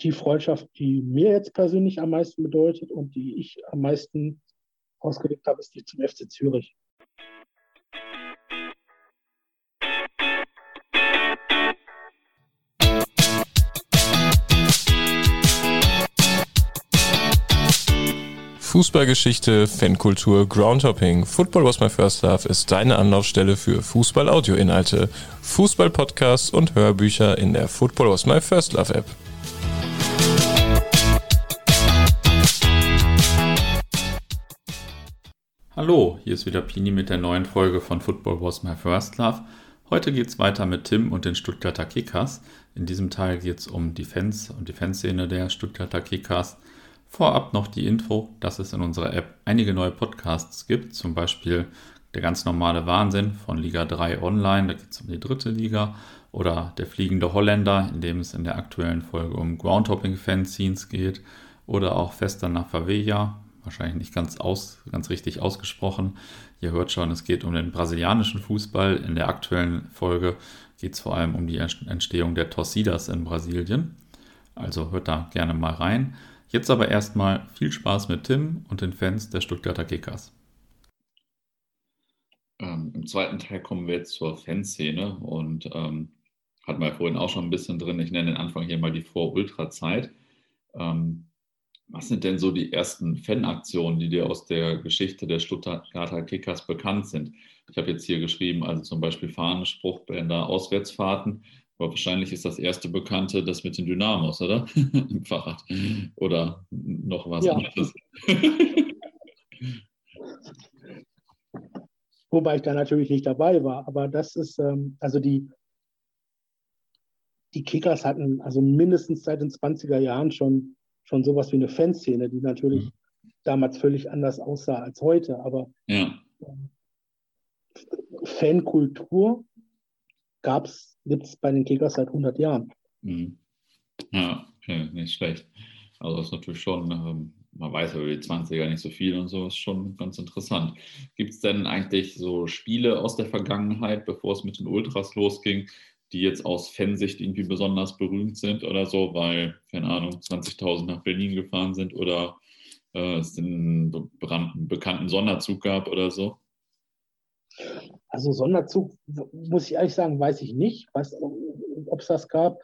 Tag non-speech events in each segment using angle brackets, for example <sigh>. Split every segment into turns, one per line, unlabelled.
die Freundschaft, die mir jetzt persönlich am meisten bedeutet und die ich am meisten ausgelebt habe, ist die zum FC Zürich.
Fußballgeschichte, Fankultur, Groundhopping. Football was my first love ist deine Anlaufstelle für Fußball-Audio-Inhalte, Fußball-Podcasts und Hörbücher in der Football was my first love App.
Hallo, hier ist wieder Pini mit der neuen Folge von Football was my first love. Heute geht es weiter mit Tim und den Stuttgarter Kickers. In diesem Teil geht es um die Fans und die Fanszene der Stuttgarter Kickers. Vorab noch die Info, dass es in unserer App einige neue Podcasts gibt, zum Beispiel der ganz normale Wahnsinn von Liga 3 Online, da geht es um die dritte Liga, oder der fliegende Holländer, in dem es in der aktuellen Folge um Groundhopping-Fanzines geht, oder auch Fester nach Favela, wahrscheinlich nicht ganz, aus, ganz richtig ausgesprochen. Ihr hört schon, es geht um den brasilianischen Fußball. In der aktuellen Folge geht es vor allem um die Entstehung der Torcidas in Brasilien. Also hört da gerne mal rein. Jetzt aber erstmal viel Spaß mit Tim und den Fans der Stuttgarter Kickers.
Ähm, Im zweiten Teil kommen wir jetzt zur Fanszene und ähm, hatten wir vorhin auch schon ein bisschen drin. Ich nenne den Anfang hier mal die Vor-Ultra-Zeit. Ähm, was sind denn so die ersten Fanaktionen, die dir aus der Geschichte der Stuttgarter Kickers bekannt sind? Ich habe jetzt hier geschrieben, also zum Beispiel Fahnen, Spruchbänder, Auswärtsfahrten. Aber wahrscheinlich ist das erste Bekannte das mit den Dynamos, oder? <laughs> Im Fahrrad. Oder noch was ja. anderes. <laughs>
Wobei ich da natürlich nicht dabei war. Aber das ist, ähm, also die, die Kickers hatten also mindestens seit den 20er Jahren schon, schon sowas wie eine Fanszene, die natürlich mhm. damals völlig anders aussah als heute. Aber ja. Fankultur gab es gibt es bei den Kickers seit 100 Jahren.
Mhm. Ja, okay, nicht schlecht. Also das ist natürlich schon, ähm, man weiß über die 20er nicht so viel und so, ist schon ganz interessant. Gibt es denn eigentlich so Spiele aus der Vergangenheit, bevor es mit den Ultras losging, die jetzt aus Fansicht irgendwie besonders berühmt sind oder so, weil, keine Ahnung, 20.000 nach Berlin gefahren sind oder äh, es einen bekannten Sonderzug gab oder so?
Also Sonderzug, muss ich ehrlich sagen, weiß ich nicht, ob es das gab.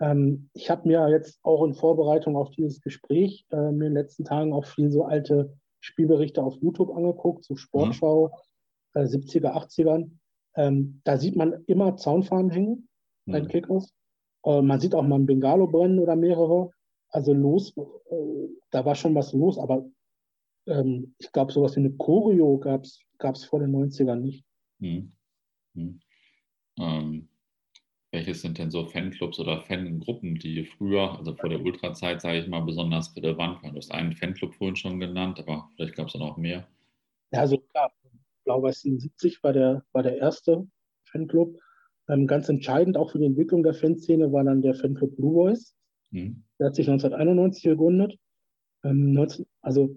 Ähm, ich habe mir jetzt auch in Vorbereitung auf dieses Gespräch äh, mir in den letzten Tagen auch viel so alte Spielberichte auf YouTube angeguckt, so Sportschau mhm. äh, 70er, 80ern. Ähm, da sieht man immer Zaunfahnen hängen mhm. bei den Kickers. Äh, man sieht auch mal ein Bengalo brennen oder mehrere. Also los, äh, da war schon was los, aber ähm, ich glaube, sowas wie eine Choreo gab es vor den 90ern nicht. Hm.
Hm. Ähm, welches sind denn so Fanclubs oder Fangruppen, die früher, also vor der Ultrazeit, sage ich mal, besonders relevant waren? Du hast einen Fanclub vorhin schon genannt, aber vielleicht gab es dann auch mehr.
Ja, also klar, Blau-Weiß 77 war der, war der erste Fanclub. Ähm, ganz entscheidend auch für die Entwicklung der Fanszene war dann der Fanclub Blue Boys. Hm. Der hat sich 1991 gegründet. Ähm, 19, also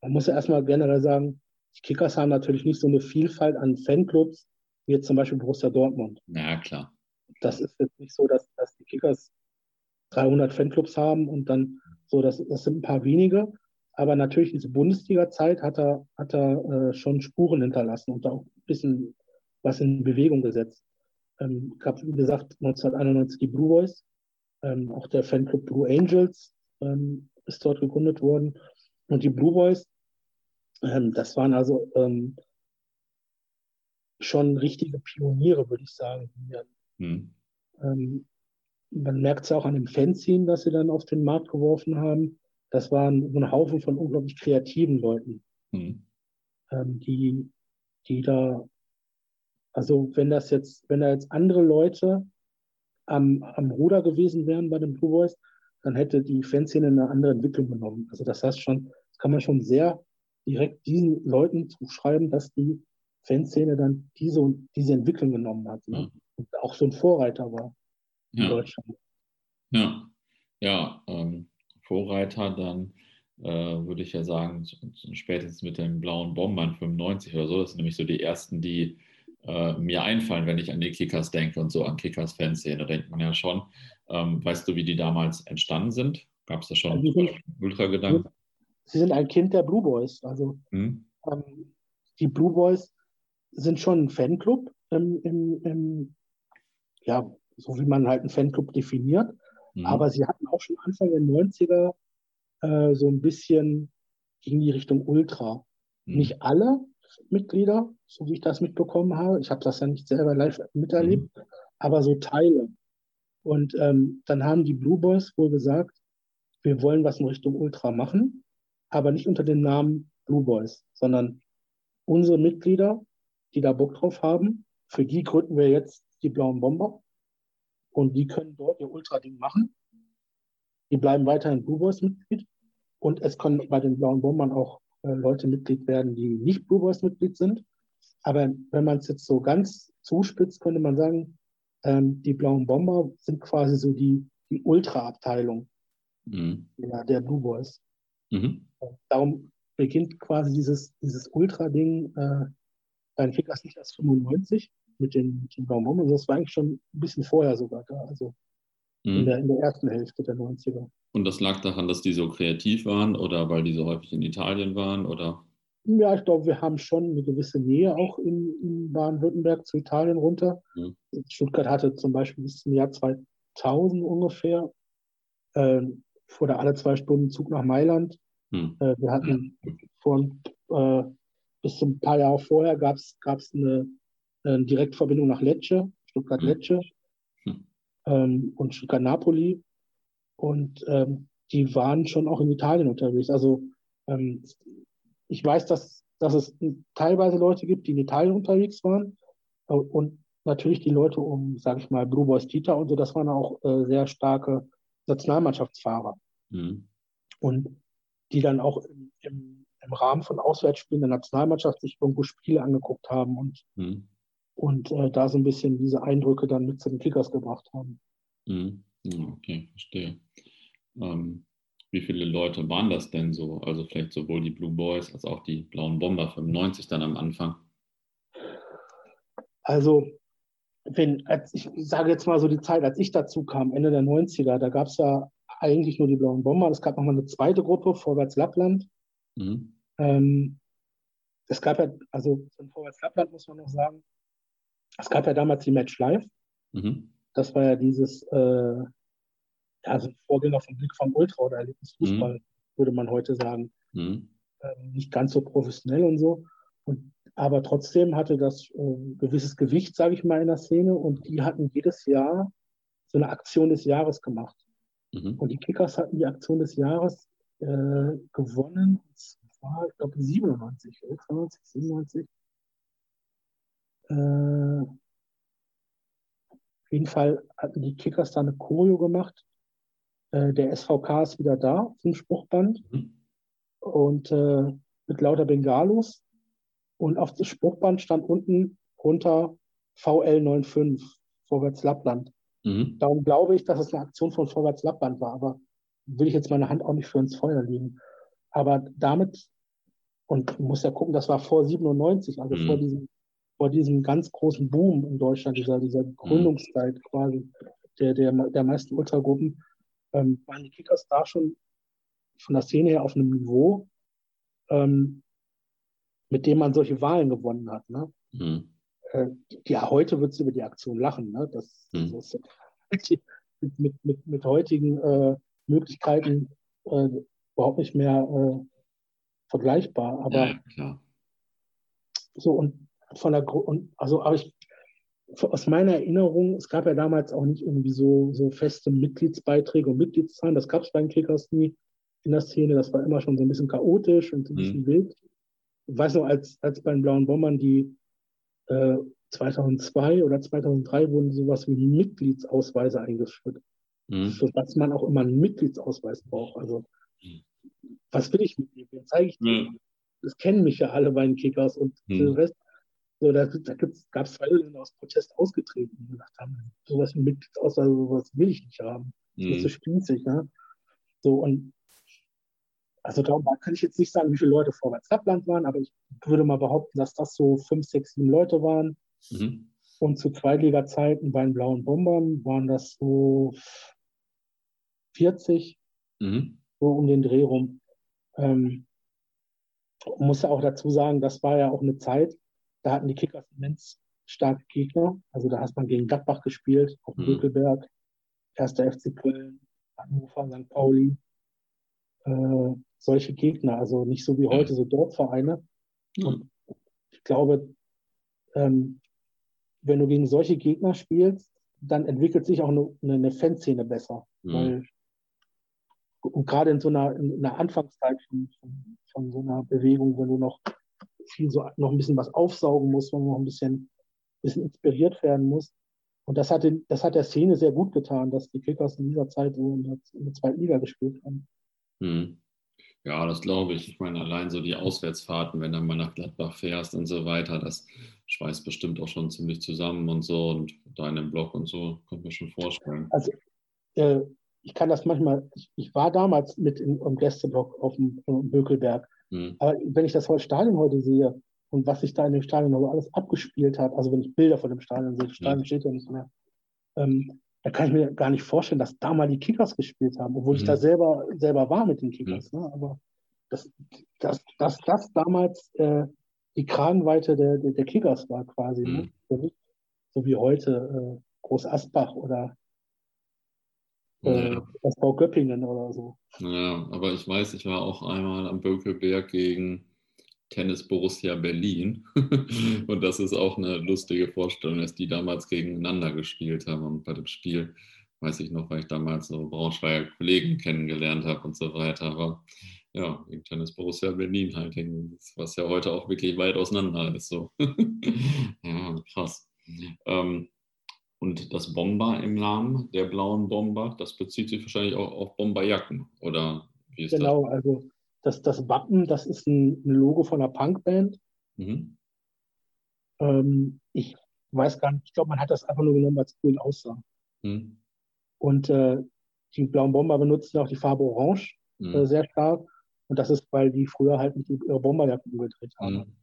man muss ja erstmal generell sagen, die Kickers haben natürlich nicht so eine Vielfalt an Fanclubs wie jetzt zum Beispiel Borussia Dortmund.
Ja, klar.
Das ist jetzt nicht so, dass, dass die Kickers 300 Fanclubs haben und dann so, das, das sind ein paar wenige. Aber natürlich diese Bundesliga-Zeit hat er, hat er äh, schon Spuren hinterlassen und auch ein bisschen was in Bewegung gesetzt. Ähm, gab, wie gesagt, 1991 die Blue Boys, ähm, auch der Fanclub Blue Angels ähm, ist dort gegründet worden. Und die Blue Boys, ähm, das waren also ähm, schon richtige Pioniere, würde ich sagen. Hm. Ähm, man merkt es auch an dem Fanzine, das sie dann auf den Markt geworfen haben. Das waren so ein Haufen von unglaublich kreativen Leuten, hm. ähm, die, die da, also wenn das jetzt, wenn da jetzt andere Leute am, am Ruder gewesen wären bei den Blue Boys, dann hätte die Fanszene eine andere Entwicklung genommen. Also das heißt schon, das kann man schon sehr direkt diesen Leuten zuschreiben, dass die Fanszene dann diese und diese Entwicklung genommen hat. Ne? Ja. Und auch so ein Vorreiter war in
ja.
Deutschland.
Ja, ja ähm, Vorreiter dann äh, würde ich ja sagen, spätestens mit den blauen Bombern 95 oder so, das sind nämlich so die ersten, die äh, mir einfallen, wenn ich an die Kickers denke und so an Kickers-Fanszene, denkt man ja schon. Ähm, weißt du, wie die damals entstanden sind? Gab es da schon ja, Ultra-Gedanken?
Sie sind ein Kind der Blue Boys. Also hm. ähm, die Blue Boys sind schon ein Fanclub, im, im, im, ja, so wie man halt einen Fanclub definiert. Mhm. Aber sie hatten auch schon Anfang der 90er äh, so ein bisschen in die Richtung Ultra. Mhm. Nicht alle Mitglieder, so wie ich das mitbekommen habe. Ich habe das ja nicht selber live miterlebt, mhm. aber so Teile. Und ähm, dann haben die Blue Boys wohl gesagt, wir wollen was in Richtung Ultra machen, aber nicht unter dem Namen Blue Boys, sondern unsere Mitglieder, die da Bock drauf haben, für die gründen wir jetzt die blauen Bomber und die können dort ihr Ultra-Ding machen. Die bleiben weiterhin Blue Boys Mitglied und es können bei den blauen Bombern auch äh, Leute Mitglied werden, die nicht Blue Boys Mitglied sind. Aber wenn man es jetzt so ganz zuspitzt, könnte man sagen, ähm, die blauen Bomber sind quasi so die, die Ultra-Abteilung mhm. der, der Blue Boys. Mhm. Darum beginnt quasi dieses, dieses Ultra-Ding äh, bei den Kickers nicht erst 95 mit den, mit den blauen Bombern, sondern das war eigentlich schon ein bisschen vorher sogar da. Also mhm. in, der, in der ersten Hälfte der 90er.
Und das lag daran, dass die so kreativ waren oder weil die so häufig in Italien waren oder?
Ja, ich glaube, wir haben schon eine gewisse Nähe auch in, in Baden-Württemberg zu Italien runter. Mhm. Stuttgart hatte zum Beispiel bis zum Jahr 2000 ungefähr, äh, fuhr da alle zwei Stunden Zug nach Mailand. Mhm. Äh, wir hatten ja. vor, äh, bis zum paar Jahre vorher gab es eine, eine Direktverbindung nach Lecce, Stuttgart-Lecce mhm. ähm, und Stuttgart-Napoli. Und ähm, die waren schon auch in Italien unterwegs. Also ähm, ich weiß, dass, dass es teilweise Leute gibt, die in Italien unterwegs waren. Äh, und natürlich die Leute um, sage ich mal, Blue Boys Tita und so, das waren auch äh, sehr starke Nationalmannschaftsfahrer. Mhm. Und die dann auch im, im, im, Rahmen von Auswärtsspielen der Nationalmannschaft sich irgendwo Spiele angeguckt haben und, mhm. Und äh, da so ein bisschen diese Eindrücke dann mit zu den Kickers gebracht haben.
Mhm. Okay, verstehe. Ähm, wie viele Leute waren das denn so? Also vielleicht sowohl die Blue Boys als auch die Blauen Bomber 95 dann am Anfang?
Also, wenn, als ich sage jetzt mal so die Zeit, als ich dazu kam, Ende der 90er, da gab es ja eigentlich nur die Blauen Bomber. Es gab nochmal eine zweite Gruppe, Vorwärts Lappland. Mhm. Ähm, es gab ja, also von Vorwärts Lappland muss man noch sagen, es gab ja damals die Match Live. Mhm. Das war ja dieses, äh, ja, so Vorgänger vom Blick vom Ultra oder Erlebnisfußball, mhm. würde man heute sagen. Mhm. Ähm, nicht ganz so professionell und so. Und, aber trotzdem hatte das äh, gewisses Gewicht, sage ich mal, in der Szene. Und die hatten jedes Jahr so eine Aktion des Jahres gemacht. Mhm. Und die Kickers hatten die Aktion des Jahres äh, gewonnen. Und zwar, ich glaube, 97, 96, 97. Äh, jeden Fall hatten die Kickers da eine Choreo gemacht. Äh, der SVK ist wieder da zum Spruchband mhm. und äh, mit lauter Bengalos. Und auf das Spruchband stand unten runter VL95, Vorwärts Lappland. Mhm. Darum glaube ich, dass es eine Aktion von Vorwärts Lappland war, aber will ich jetzt meine Hand auch nicht für ins Feuer legen. Aber damit, und muss ja gucken, das war vor 97, also mhm. vor diesem vor diesem ganz großen Boom in Deutschland, dieser, dieser mhm. Gründungszeit quasi der, der, der meisten Ultragruppen, ähm, waren die Kickers da schon von der Szene her auf einem Niveau, ähm, mit dem man solche Wahlen gewonnen hat. Ne? Mhm. Äh, ja, heute wird es über die Aktion lachen. Ne? Das, mhm. das ist mit, mit, mit heutigen äh, Möglichkeiten äh, überhaupt nicht mehr äh, vergleichbar. Aber ja, so und von der und also aber ich aus meiner Erinnerung, es gab ja damals auch nicht irgendwie so, so feste Mitgliedsbeiträge und Mitgliedszahlen. Das gab es bei den Kickers nie in der Szene. Das war immer schon so ein bisschen chaotisch und so ein bisschen mhm. wild. Ich weiß noch, als, als bei den Blauen Bombern die äh, 2002 oder 2003 wurden sowas wie Mitgliedsausweise eingeführt. Mhm. So dass man auch immer einen Mitgliedsausweis braucht. Also, was will ich mit dem? Zeige ich dir. Mhm. Das kennen mich ja alle bei den Kickers und mhm. Silvester so, da, da gab es zwei, die sind aus Protest ausgetreten und gesagt haben, sowas mit außer sowas will ich nicht haben. Das mhm. ist so spießig, ne? So, und also darum kann ich jetzt nicht sagen, wie viele Leute vorwärts Lappland waren, aber ich würde mal behaupten, dass das so fünf, sechs, sieben Leute waren. Mhm. Und zu Zweitliga-Zeiten bei den Blauen Bombern waren das so 40, mhm. so um den Dreh rum. Ähm, muss ja auch dazu sagen, das war ja auch eine Zeit, da hatten die Kickers immens starke Gegner. Also da hast man gegen Gladbach gespielt, auf dem mhm. Bökelberg, 1. FC Köln, Hannover, St. Pauli. Äh, solche Gegner, also nicht so wie heute, so Dorfvereine. Mhm. Und ich glaube, ähm, wenn du gegen solche Gegner spielst, dann entwickelt sich auch eine, eine Fanszene besser. Mhm. Weil, und gerade in so einer, in einer Anfangszeit von, von, von, so einer Bewegung, wenn du noch viel so noch ein bisschen was aufsaugen musst, wenn du noch ein bisschen, bisschen inspiriert werden musst. Und das hat, den, das hat der Szene sehr gut getan, dass die Kickers in dieser Zeit so in der, in der zweiten Liga gespielt haben.
Mhm. Ja, das glaube ich. Ich meine, allein so die Auswärtsfahrten, wenn du mal nach Gladbach fährst und so weiter, das schweißt bestimmt auch schon ziemlich zusammen und so und da in dem Blog und so, könnte mir schon vorstellen.
Also, äh, ich kann das manchmal, ich, ich war damals mit im, im Gästeblock auf dem, Bökelberg, hm. aber wenn ich das Stadion heute sehe und was sich da in dem Stadion alles abgespielt hat, also wenn ich Bilder von dem Stadion sehe, das Stadion hm. steht ja nicht mehr, ähm, da kann ich mir gar nicht vorstellen, dass da mal die Kickers gespielt haben, obwohl mhm. ich da selber, selber war mit den Kickers. Mhm. Ne? Aber dass das, das, das damals äh, die Kragenweite der, der, Kickers war quasi. Mhm. Ne? So wie heute äh, Groß Asbach oder äh, ja. SV Göppingen oder so.
Ja, aber ich weiß, ich war auch einmal am Bökelberg gegen Tennis Borussia Berlin. <laughs> und das ist auch eine lustige Vorstellung, dass die damals gegeneinander gespielt haben. Und bei dem Spiel weiß ich noch, weil ich damals so Braunschweiger Kollegen kennengelernt habe und so weiter. Aber ja, gegen Tennis Borussia Berlin halt, was ja heute auch wirklich weit auseinander ist. So. <laughs> ja, krass. Ähm, und das Bomber im Namen, der blauen Bomber, das bezieht sich wahrscheinlich auch auf Bomberjacken, oder
wie ist genau, das? Genau, also das, das Wappen, das ist ein, Logo von einer Punkband. Mhm. Ähm, ich weiß gar nicht, ich glaube, man hat das einfach nur genommen, weil es cool aussah. Mhm. Und äh, die blauen Bomber benutzen auch die Farbe Orange mhm. äh, sehr stark. Und das ist, weil die früher halt nicht ihre Bomberjacken umgedreht haben. Mhm.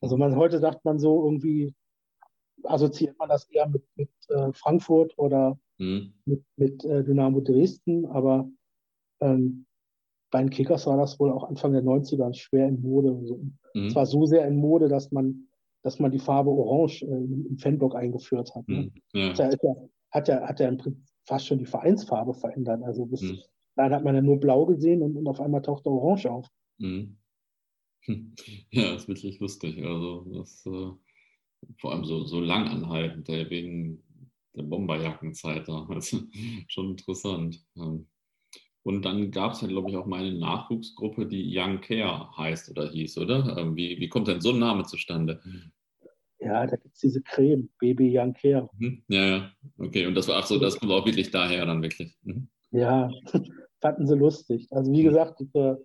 Also man heute sagt man so irgendwie, assoziiert man das eher mit, mit äh, Frankfurt oder mhm. mit, mit äh, Dynamo Dresden, aber ähm, bei den Kickers war das wohl auch Anfang der 90er schwer in Mode. So. Mhm. Es war so sehr in Mode, dass man, dass man die Farbe Orange äh, im Fanblock eingeführt hat. Ne? Mhm. Ja. Hat, ja, hat, ja, hat ja im Prinzip fast schon die Vereinsfarbe verändert. Also bis mhm. dahin hat man ja nur blau gesehen und, und auf einmal taucht Orange auf. Mhm. <laughs>
Ja, ist wirklich lustig. Also das äh, vor allem so, so lang anhaltend, wegen der Bomberjackenzeit. Also, <laughs> schon interessant. Ähm, und dann gab es ja, glaube ich, auch mal eine Nachwuchsgruppe, die Young Care heißt oder hieß, oder? Ähm, wie, wie kommt denn so ein Name zustande?
Ja, da gibt es diese Creme, Baby Young Care.
Mhm. Ja, ja, okay. Und das war auch so, das kommt auch wirklich daher dann wirklich. Mhm.
Ja, <laughs> fanden sie lustig. Also wie mhm. gesagt, ich äh,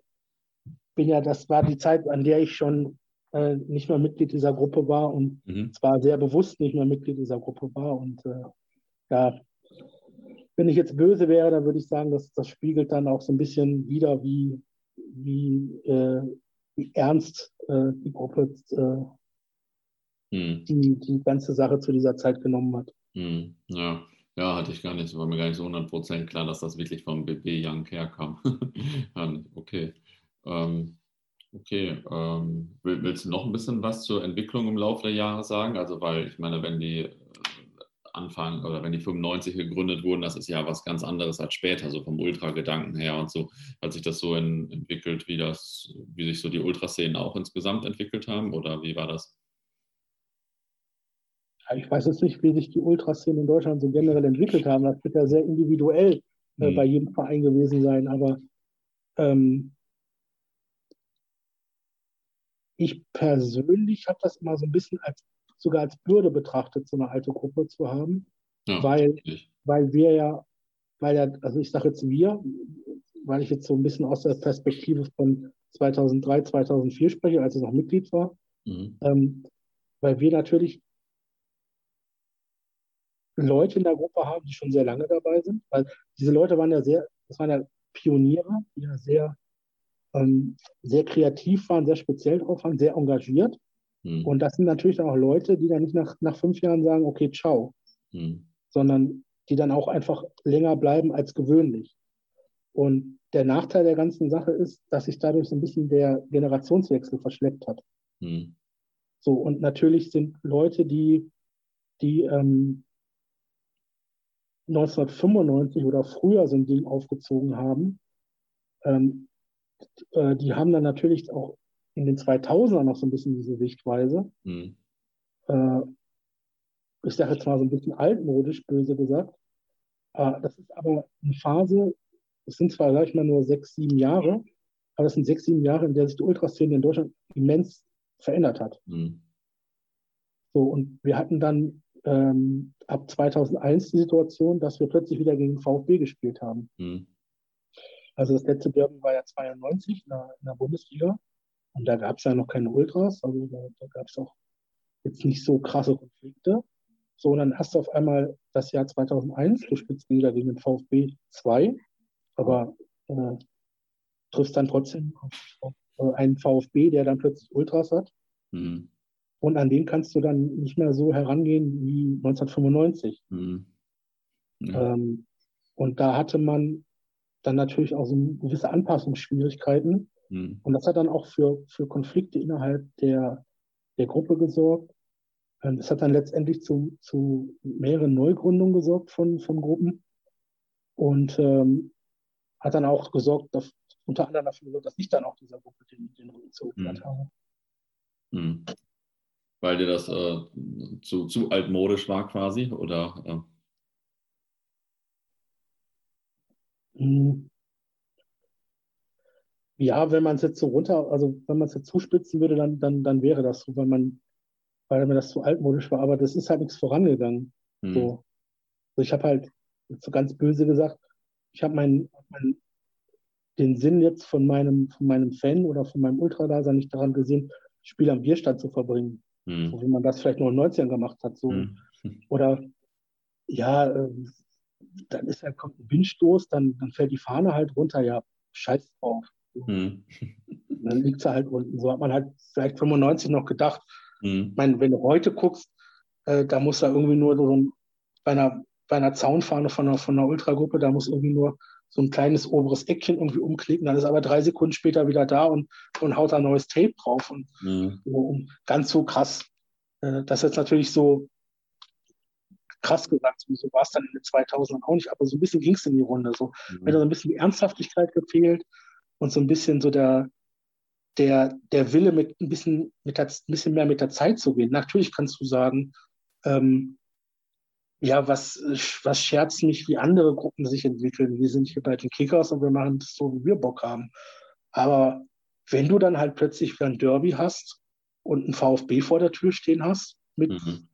bin ja, das war die Zeit, an der ich schon äh, nicht mehr Mitglied dieser Gruppe war und mhm. zwar sehr bewusst nicht mehr Mitglied dieser Gruppe war. Und äh, ja, wenn ich jetzt böse wäre, dann würde ich sagen, dass das spiegelt dann auch so ein bisschen wieder, wie, wie, äh, wie ernst äh, die Gruppe äh, hm. die, die ganze Sache zu dieser Zeit genommen hat.
Hm. Ja. ja, hatte ich gar nicht, war mir gar nicht so 100% klar, dass das wirklich vom BB Young herkam. <laughs> okay. Ähm, okay. Ähm, willst du noch ein bisschen was zur Entwicklung im Laufe der Jahre sagen? Also, weil ich meine, wenn die Anfang oder wenn die 95 gegründet wurden, das ist ja was ganz anderes als später, so vom Ultra-Gedanken her und so. Hat sich das so in, entwickelt, wie das, wie sich so die Ultraszenen auch insgesamt entwickelt haben oder wie war das?
Ich weiß jetzt nicht, wie sich die Ultraszenen in Deutschland so generell entwickelt haben. Das wird ja sehr individuell äh, hm. bei jedem Verein gewesen sein, aber ähm, ich persönlich habe das immer so ein bisschen als sogar als Bürde betrachtet, so eine alte Gruppe zu haben, ja, weil, weil wir ja, weil ja, also ich sage jetzt wir, weil ich jetzt so ein bisschen aus der Perspektive von 2003, 2004 spreche, als ich noch Mitglied war, mhm. ähm, weil wir natürlich Leute in der Gruppe haben, die schon sehr lange dabei sind, weil diese Leute waren ja sehr, das waren ja Pioniere, die ja sehr, ähm, sehr kreativ waren, sehr speziell drauf waren, sehr engagiert. Mhm. Und das sind natürlich auch Leute, die dann nicht nach, nach fünf Jahren sagen, okay, ciao, mhm. sondern die dann auch einfach länger bleiben als gewöhnlich. Und der Nachteil der ganzen Sache ist, dass sich dadurch so ein bisschen der Generationswechsel verschleppt hat. Mhm. So, und natürlich sind Leute, die, die ähm, 1995 oder früher so ein Ding aufgezogen haben, ähm, äh, die haben dann natürlich auch in den 2000ern noch so ein bisschen diese Sichtweise. Mhm. Äh, ich sage jetzt mal so ein bisschen altmodisch, böse gesagt. Äh, das ist aber eine Phase, es sind zwar, sag ich mal, nur sechs, sieben Jahre, aber es sind sechs, sieben Jahre, in der sich die Ultraszene in Deutschland immens verändert hat. Mhm. So, und wir hatten dann ähm, ab 2001 die Situation, dass wir plötzlich wieder gegen VfB gespielt haben. Mhm. Also das letzte Derby war ja 92 in der, in der Bundesliga. Und da gab es ja noch keine Ultras, also da, da gab es auch jetzt nicht so krasse Konflikte. So, und dann hast du auf einmal das Jahr 2001, du spielst wieder gegen den VfB 2, aber äh, triffst dann trotzdem auf, auf, äh, einen VfB, der dann plötzlich Ultras hat. Mhm. Und an den kannst du dann nicht mehr so herangehen wie 1995. Mhm. Ja. Ähm, und da hatte man dann natürlich auch so gewisse Anpassungsschwierigkeiten. Mhm. Und das hat dann auch für, für Konflikte innerhalb der, der Gruppe gesorgt. Ähm, das hat dann letztendlich zu, zu mehreren Neugründungen gesorgt von, von Gruppen und ähm, hat dann auch gesorgt, dass, unter anderem dafür gesorgt, dass ich dann auch dieser Gruppe den, den Rücken zugekehrt mhm. habe.
Mhm. Weil dir das äh, zu, zu altmodisch war quasi, oder? Äh?
Ja, wenn man es jetzt so runter, also wenn man es jetzt zuspitzen würde, dann, dann, dann wäre das so, weil man, weil mir das zu altmodisch war, aber das ist halt nichts vorangegangen. Hm. So. Also ich habe halt, so ganz böse gesagt, ich habe meinen mein, den Sinn jetzt von meinem, von meinem Fan oder von meinem Ultradasein nicht daran gesehen, Spiel am Bierstand zu verbringen. Hm. So wie man das vielleicht nur in den 90ern gemacht hat. So. Hm. Oder ja, äh, dann ist halt, kommt ein Windstoß, dann, dann fällt die Fahne halt runter, ja, scheiß drauf. Hm. Dann liegt sie halt unten. So hat man halt vielleicht 95 noch gedacht. Hm. Ich meine, wenn du heute guckst, äh, da muss da irgendwie nur so ein, bei einer, bei einer Zaunfahne von einer, von einer Ultragruppe, da muss irgendwie nur so ein kleines oberes Eckchen irgendwie umklicken, dann ist aber drei Sekunden später wieder da und, und haut da neues Tape drauf. Und, mhm. und ganz so krass. Äh, das ist jetzt natürlich so krass gesagt, so war es dann in den 2000ern auch nicht, aber so ein bisschen ging es in die Runde. So. Mhm. Wenn da so ein bisschen die Ernsthaftigkeit gefehlt und so ein bisschen so der, der, der Wille, mit ein bisschen, mit der, ein bisschen mehr mit der Zeit zu gehen. Natürlich kannst du sagen, ähm, ja, was, was scherzt mich, wie andere Gruppen sich entwickeln. Wir sind hier bei den Kickers und wir machen das so, wie wir Bock haben. Aber wenn du dann halt plötzlich wieder ein Derby hast und ein VfB vor der Tür stehen hast mit mhm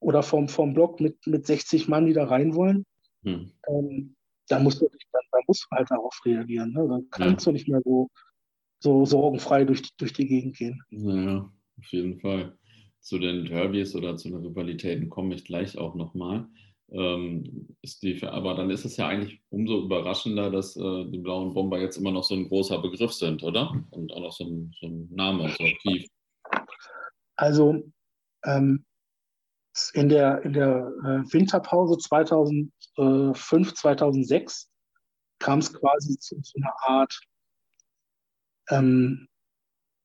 oder vom, vom Block mit, mit 60 Mann, die da rein wollen, hm. ähm, dann musst du dann, dann musst du halt darauf reagieren. Ne? Dann kannst ja. du nicht mehr so, so sorgenfrei durch, durch die Gegend gehen.
Ja, auf jeden Fall. Zu den Derbys oder zu den Rivalitäten komme ich gleich auch nochmal. Ähm, aber dann ist es ja eigentlich umso überraschender, dass äh, die blauen Bomber jetzt immer noch so ein großer Begriff sind, oder? Und auch noch so ein, so ein Name, so aktiv.
Also ähm, in der, in der äh, Winterpause 2005, 2006 kam es quasi zu, zu, einer Art ähm,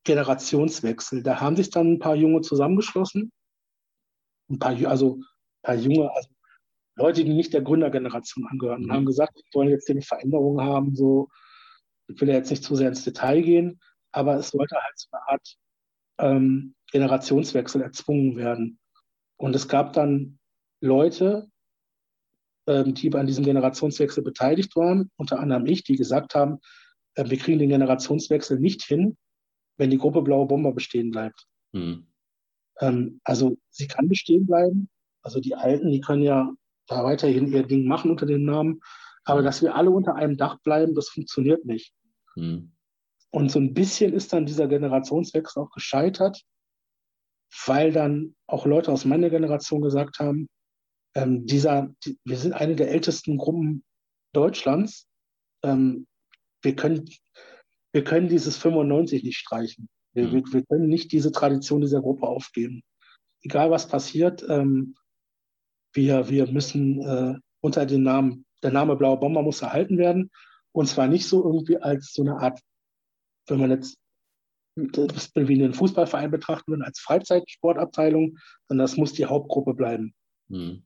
Generationswechsel. Da haben sich dann ein paar Junge zusammengeschlossen. Ein paar, also ein paar junge, also Leute, die nicht der Gründergeneration angehören, mhm. haben gesagt, wir wollen jetzt eine Veränderung haben. So, ich will ja jetzt nicht zu sehr ins Detail gehen, aber es sollte halt so eine Art ähm, Generationswechsel erzwungen werden. Und es gab dann Leute, ähm, die an diesem Generationswechsel beteiligt waren, unter anderem ich, die gesagt haben, äh, wir kriegen den Generationswechsel nicht hin, wenn die Gruppe Blaue Bomber bestehen bleibt. Hm. Ähm, also sie kann bestehen bleiben. Also die Alten, die können ja da weiterhin ihr Ding machen unter dem Namen. Aber hm. dass wir alle unter einem Dach bleiben, das funktioniert nicht. Hm. Und so ein bisschen ist dann dieser Generationswechsel auch gescheitert, weil dann auch Leute aus meiner Generation gesagt haben, ähm, dieser, die, wir sind eine der ältesten Gruppen Deutschlands. Ähm, wir, können, wir können dieses 95 nicht streichen. Wir, mhm. wir, können nicht diese Tradition dieser Gruppe aufgeben. Egal was passiert, ähm, wir, wir müssen äh, unter dem Namen, der Name Blaue Bomber muss erhalten werden. Und zwar nicht so irgendwie als so eine Art, wenn man jetzt das wie einen Fußballverein betrachten würde, als Freizeitsportabteilung, sondern das muss die Hauptgruppe bleiben. Mhm.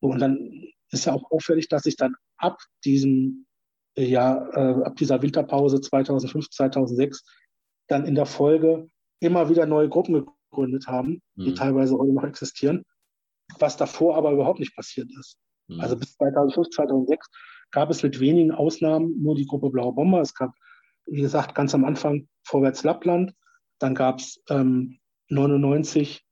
Und dann ist ja auch auffällig, dass sich dann ab diesem Jahr, äh, ab dieser Winterpause 2005, 2006 dann in der Folge immer wieder neue Gruppen gegründet haben, mhm. die teilweise heute noch existieren, was davor aber überhaupt nicht passiert ist. Mhm. Also bis 2005, 2006 gab es mit wenigen Ausnahmen nur die Gruppe Blaue Bomber. Es gab, wie gesagt, ganz am Anfang Vorwärts Lappland. Dann gab es ähm, 99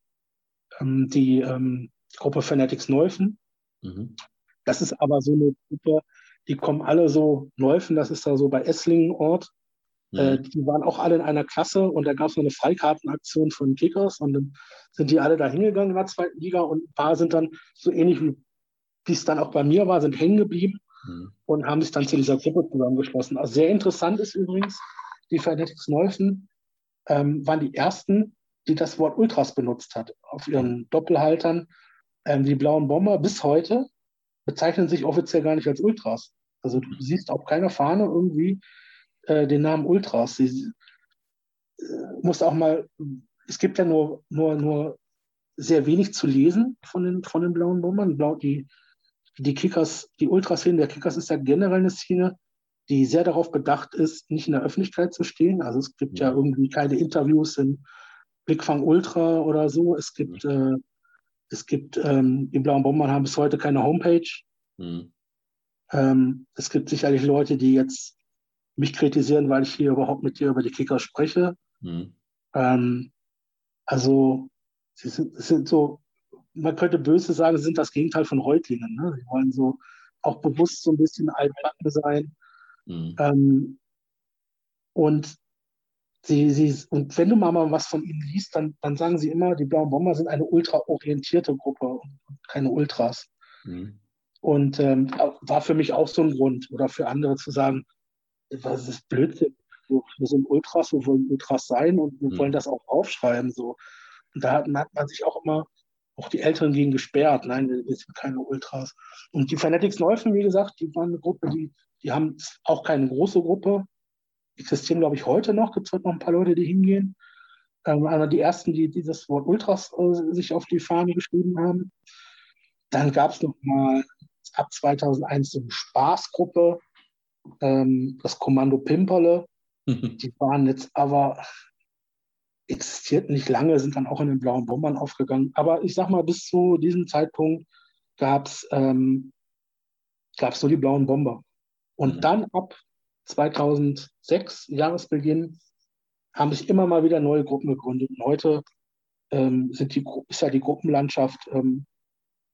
ähm, die ähm, Gruppe Fanatics Neufen. Mhm. Das ist aber so eine Gruppe, die kommen alle so, Neufen, das ist da so bei Esslingen Ort. Mhm. Äh, die waren auch alle in einer Klasse und da gab es noch eine Freikartenaktion von Kickers und dann sind die alle da hingegangen in der zweiten Liga und ein paar sind dann so ähnlich wie es dann auch bei mir war, sind hängen geblieben mhm. und haben sich dann zu dieser Gruppe zusammengeschlossen. Also sehr interessant ist übrigens, die Fanatics Neufen ähm, waren die ersten, die das Wort Ultras benutzt hat auf ihren Doppelhaltern. Ähm, die blauen Bomber bis heute bezeichnen sich offiziell gar nicht als Ultras. Also du siehst auf keiner Fahne irgendwie äh, den Namen Ultras. Sie äh, musst auch mal, es gibt ja nur, nur, nur sehr wenig zu lesen von den, von den blauen Bombern. Blau, die, die Kickers, die Ultraszene der Kickers ist ja generell eine Szene, die sehr darauf bedacht ist, nicht in der Öffentlichkeit zu stehen. Also es gibt ja, ja irgendwie keine Interviews in Blickfang Ultra oder so. Es gibt, äh, es gibt, ähm, die Blauen Bombern haben bis heute keine Homepage. Mhm. Ähm, es gibt sicherlich Leute, die jetzt mich kritisieren, weil ich hier überhaupt mit dir über die Kicker spreche. Mhm. Ähm, also, sie sind, sind, so, man könnte böse sagen, sie sind das Gegenteil von Reutlingen. Ne? Sie wollen so auch bewusst so ein bisschen altbacken sein. Mhm. Ähm, und sie, sie, und wenn du mal, mal was von ihnen liest, dann, dann sagen sie immer, die Blauen Bomber sind eine ultra-orientierte Gruppe und keine Ultras. Mhm. Und ähm, war für mich auch so ein Grund oder für andere zu sagen, was ist Blödsinn. Wir sind Ultras, wir wollen Ultras sein und wir mhm. wollen das auch aufschreiben. So. Und da hat, hat, man sich auch immer, auch die Älteren gegen gesperrt. Nein, wir sind keine Ultras. Und die Fanatics Neufen, wie gesagt, die waren eine Gruppe, die, die haben auch keine große Gruppe. Existieren, glaube ich, heute noch. Gibt es heute noch ein paar Leute, die hingehen. Ähm, aber die ersten, die dieses Wort Ultras äh, sich auf die Fahne geschrieben haben. Dann gab es noch mal ab 2001 so eine Spaßgruppe, ähm, das Kommando Pimperle. Mhm. <laughs> Die waren jetzt aber existiert nicht lange, sind dann auch in den blauen Bombern aufgegangen. Aber ich sag mal, bis zu diesem Zeitpunkt gab es ähm, gab's nur die blauen Bomber. Und mhm. dann ab 2006, Jahresbeginn, haben sich immer mal wieder neue Gruppen gegründet. Und heute ähm, sind die, ist ja die Gruppenlandschaft ähm,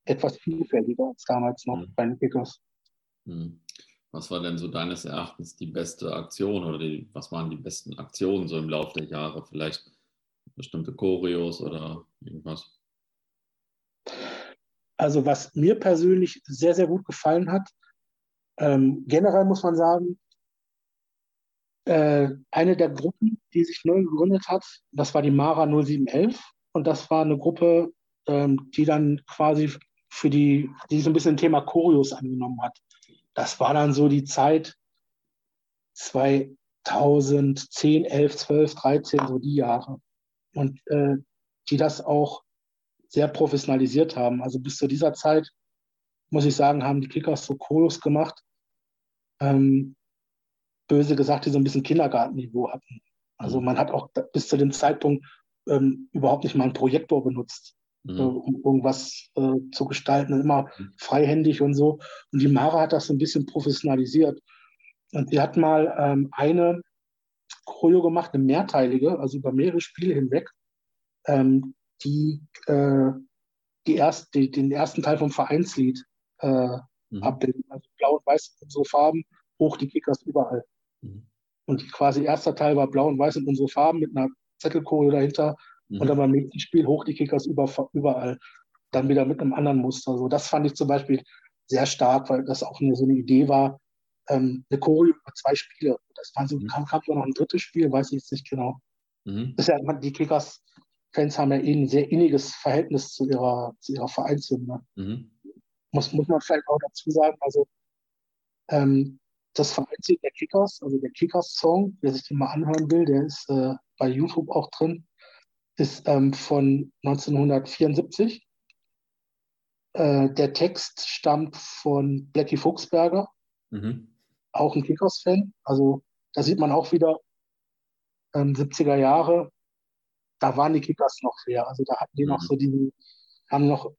etwas vielfältiger als damals noch mhm. bei den Kickers.
Mhm. Was war denn so deines Erachtens die beste Aktion oder die, was waren die besten Aktionen so im Laufe der Jahre? Vielleicht bestimmte Choreos oder irgendwas?
Also was mir persönlich sehr, sehr gut gefallen hat, ähm, generell muss man sagen, äh, eine der Gruppen, die sich neu gegründet hat, das war die Mara 0711 und das war eine Gruppe, ähm, die dann quasi für die, die so ein bisschen Thema Choreos angenommen hat. Das war dann so die Zeit 2010, 11, 12, 13, so die Jahre. Und äh, die das auch sehr professionalisiert haben. Also bis zu dieser Zeit, muss ich sagen, haben die Kickers so Choreos gemacht, ähm, böse gesagt, die so ein bisschen Kindergartenniveau hatten. Also mhm. man hat auch bis zu dem Zeitpunkt ähm, überhaupt nicht mal einen Projektor benutzt mhm. äh, um irgendwas äh, zu gestalten, immer mhm. freihändig und so. Und die Mara hat das so ein bisschen professionalisiert. Und sie hat mal ähm, eine Choreo gemacht, eine mehrteilige, also über mehrere Spiele hinweg, ähm, die, äh, die erst, die, den ersten Teil vom Vereinslied äh, mhm. abbilden. Also blau und weiß in unsere Farben, hoch die Kickers überall. Mhm. Und quasi erster Teil war blau und weiß in unsere Farben mit einer Zettelchoreo dahinter Mhm. Und dann beim nächsten Spiel hoch die Kickers über, überall. Dann wieder mit einem anderen Muster. So, das fand ich zum Beispiel sehr stark, weil das auch eine, so eine Idee war, ähm, eine Choreo über zwei Spiele. Das waren so, mhm. kam, kam noch ein drittes Spiel, weiß ich jetzt nicht genau. Mhm. Ja, die Kickers-Fans haben ja eh ein sehr inniges Verhältnis zu ihrer, zu ihrer Vereinshymne. Mhm. Muss, muss man vielleicht auch dazu sagen, also ähm, das Vereinslied der Kickers, also der Kickers-Song, wer sich den mal anhören will, der ist äh, bei YouTube auch drin, ist ähm, von 1974. Äh, der Text stammt von Blackie Fuchsberger, mhm. Auch ein Kickers-Fan. Also da sieht man auch wieder ähm, 70er Jahre, da waren die Kickers noch fair. Also da hatten die mhm. noch so die, haben noch,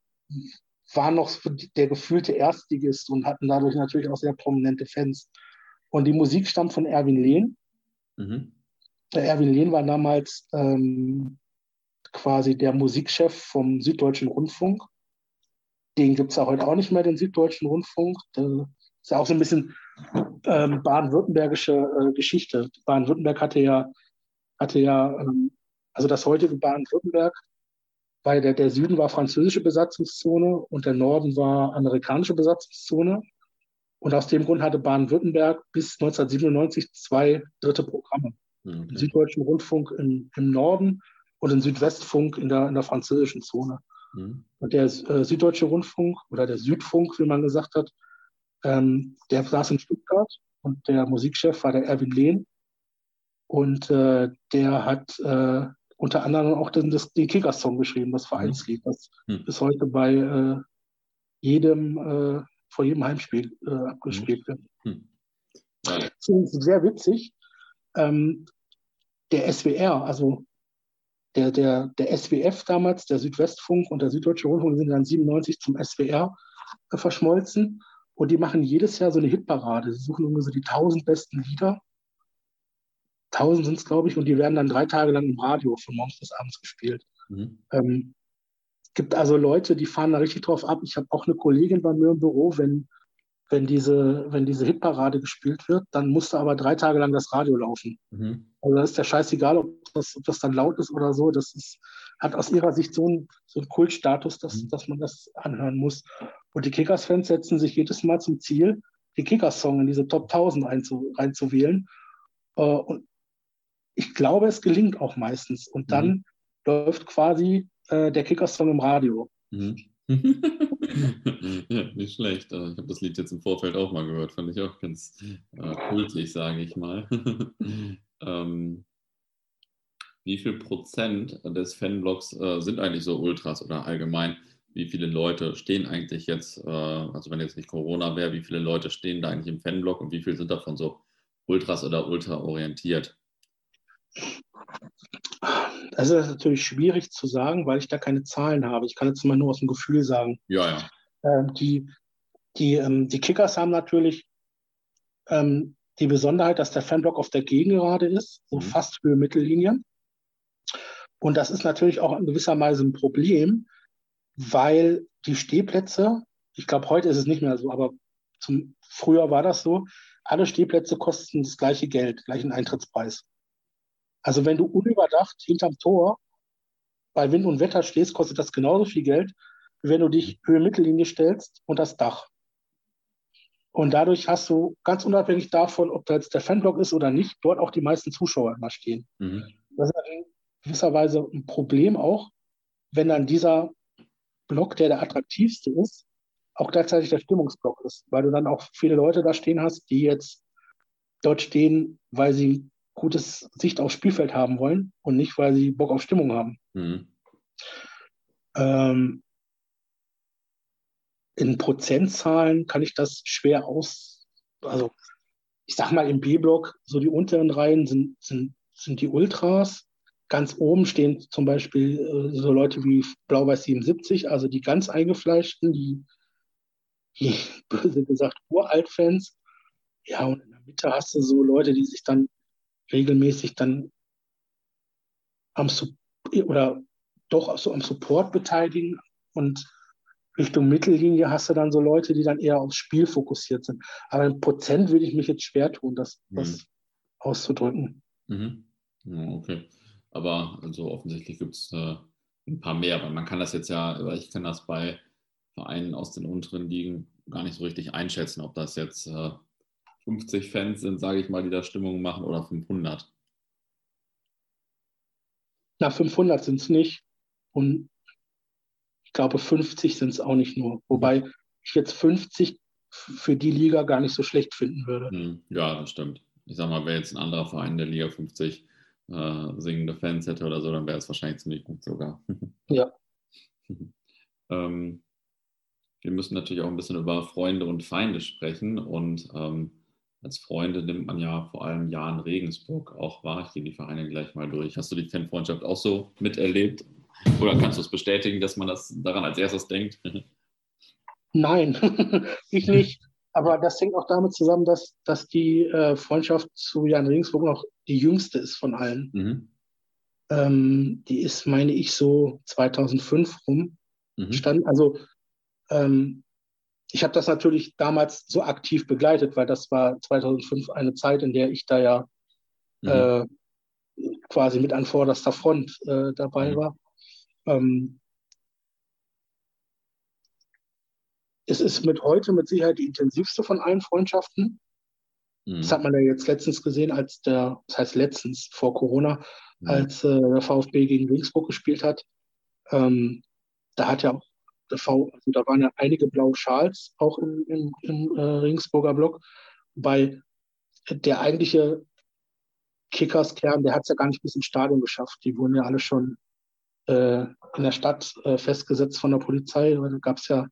waren noch der gefühlte Erstligist und hatten dadurch natürlich auch sehr prominente Fans. Und die Musik stammt von Erwin Lehn. Mhm. Der Erwin Lehn war damals ähm, quasi der Musikchef vom Süddeutschen Rundfunk. Den gibt es ja heute auch nicht mehr, den Süddeutschen Rundfunk. Das ist ja auch so ein bisschen ähm, baden-württembergische äh, Geschichte. Baden-Württemberg hatte ja hatte ja, ähm, also das heutige Baden-Württemberg, weil der, der Süden war französische Besatzungszone und der Norden war amerikanische Besatzungszone. Und aus dem Grund hatte Baden-Württemberg bis 1997 zwei dritte Programme. Mhm. Den Süddeutschen Rundfunk im, im Norden und den Südwestfunk in der, in der französischen Zone. Mhm. Und der äh, Süddeutsche Rundfunk oder der Südfunk, wie man gesagt hat, ähm, der saß in Stuttgart und der Musikchef war der Erwin Lehn. Und äh, der hat äh, unter anderem auch den, das, den Kickers-Song geschrieben, das Vereinslied, das mhm. bis heute bei äh, jedem, äh, vor jedem Heimspiel äh, abgespielt wird. Mhm. Ja. Sehr witzig. Ähm, der SWR, also der, der, der SWF damals, der Südwestfunk und der Süddeutsche Rundfunk sind dann 97 zum SWR äh, verschmolzen. Und die machen jedes Jahr so eine Hitparade. Sie suchen irgendwie so die 1000 besten Lieder 1000 sind es, glaube ich, und die werden dann drei Tage lang im Radio von morgens bis abends gespielt. Mhm. Ähm, gibt also Leute, die fahren da richtig drauf ab. Ich habe auch eine Kollegin bei mir im Büro, wenn, wenn, diese, wenn diese Hitparade gespielt wird, dann musste aber drei Tage lang das Radio laufen. Mhm. Also da ist der Scheißegal, ob das, ob das dann laut ist oder so. Das ist, hat aus ihrer Sicht so einen, so einen Kultstatus, dass, mhm. dass man das anhören muss. Und die Kickers-Fans setzen sich jedes Mal zum Ziel, die Kickers-Song in diese Top 1000 einzu, reinzuwählen. Äh, und ich glaube, es gelingt auch meistens. Und dann mhm. läuft quasi äh, der Kicker-Song im Radio. Mhm. <laughs>
ja, nicht schlecht. Also ich habe das Lied jetzt im Vorfeld auch mal gehört, fand ich auch ganz äh, kultlich, sage ich mal. <laughs> ähm, wie viel Prozent des Fanblogs äh, sind eigentlich so Ultras oder allgemein? Wie viele Leute stehen eigentlich jetzt, äh, also wenn jetzt nicht Corona wäre, wie viele Leute stehen da eigentlich im Fanblog und wie viele sind davon so Ultras oder ultra orientiert?
Das ist natürlich schwierig zu sagen, weil ich da keine Zahlen habe. Ich kann jetzt mal nur aus dem Gefühl sagen.
Ja, ja.
Ähm, die, die, ähm, die Kickers haben natürlich ähm, die Besonderheit, dass der Fanblock auf der Gegengerade ist, so mhm. fast Höhe Mittellinie. Und das ist natürlich auch in gewisser Weise ein Problem, weil die Stehplätze, ich glaube, heute ist es nicht mehr so, aber zum, früher war das so, alle Stehplätze kosten das gleiche Geld, gleichen Eintrittspreis. Also wenn du unüberdacht hinterm Tor bei Wind und Wetter stehst, kostet das genauso viel Geld, wie wenn du dich Höhe Mittellinie stellst und das Dach. Und dadurch hast du ganz unabhängig davon, ob da jetzt der Fanblock ist oder nicht, dort auch die meisten Zuschauer immer stehen. Mhm. Das ist in gewisser Weise ein Problem auch, wenn dann dieser Block, der der attraktivste ist, auch gleichzeitig der Stimmungsblock ist, weil du dann auch viele Leute da stehen hast, die jetzt dort stehen, weil sie gutes Sicht aufs Spielfeld haben wollen und nicht, weil sie Bock auf Stimmung haben. Mhm. Ähm, in Prozentzahlen kann ich das schwer aus, also ich sag mal im B-Block, so die unteren Reihen sind, sind, sind die Ultras. Ganz oben stehen zum Beispiel äh, so Leute wie Blau-Weiß 77, also die ganz eingefleischten, die, die <laughs> böse gesagt Uralt-Fans. Ja, und in der Mitte hast du so Leute, die sich dann regelmäßig dann am oder doch so am Support beteiligen und Richtung Mittellinie hast du dann so Leute, die dann eher aufs Spiel fokussiert sind. Aber im Prozent würde ich mich jetzt schwer tun, das, mhm. das auszudrücken.
Mhm. okay. Aber also offensichtlich gibt es äh, ein paar mehr, weil man kann das jetzt ja, ich kann das bei Vereinen aus den unteren Ligen gar nicht so richtig einschätzen, ob das jetzt äh, 50 Fans sind, sage ich mal, die da Stimmung machen oder 500.
Na, 500 sind es nicht. Und ich glaube, 50 sind es auch nicht nur. Wobei ich jetzt 50 für die Liga gar nicht so schlecht finden würde. Hm,
ja, das stimmt. Ich sag mal, wer jetzt ein anderer Verein der Liga 50 äh, singende Fans hätte oder so, dann wäre es wahrscheinlich ziemlich gut sogar. <laughs>
Ja. <laughs>
ähm, wir müssen natürlich auch ein bisschen über Freunde und Feinde sprechen. Und ähm, als Freunde nimmt man ja vor allem Jan Regensburg auch wahr. Ich gehe die Vereine gleich mal durch. Hast du die Fanfreundschaft auch so miterlebt? Oder kannst du es bestätigen, dass man das daran als erstes denkt? <laughs>
Nein, ich nicht. Aber das hängt auch damit zusammen, dass, dass die äh, Freundschaft zu Jan Regensburg noch die jüngste ist von allen. Mhm. Ähm, die ist, meine ich, so 2005 rum. Mhm. Stand, also ähm, ich habe das natürlich damals so aktiv begleitet, weil das war 2005 eine Zeit, in der ich da ja mhm. äh, quasi mit an vorderster Front äh, dabei mhm. war. Ähm, es ist mit heute mit Sicherheit die intensivste von allen Freundschaften. Mhm. Das hat man ja jetzt letztens gesehen, als der, das heißt letztens vor Corona, mhm. als äh, der VfB gegen Regensburg gespielt hat. Ähm, da hat ja auch der V, also da waren ja einige blaue Schals auch im, im, im äh, Regensburger Block, weil der eigentliche Kickers-Kern, der hat es ja gar nicht bis ins Stadion geschafft. Die wurden ja alle schon äh, in der Stadt äh, festgesetzt von der Polizei. Da gab es ja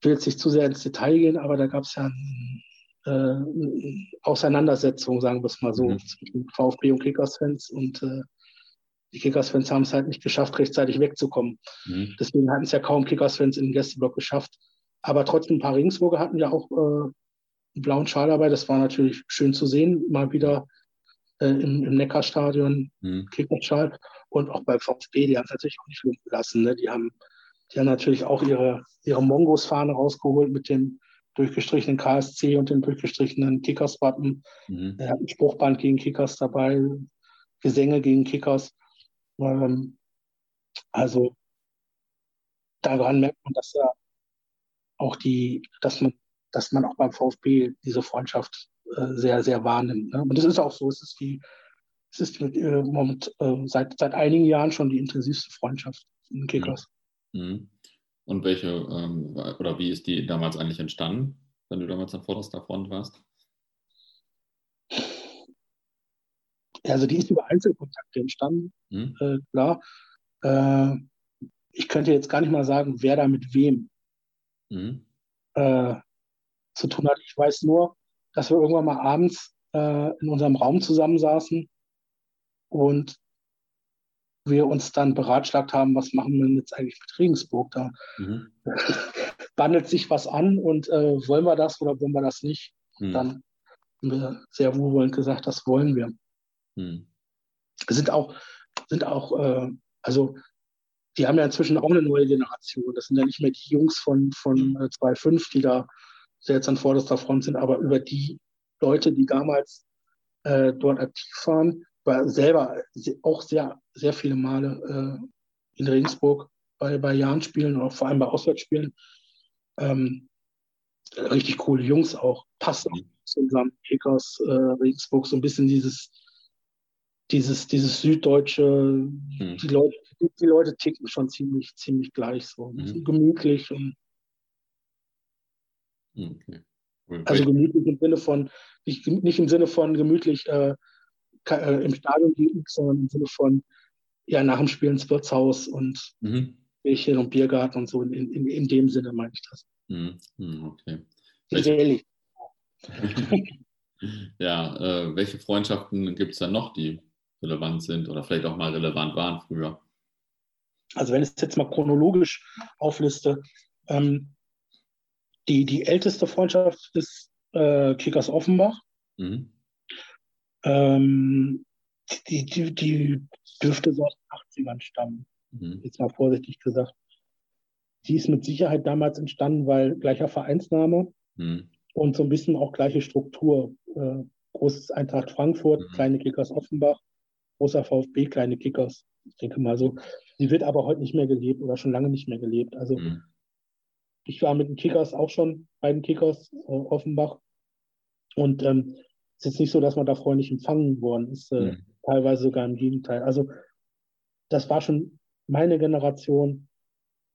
ich will jetzt nicht zu sehr ins Detail gehen, aber da gab es ja äh, eine Auseinandersetzung, sagen wir es mal so, mhm. zwischen VfB und Kickers-Fans und äh, die Kickers-Fans haben es halt nicht geschafft, rechtzeitig wegzukommen. Mhm. Deswegen hatten es ja kaum Kickers-Fans in den Gästeblock geschafft. Aber trotzdem, ein paar Regensburger hatten ja auch äh, einen blauen Schal dabei. Das war natürlich schön zu sehen, mal wieder äh, im, im Neckarstadion, mhm. Kickers-Schal. Und auch beim VfB, die haben es natürlich auch nicht gelassen. Ne? Die haben die haben natürlich auch ihre, ihre Mongos-Fahne rausgeholt mit dem durchgestrichenen KSC und dem durchgestrichenen Kickers-Wappen. Mhm. Er hat ein Spruchband gegen Kickers dabei, Gesänge gegen Kickers. Ähm, also daran merkt man, dass ja auch die, dass man, dass man auch beim VfB diese Freundschaft äh, sehr, sehr wahrnimmt. Ne? Und das ist auch so, es ist die, es ist äh, moment, äh, seit, seit einigen Jahren schon die intensivste Freundschaft in Kickers. Mhm.
Und welche, ähm, oder wie ist die damals eigentlich entstanden, wenn du damals an vorderster Front warst?
Also die ist über Einzelkontakte entstanden, mhm. äh, klar. Äh, ich könnte jetzt gar nicht mal sagen, wer da mit wem mhm. äh, zu tun hat. Ich weiß nur, dass wir irgendwann mal abends äh, in unserem Raum zusammensaßen und wir uns dann beratschlagt haben, was machen wir jetzt eigentlich mit Regensburg da? Mhm. <laughs> Wandelt sich was an und äh, wollen wir das oder wollen wir das nicht? Mhm. Dann haben wir sehr wohlwollend gesagt, das wollen wir. Mhm. Sind auch, sind auch äh, also die haben ja inzwischen auch eine neue Generation. Das sind ja nicht mehr die Jungs von, von mhm. äh, 2.5, die da jetzt an vorderster Front sind, aber über die Leute, die damals äh, dort aktiv waren, war selber auch sehr, sehr viele Male äh, in Regensburg bei, bei Jahn-Spielen und auch vor allem bei Auswärtsspielen. Ähm, richtig coole Jungs auch. Passt auch zu unserem Kickers äh, Regensburg so ein bisschen dieses, dieses, dieses süddeutsche, mhm. die, Leute, die, die, Leute ticken schon ziemlich, ziemlich gleich so. Mhm. Gemütlich und okay. Also gemütlich im Sinne von, nicht, nicht im Sinne von gemütlich äh, äh, im Stadion liegen, sondern im Sinne von ja, nach dem Spiel ins Wirtshaus und mhm. Bierchen und Biergarten und so. In, in, in dem Sinne meine ich das. Mhm. mhm okay.
Welche, <laughs> ja, äh, welche Freundschaften gibt es dann noch, die relevant sind oder vielleicht auch mal relevant waren früher?
Also wenn ich es jetzt mal chronologisch aufliste, ähm, die, die älteste Freundschaft ist äh, Kickers Offenbach. Mhm. Ähm, die, die, die dürfte so aus den 80ern stammen. Mhm. Jetzt mal vorsichtig gesagt. Die ist mit Sicherheit damals entstanden, weil gleicher Vereinsname mhm. und so ein bisschen auch gleiche Struktur. Äh, großes Eintracht Frankfurt, mhm. kleine Kickers Offenbach, großer VfB, kleine Kickers. Ich denke mal so. Die wird aber heute nicht mehr gelebt oder schon lange nicht mehr gelebt. Also mhm. ich war mit den Kickers auch schon bei den Kickers äh, Offenbach und ähm, ist jetzt nicht so, dass man da freundlich empfangen worden ist. Äh, mhm. teilweise sogar im Gegenteil. Also das war schon meine Generation,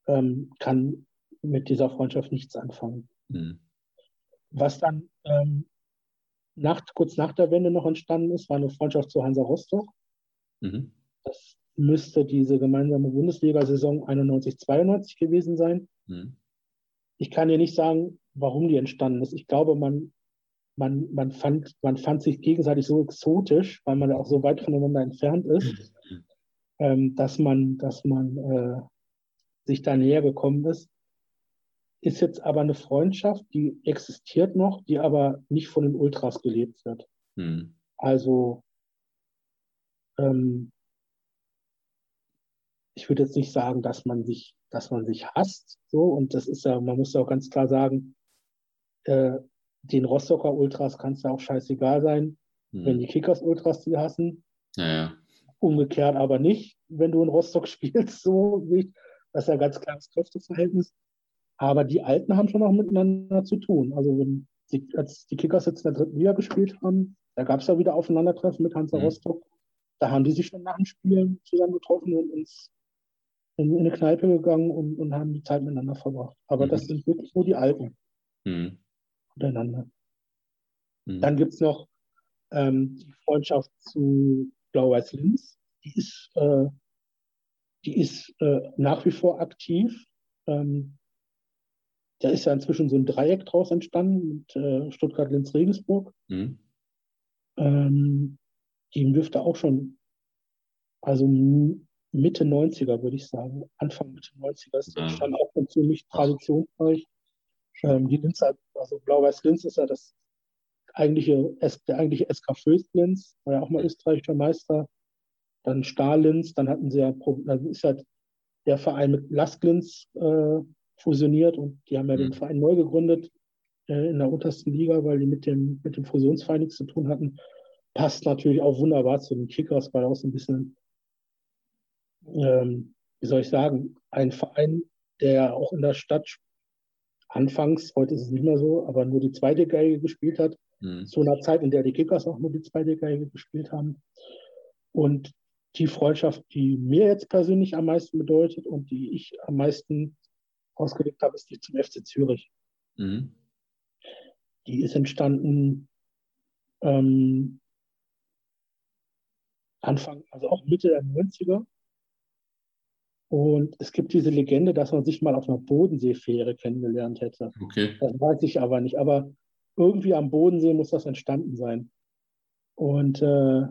ähm, kann mit dieser Freundschaft nichts anfangen. Mhm. Was dann ähm, nach, kurz nach der Wende noch entstanden ist, war eine Freundschaft zu Hansa Rostock. Mhm. Das müsste diese gemeinsame Bundesliga-Saison 91-92 gewesen sein. Mhm. Ich kann dir nicht sagen, warum die entstanden ist. Ich glaube, man, man, man, fand, man fand sich gegenseitig so exotisch, weil man auch so weit voneinander entfernt ist, ähm, dass man, dass man äh, sich da näher gekommen ist. Ist jetzt aber eine Freundschaft, die existiert noch, die aber nicht von den Ultras gelebt wird. Mhm. Also ähm, ich würde jetzt nicht sagen, dass man sich, dass man sich hasst, so und das ist ja, man muss ja auch ganz klar sagen, äh, den Rostocker Ultras kann es ja auch scheißegal sein, hm. wenn die Kickers Ultras die hassen.
Ja, ja.
Umgekehrt aber nicht, wenn du in Rostock <laughs> spielst, so nicht. Das ist ja ganz klares Kräfteverhältnis. Aber die Alten haben schon auch miteinander zu tun. Also wenn die, als die Kickers jetzt in der dritten Liga gespielt haben, da gab es ja wieder Aufeinandertreffen mit Hansa mhm. Rostock. Da haben die sich schon nach dem Spielen zusammen getroffen und ins in, eine Kneipe gegangen und, und haben die Zeit miteinander verbracht. Aber mhm. das sind wirklich nur die Alten mhm. Untereinander. Mhm. Dann gibt es noch ähm, die Freundschaft zu Blau-Weiß Linz. Die ist, äh, die ist äh, nach wie vor aktiv. Ähm, da ist ja inzwischen so ein Dreieck draus entstanden mit äh, Stuttgart, Linz, Regensburg. Mhm. Ähm, die dürfte auch schon, also Mitte 90er, würde ich sagen. Anfang Mitte 90er ist ja. dann auch schon ziemlich traditionsreich. Ähm, die Linz, also Blau-Weiß-Linz ist ja das eigentliche, der eigentliche SK Föst-Linz, war ja auch mal österreichischer Meister. Dann Stahl-Linz, dann hatten sie ja, dann ist halt der Verein mit Lask-Linz äh, fusioniert und die haben ja mhm. den Verein neu gegründet äh, in der untersten Liga, weil die mit dem, mit dem Fusionsverein nichts zu tun hatten. Passt natürlich auch wunderbar zu den Kickers, weil auch so ein bisschen ähm, wie soll ich sagen, ein Verein, der auch in der Stadt anfangs, heute ist es nicht mehr so, aber nur die zweite Geige gespielt hat, mhm. zu einer Zeit, in der die Kickers auch nur die zweite Geige gespielt haben. Und die Freundschaft, die mir jetzt persönlich am meisten bedeutet und die ich am meisten ausgelegt habe, ist die zum FC Zürich. Mhm. Die ist entstanden ähm, Anfang, also auch Mitte der 90er. Und es gibt diese Legende, dass man sich mal auf einer Bodenseefähre kennengelernt hätte. Okay. Das weiß ich aber nicht. Aber irgendwie am Bodensee muss das entstanden sein. Und äh,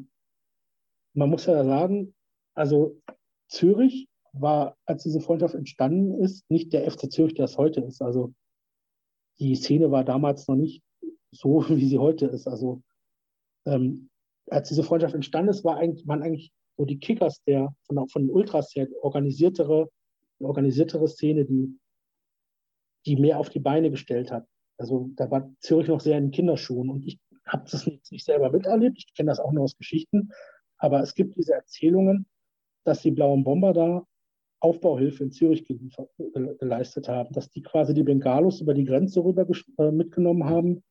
man muss ja sagen, also Zürich war, als diese Freundschaft entstanden ist, nicht der FC Zürich, der es heute ist. Also die Szene war damals noch nicht so, <laughs> wie sie heute ist. Also ähm, als diese Freundschaft entstanden ist, war eigentlich, waren eigentlich wo die Kickers der von, von den Ultras her organisiertere, organisiertere Szene, die, die mehr auf die Beine gestellt hat. Also da war Zürich noch sehr in Kinderschuhen und ich habe das nicht, nicht selber miterlebt, ich kenne das auch nur aus Geschichten, aber es gibt diese Erzählungen, dass die blauen Bomber da Aufbauhilfe in Zürich geleistet haben, dass die quasi die Bengalos über die Grenze rüber äh, mitgenommen haben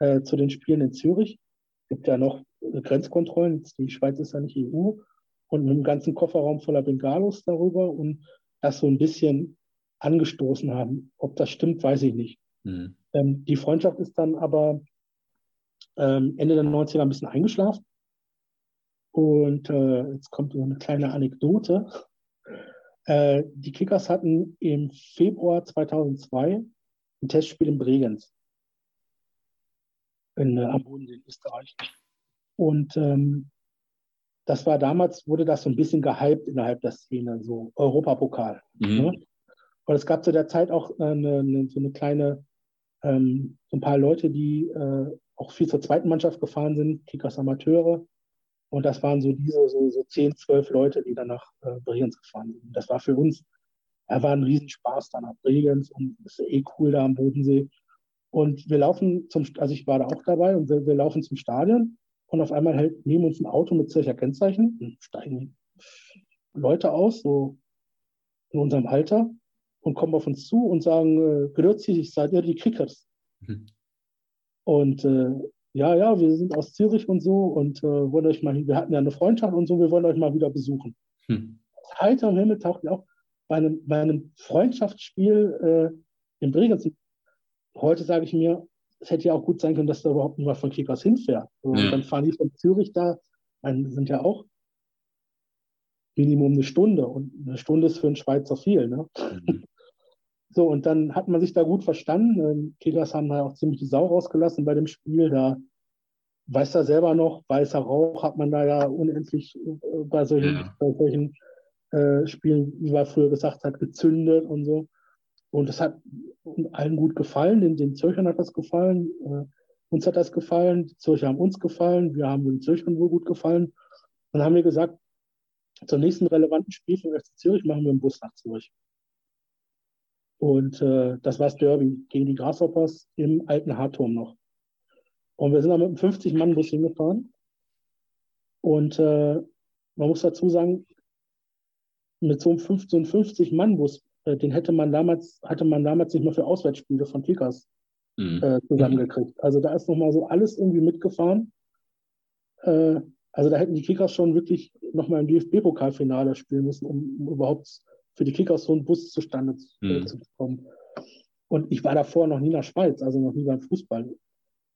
äh, zu den Spielen in Zürich. Es gibt ja noch Grenzkontrollen, die Schweiz ist ja nicht EU und mit einem ganzen Kofferraum voller Bengalos darüber und das so ein bisschen angestoßen haben. Ob das stimmt, weiß ich nicht. Mhm. Ähm, die Freundschaft ist dann aber ähm, Ende der 90er ein bisschen eingeschlafen. Und äh, jetzt kommt so eine kleine Anekdote. Äh, die Kickers hatten im Februar 2002 ein Testspiel in Bregenz in, äh, am Bodensee in Österreich. Und ähm, das war damals, wurde das so ein bisschen gehypt innerhalb der Szene, so Europapokal. Mhm. Ne? Und es gab zu der Zeit auch äh, eine, eine, so eine kleine, ähm, so ein paar Leute, die äh, auch viel zur zweiten Mannschaft gefahren sind, Kickers Amateure. Und das waren so diese, so, so 10, 12 Leute, die dann nach äh, Bregenz gefahren sind. Das war für uns, er war ein Riesenspaß da nach Bregenz und es ist eh cool da am Bodensee. Und wir laufen zum, also ich war da auch dabei und wir, wir laufen zum Stadion und auf einmal hält neben uns ein Auto mit solcher Kennzeichen steigen Leute aus, so in unserem Alter, und kommen auf uns zu und sagen, äh, grüezi, seid ihr die Kickers? Mhm. Und äh, ja, ja, wir sind aus Zürich und so und äh, wollen euch mal, wir hatten ja eine Freundschaft und so, wir wollen euch mal wieder besuchen. Hm. Heiter am Himmel taucht ja auch bei einem, bei einem Freundschaftsspiel äh, in Bregenz. Heute sage ich mir, es hätte ja auch gut sein können, dass da überhaupt niemand von Kickers hinfährt. Ja. Und dann fahren die von Zürich da, meine, sind ja auch Minimum eine Stunde und eine Stunde ist für einen Schweizer viel. Ne? Mhm. <laughs> So, und dann hat man sich da gut verstanden. Ähm, Kickers haben da auch ziemlich die Sau rausgelassen bei dem Spiel. Da weiß er selber noch, weißer Rauch hat man da ja unendlich äh, bei solchen, ja. bei solchen äh, Spielen, wie man früher gesagt hat, gezündet und so. Und das hat allen gut gefallen. Den, den Zürchern hat das gefallen. Äh, uns hat das gefallen. Die Zürcher haben uns gefallen. Wir haben den Zürchern wohl gut gefallen. Dann haben wir gesagt, zum nächsten relevanten Spiel von FC Zürich machen wir einen Bus nach Zürich. Und äh, das war das Derby gegen die Grasshoppers im alten Harturm noch. Und wir sind dann mit einem 50-Mann-Bus hingefahren. Und äh, man muss dazu sagen, mit so einem 50-Mann-Bus, äh, den hätte man damals, hatte man damals nicht mehr für Auswärtsspiele von Kickers mhm. äh, zusammengekriegt. Also da ist nochmal so alles irgendwie mitgefahren. Äh, also da hätten die Kickers schon wirklich nochmal im DFB-Pokalfinale spielen müssen, um, um, überhaupt für die Kickers so einen Bus zustande mhm. zu bekommen. Und ich war davor noch nie in der Schweiz, also noch nie beim Fußball.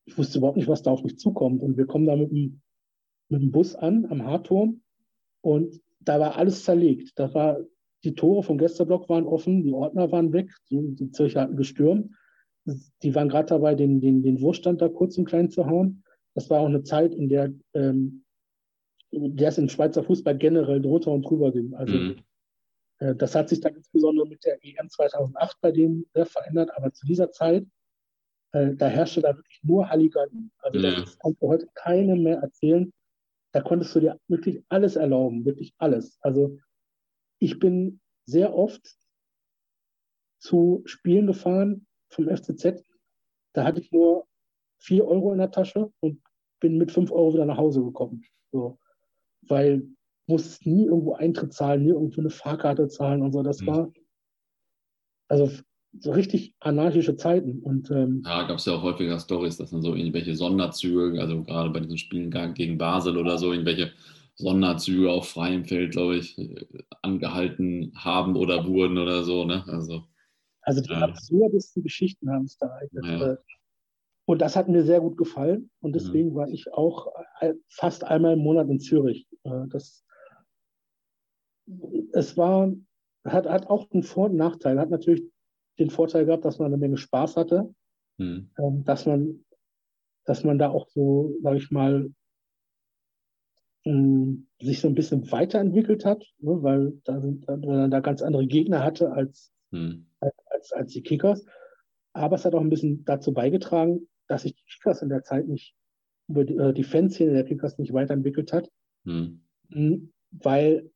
Ich wusste überhaupt nicht, was da auf mich zukommt. Und wir kommen da mit dem, mit dem Bus an am Harturm und da war alles zerlegt. Da war, die Tore vom Gästeblock waren offen, die Ordner waren weg, die, die Zürcher hatten gestürmt. Die waren gerade dabei, den, den, den Wurfstand da kurz und klein zu hauen. Das war auch eine Zeit, in der ähm, der es im Schweizer Fußball generell drunter und drüber ging. Also mhm. äh, das hat sich dann insbesondere mit der EM 2008 bei denen äh, verändert, aber zu dieser Zeit, äh, da herrschte da wirklich nur Halligalli. Also ja. das kannst du heute keinem mehr erzählen. Da konntest du dir wirklich alles erlauben, wirklich alles. Also ich bin sehr oft zu Spielen gefahren vom FCZ. Da hatte ich nur vier Euro in der Tasche und bin mit fünf Euro wieder nach Hause gekommen. So weil muss nie irgendwo Eintritt zahlen, nie irgendwo eine Fahrkarte zahlen und so. Das mhm. war also so richtig anarchische Zeiten. Und, ähm,
ja, gab es ja auch häufiger Stories, dass dann so irgendwelche Sonderzüge, also gerade bei diesen Spielen gegen Basel oder so, irgendwelche Sonderzüge auf freiem Feld, glaube ich, angehalten haben oder wurden oder so. Ne? Also,
also die äh, absurdesten Geschichten haben es da eigentlich. Ja. Äh, und das hat mir sehr gut gefallen. Und mhm. deswegen mhm. war ich auch äh, fast einmal im Monat in Zürich. Äh, das, es war, hat, hat auch einen Vor- und Nachteil. Hat natürlich den Vorteil gehabt, dass man eine Menge Spaß hatte. Mhm. Ähm, dass man, dass man da auch so, sage ich mal, sich so ein bisschen weiterentwickelt hat, ne, weil da, sind, da, da ganz andere Gegner hatte als, mhm. als, als, die Kickers. Aber es hat auch ein bisschen dazu beigetragen, dass sich die Kickers in der Zeit nicht, über die, äh, die Fanszene der Kickers nicht weiterentwickelt hat, hm. hm. weil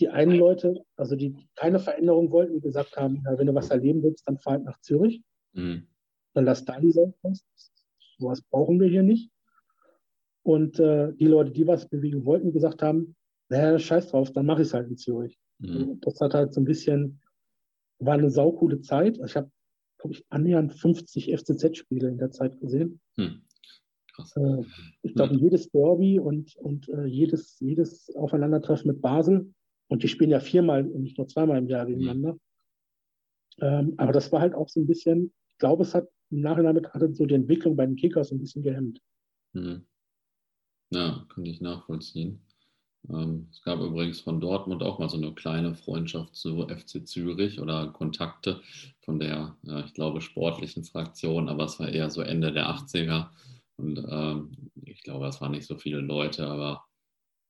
die einen Leute, also die keine Veränderung wollten, die gesagt haben, na, wenn du was erleben willst, dann fahr halt nach Zürich. Hm. Dann lass da die raus. Sowas brauchen wir hier nicht. Und äh, die Leute, die was bewegen wollten, die gesagt haben, naja, scheiß drauf, dann mache ich es halt in Zürich. Mhm. Das hat halt so ein bisschen, war eine saukoole Zeit. Ich habe glaube ich, annähernd 50 FCZ-Spiele in der Zeit gesehen. Hm. Äh, ich glaube, hm. jedes Derby und, und äh, jedes, jedes Aufeinandertreffen mit Basel. Und die spielen ja viermal und nicht nur zweimal im Jahr gegeneinander. Hm. Ähm, aber das war halt auch so ein bisschen, ich glaube, es hat im Nachhinein betrachtet so die Entwicklung bei den Kickers ein bisschen gehemmt.
Hm. Ja, kann ich nachvollziehen. Ähm, es gab übrigens von Dortmund auch mal so eine kleine Freundschaft zu FC Zürich oder Kontakte von der, ich glaube, sportlichen Fraktion, aber es war eher so Ende der 80er. Und ähm, ich glaube, es waren nicht so viele Leute, aber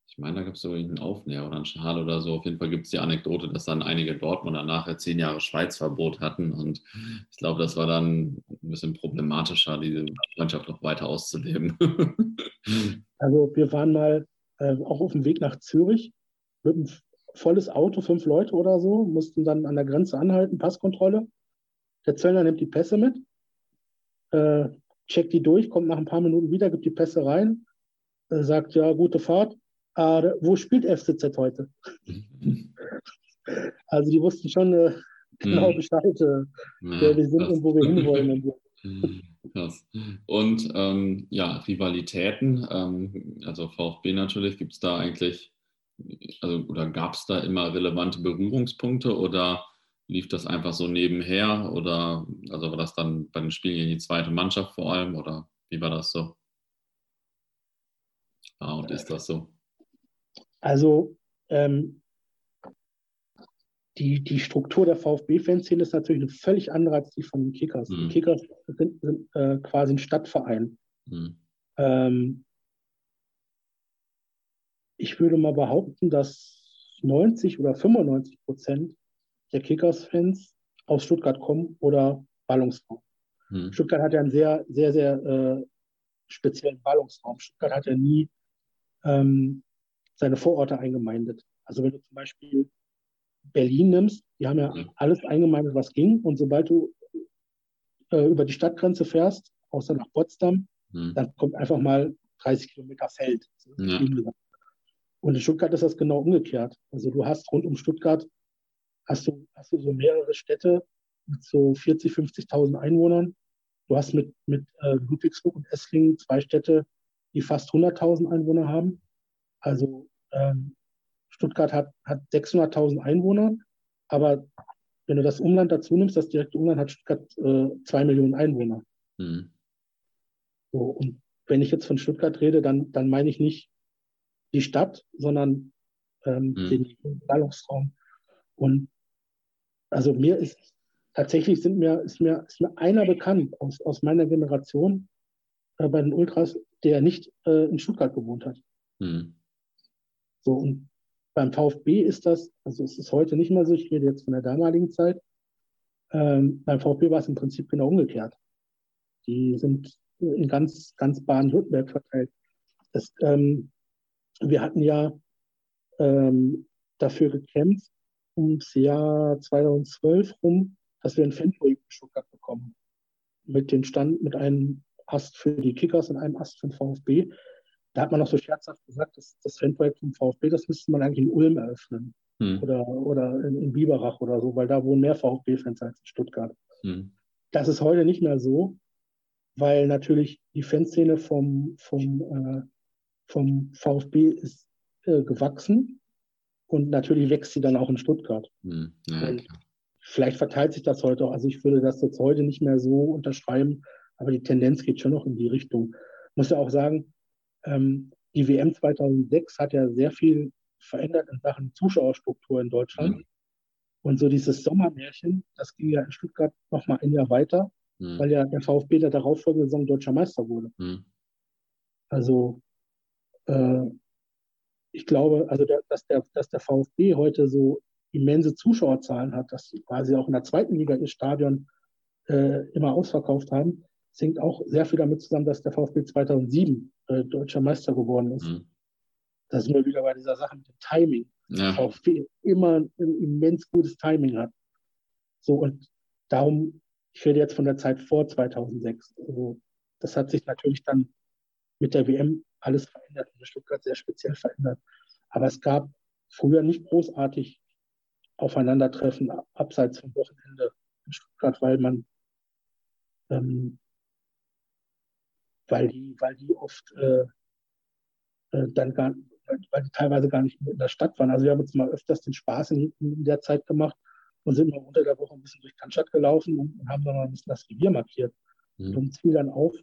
ich meine, da gab es so einen Aufnäher oder einen Schal oder so. Auf jeden Fall gibt es die Anekdote, dass dann einige Dortmunder nachher zehn Jahre Schweizverbot hatten. Und ich glaube, das war dann ein bisschen problematischer, diese Freundschaft noch weiter auszuleben. <laughs> <laughs>
Also wir waren mal äh, auch auf dem Weg nach Zürich mit einem volles Auto, fünf Leute oder so, mussten dann an der Grenze anhalten, Passkontrolle. Der Zöllner nimmt die Pässe mit, äh, checkt die durch, kommt nach ein paar Minuten wieder, gibt die Pässe rein, äh, sagt, ja, gute Fahrt. Ah, wo spielt FCZ heute? <laughs> also die wussten schon äh, genau hm. Bescheid, äh, wer wir sind und wo wir hinwollen. <laughs>
Krass. Und ähm, ja, Rivalitäten, ähm, also VfB natürlich, gibt es da eigentlich, also oder gab es da immer relevante Berührungspunkte oder lief das einfach so nebenher oder also war das dann bei den Spielen gegen die zweite Mannschaft vor allem oder wie war das so? Ah, und ist das so?
Also ähm, die, die Struktur der VfB-Fanszene ist natürlich eine völlig andere als die von den Kickers. Mhm. Die Kickers sind, sind äh, quasi ein Stadtverein. Mhm. Ähm, ich würde mal behaupten, dass 90 oder 95 Prozent der Kickers-Fans aus Stuttgart kommen oder Ballungsraum. Mhm. Stuttgart hat ja einen sehr, sehr, sehr äh, speziellen Ballungsraum. Stuttgart hat ja nie ähm, seine Vororte eingemeindet. Also wenn du zum Beispiel Berlin nimmst, die haben ja mhm. alles eingemeindet, was ging. Und sobald du äh, über die Stadtgrenze fährst, außer nach Potsdam, mhm. dann kommt einfach mal 30 Kilometer Feld. Ja. Und in Stuttgart ist das genau umgekehrt. Also du hast rund um Stuttgart hast du, hast du so mehrere Städte mit so 40, 50.000 Einwohnern. Du hast mit, mit äh, Ludwigsburg und Esslingen zwei Städte, die fast 100.000 Einwohner haben. Also ähm, Stuttgart hat, hat 600.000 Einwohner, aber wenn du das Umland dazu nimmst, das direkte Umland hat Stuttgart äh, zwei Millionen Einwohner. Mhm. So, und wenn ich jetzt von Stuttgart rede, dann, dann meine ich nicht die Stadt, sondern ähm, mhm. den Ballungsraum. Und also mir ist tatsächlich sind mir, ist, mir, ist mir einer bekannt aus, aus meiner Generation äh, bei den Ultras, der nicht äh, in Stuttgart gewohnt hat. Mhm. So, und beim VfB ist das, also es ist heute nicht mehr so, ich rede jetzt von der damaligen Zeit, ähm, beim VfB war es im Prinzip genau umgekehrt. Die sind in ganz, ganz Baden-Württemberg verteilt. Das, ähm, wir hatten ja ähm, dafür gekämpft, ums Jahr 2012 rum, dass wir ein Fanprojekt in Stuttgart bekommen. Mit dem Stand, mit einem Ast für die Kickers und einem Ast für den VfB. Da hat man noch so scherzhaft gesagt, dass das Fanprojekt vom VfB, das müsste man eigentlich in Ulm eröffnen. Hm. Oder, oder in, in, Biberach oder so, weil da wohnen mehr VfB-Fans als in Stuttgart. Hm. Das ist heute nicht mehr so, weil natürlich die Fanszene vom, vom, äh, vom VfB ist äh, gewachsen und natürlich wächst sie dann auch in Stuttgart. Hm. Ja, vielleicht verteilt sich das heute auch. Also ich würde das jetzt heute nicht mehr so unterschreiben, aber die Tendenz geht schon noch in die Richtung. Ich muss ja auch sagen, ähm, die WM 2006 hat ja sehr viel verändert in Sachen Zuschauerstruktur in Deutschland. Mhm. Und so dieses Sommermärchen, das ging ja in Stuttgart nochmal ein Jahr weiter, mhm. weil ja der VfB der darauffolgende Saison deutscher Meister wurde. Mhm. Also äh, ich glaube, also der, dass, der, dass der VfB heute so immense Zuschauerzahlen hat, dass sie quasi auch in der zweiten Liga ihr Stadion äh, immer ausverkauft haben, das hängt auch sehr viel damit zusammen, dass der VfB 2007 äh, deutscher Meister geworden ist. Mhm. Da sind wir wieder bei dieser Sache mit dem Timing. Ja. VfB immer ein immens gutes Timing hat. So, und darum, ich rede jetzt von der Zeit vor 2006. Also, das hat sich natürlich dann mit der WM alles verändert und Stuttgart sehr speziell verändert. Aber es gab früher nicht großartig Aufeinandertreffen abseits vom Wochenende in Stuttgart, weil man ähm, weil die, weil die oft äh, äh, dann gar, weil die teilweise gar nicht in der Stadt waren. Also wir haben jetzt mal öfters den Spaß in, in der Zeit gemacht und sind mal unter der Woche ein bisschen durch Cannstatt gelaufen und, und, haben dann mal ein bisschen das Revier markiert. Mhm. Und uns fiel dann auf,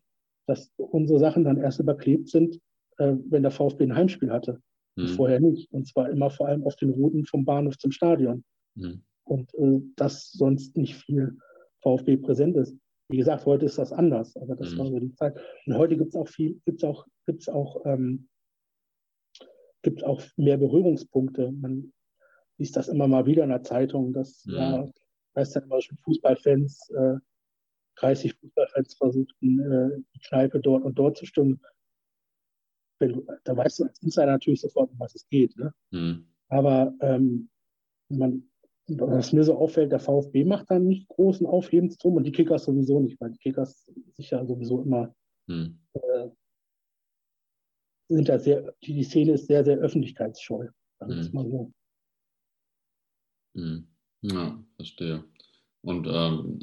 dass unsere Sachen dann erst überklebt sind, äh, wenn der VfB ein Heimspiel hatte. Mhm. Vorher nicht. Und zwar immer vor allem auf den Routen vom Bahnhof zum Stadion. Mhm. Und äh, dass sonst nicht viel VfB präsent ist. Wie gesagt, heute ist das anders, aber das mhm. war so die Zeit. Und heute gibt es auch viel, gibt es auch, gibt's auch, ähm, gibt auch mehr Berührungspunkte. Man liest das immer mal wieder in der Zeitung, dass, mhm. ja, weißt du, immer schon Fußballfans, äh, 30 Fußballfans versuchten, äh, die Kneipe dort und dort zu stimmen. Du, da weißt du als Insider natürlich sofort, um was es geht. Ne? Mhm. Aber ähm, man, was mir so auffällt, der VfB macht da nicht großen Aufhebens drum und die Kickers sowieso nicht, weil die Kickers sich ja sowieso immer hm. äh, sind da sehr, die Szene ist sehr, sehr öffentlichkeitsscheu. Hm. So.
Hm. Ja, verstehe. Und ähm,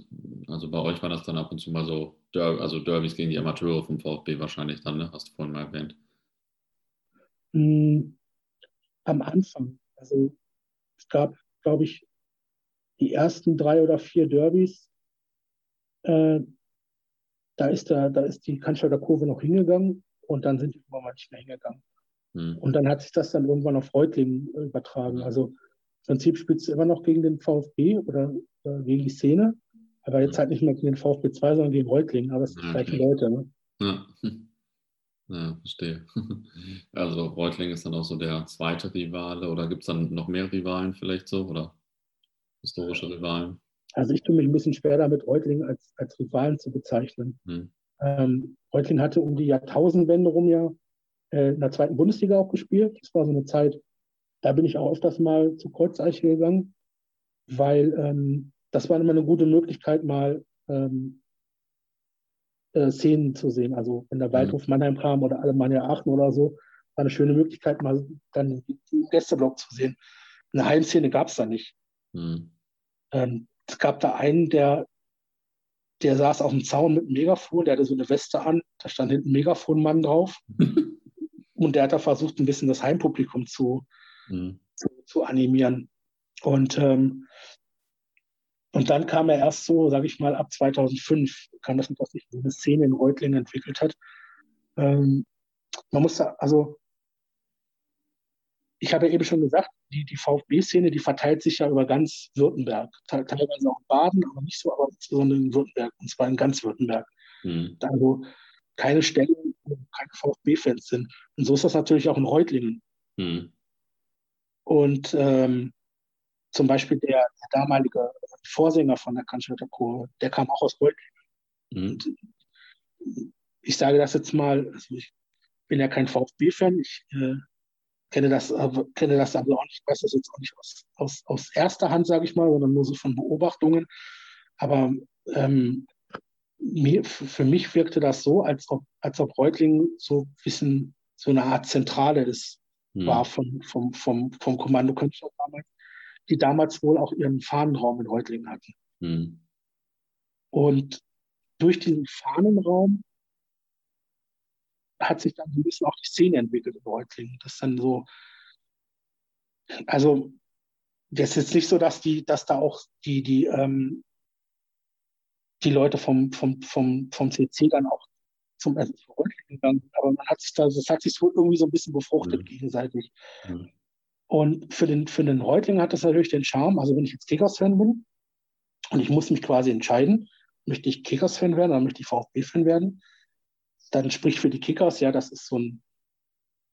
also bei euch war das dann ab und zu mal so Der, also Derbys gegen die Amateure vom VfB wahrscheinlich dann, ne? Hast du vorhin mal erwähnt.
Mm, am Anfang. Also es gab, glaube ich, die ersten drei oder vier Derbys. Äh, da ist der, da ist die Cannstatter Kurve noch hingegangen und dann sind die irgendwann mal nicht mehr hingegangen. Hm. Und dann hat sich das dann irgendwann auf Reutlingen übertragen. Also im Prinzip spielst du immer noch gegen den VfB oder, oder gegen die Szene, aber jetzt hm. halt nicht mehr gegen den VfB 2, sondern gegen Reutlingen, aber es sind die okay. gleichen Leute. Ne?
Ja. <laughs> ja, verstehe. <laughs> Also Reutlingen ist dann auch so der zweite Rivale oder gibt es dann noch mehr Rivalen vielleicht so oder historische Rivalen?
Also ich tue mich ein bisschen schwer damit, Reutlingen als, als Rivalen zu bezeichnen. Hm. Ähm, Reutlingen hatte um die Jahrtausendwende rum ja äh, in der zweiten Bundesliga auch gespielt. Das war so eine Zeit, da bin ich auch öfters mal zu Kreuzeiche gegangen, weil ähm, das war immer eine gute Möglichkeit, mal ähm, äh, Szenen zu sehen. Also wenn der Waldhof mhm. Mannheim kam oder Alemannia Aachen oder so, war eine schöne Möglichkeit, mal dann den Gästeblock zu sehen. Eine Heimszene gab es da nicht. Mhm. Ähm, es gab da einen, der, der saß auf dem Zaun mit einem Megafon, der hatte so eine Weste an, da stand hinten ein Megafonmann drauf. <laughs> Und der hat da versucht, ein bisschen das Heimpublikum zu, mhm. zu, zu, animieren. Und, ähm, und dann kam er erst so, sage ich mal, ab 2005 kam das, dass sich eine Szene in Reutlingen entwickelt hat. Ähm, man muss da, also ich habe ja eben schon gesagt, die, die VfB-Szene, die verteilt sich ja über ganz Württemberg. Teilweise auch in Baden, aber nicht so, aber insbesondere in Württemberg, und zwar in ganz Württemberg. Mhm. Also keine Stellen, wo keine VfB-Fans sind. Und so ist das natürlich auch in Reutlingen. Mhm. Und ähm, zum Beispiel der, der, damalige Vorsänger von der Cannstatter Chor, der kam auch aus Reutlingen. Mhm. ich sage das jetzt mal, also ich bin ja kein VfB-Fan, ich äh, kenne das, kenne das aber auch nicht, weiß das jetzt auch nicht aus, aus, aus erster Hand, sage ich mal, sondern nur so von Beobachtungen. Aber ähm, mir, für mich wirkte das so, als ob, als ob Reutlingen so bisschen so eine Art Zentrale ist, hm. war vom, vom, vom, vom Kommando Königstadt damals, die damals wohl auch ihren Fahnenraum in Reutlingen hatten. Hm. Und durch diesen Fahnenraum hat sich dann ein bisschen auch die Szene entwickelt in Reutlingen. Das ist dann so, also das ist jetzt nicht so, dass die, dass da auch die, die, ähm, die Leute vom, vom, vom, vom CC dann auch zum Essen gegangen sind. Aber man hat sich da, das hat sich wohl irgendwie so ein bisschen befruchtet mhm. gegenseitig. Mhm. Und für den, für den Reutling hat das natürlich den Charme, also wenn ich jetzt Kickers-Fan bin und ich muss mich quasi entscheiden, möchte ich Kickers-Fan werden oder möchte ich VfB-Fan werden, dann spricht für die Kickers, ja, das ist so ein,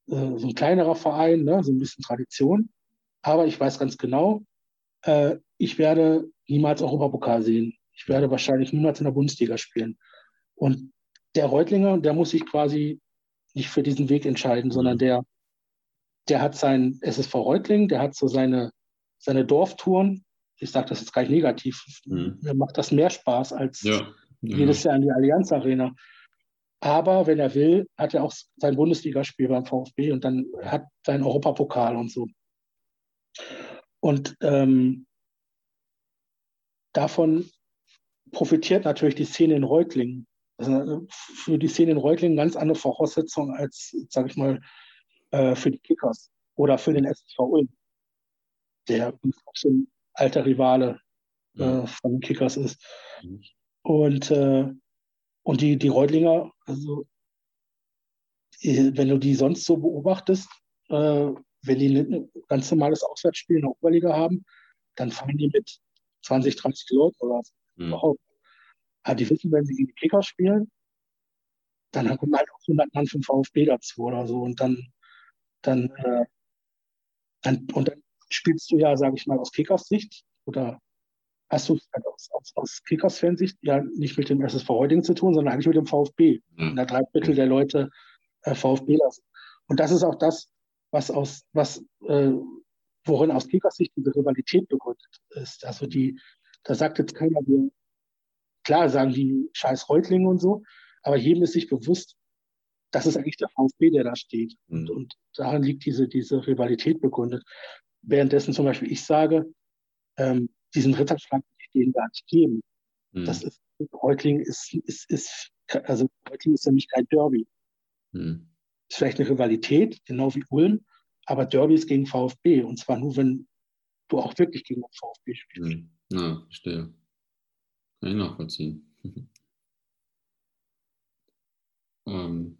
äh, so ein kleinerer Verein, ne, so ein bisschen Tradition. Aber ich weiß ganz genau, äh, ich werde niemals Europapokal sehen ich werde wahrscheinlich niemals in der Bundesliga spielen. Und der Reutlinger, der muss sich quasi nicht für diesen Weg entscheiden, sondern der, der hat sein SSV Reutling, der hat so seine, seine Dorftouren. Ich sage das jetzt gar nicht negativ. Mhm. Mir macht das mehr Spaß als ja. jedes Jahr in die Allianz Arena. Aber wenn er will, hat er auch sein Bundesligaspiel beim VfB und dann hat sein Europapokal und so. Und ähm, davon profitiert natürlich die Szene in Reutlingen. Also für die Szene in Reutlingen ganz andere Voraussetzungen als, sage ich mal, äh, für die Kickers oder für den SSV Ulm, der auch so ein alter Rivale äh, von den Kickers ist. Und, äh, und die, die Reutlinger, also wenn du die sonst so beobachtest, äh, wenn die ein ganz normales Auswärtsspiel in der Oberliga haben, dann fahren die mit 20, 30 Leuten oder so mhm. überhaupt. Aber die wissen, wenn sie gegen die Kicker spielen, dann kommen halt auch 100 Mann vom VfB dazu oder so. Und dann, dann, äh, dann, und dann spielst du ja, sage ich mal, aus Kickers Sicht oder hast du es halt aus, aus, aus Kickers Fansicht ja nicht mit dem SSV Heuding zu tun, sondern eigentlich mit dem VfB. Mhm. Da drei Viertel der Leute äh, VfBler sind. Und das ist auch das, was aus, was, äh, worin aus Kickers Sicht diese Rivalität begründet ist. Also die, da sagt jetzt keiner, wir, klar sagen die scheiß Reutlinge und so, aber jedem ist sich bewusst, das ist eigentlich der VfB, der da steht. Mhm. Und, und daran liegt diese, diese Rivalität begründet. Währenddessen zum Beispiel ich sage, ähm, diesen Ritterschlag denen gar nicht geben. Mhm. Das ist Reutling ist, ist, ist, also Reutling ist nämlich kein Derby. Hm. Ist vielleicht eine Rivalität, genau wie Ulm, aber Derby ist gegen VfB. Und zwar nur, wenn du auch wirklich gegen den VfB spielst. Hm.
Ja, verstehe. Kann ich nachvollziehen. <laughs>
ähm.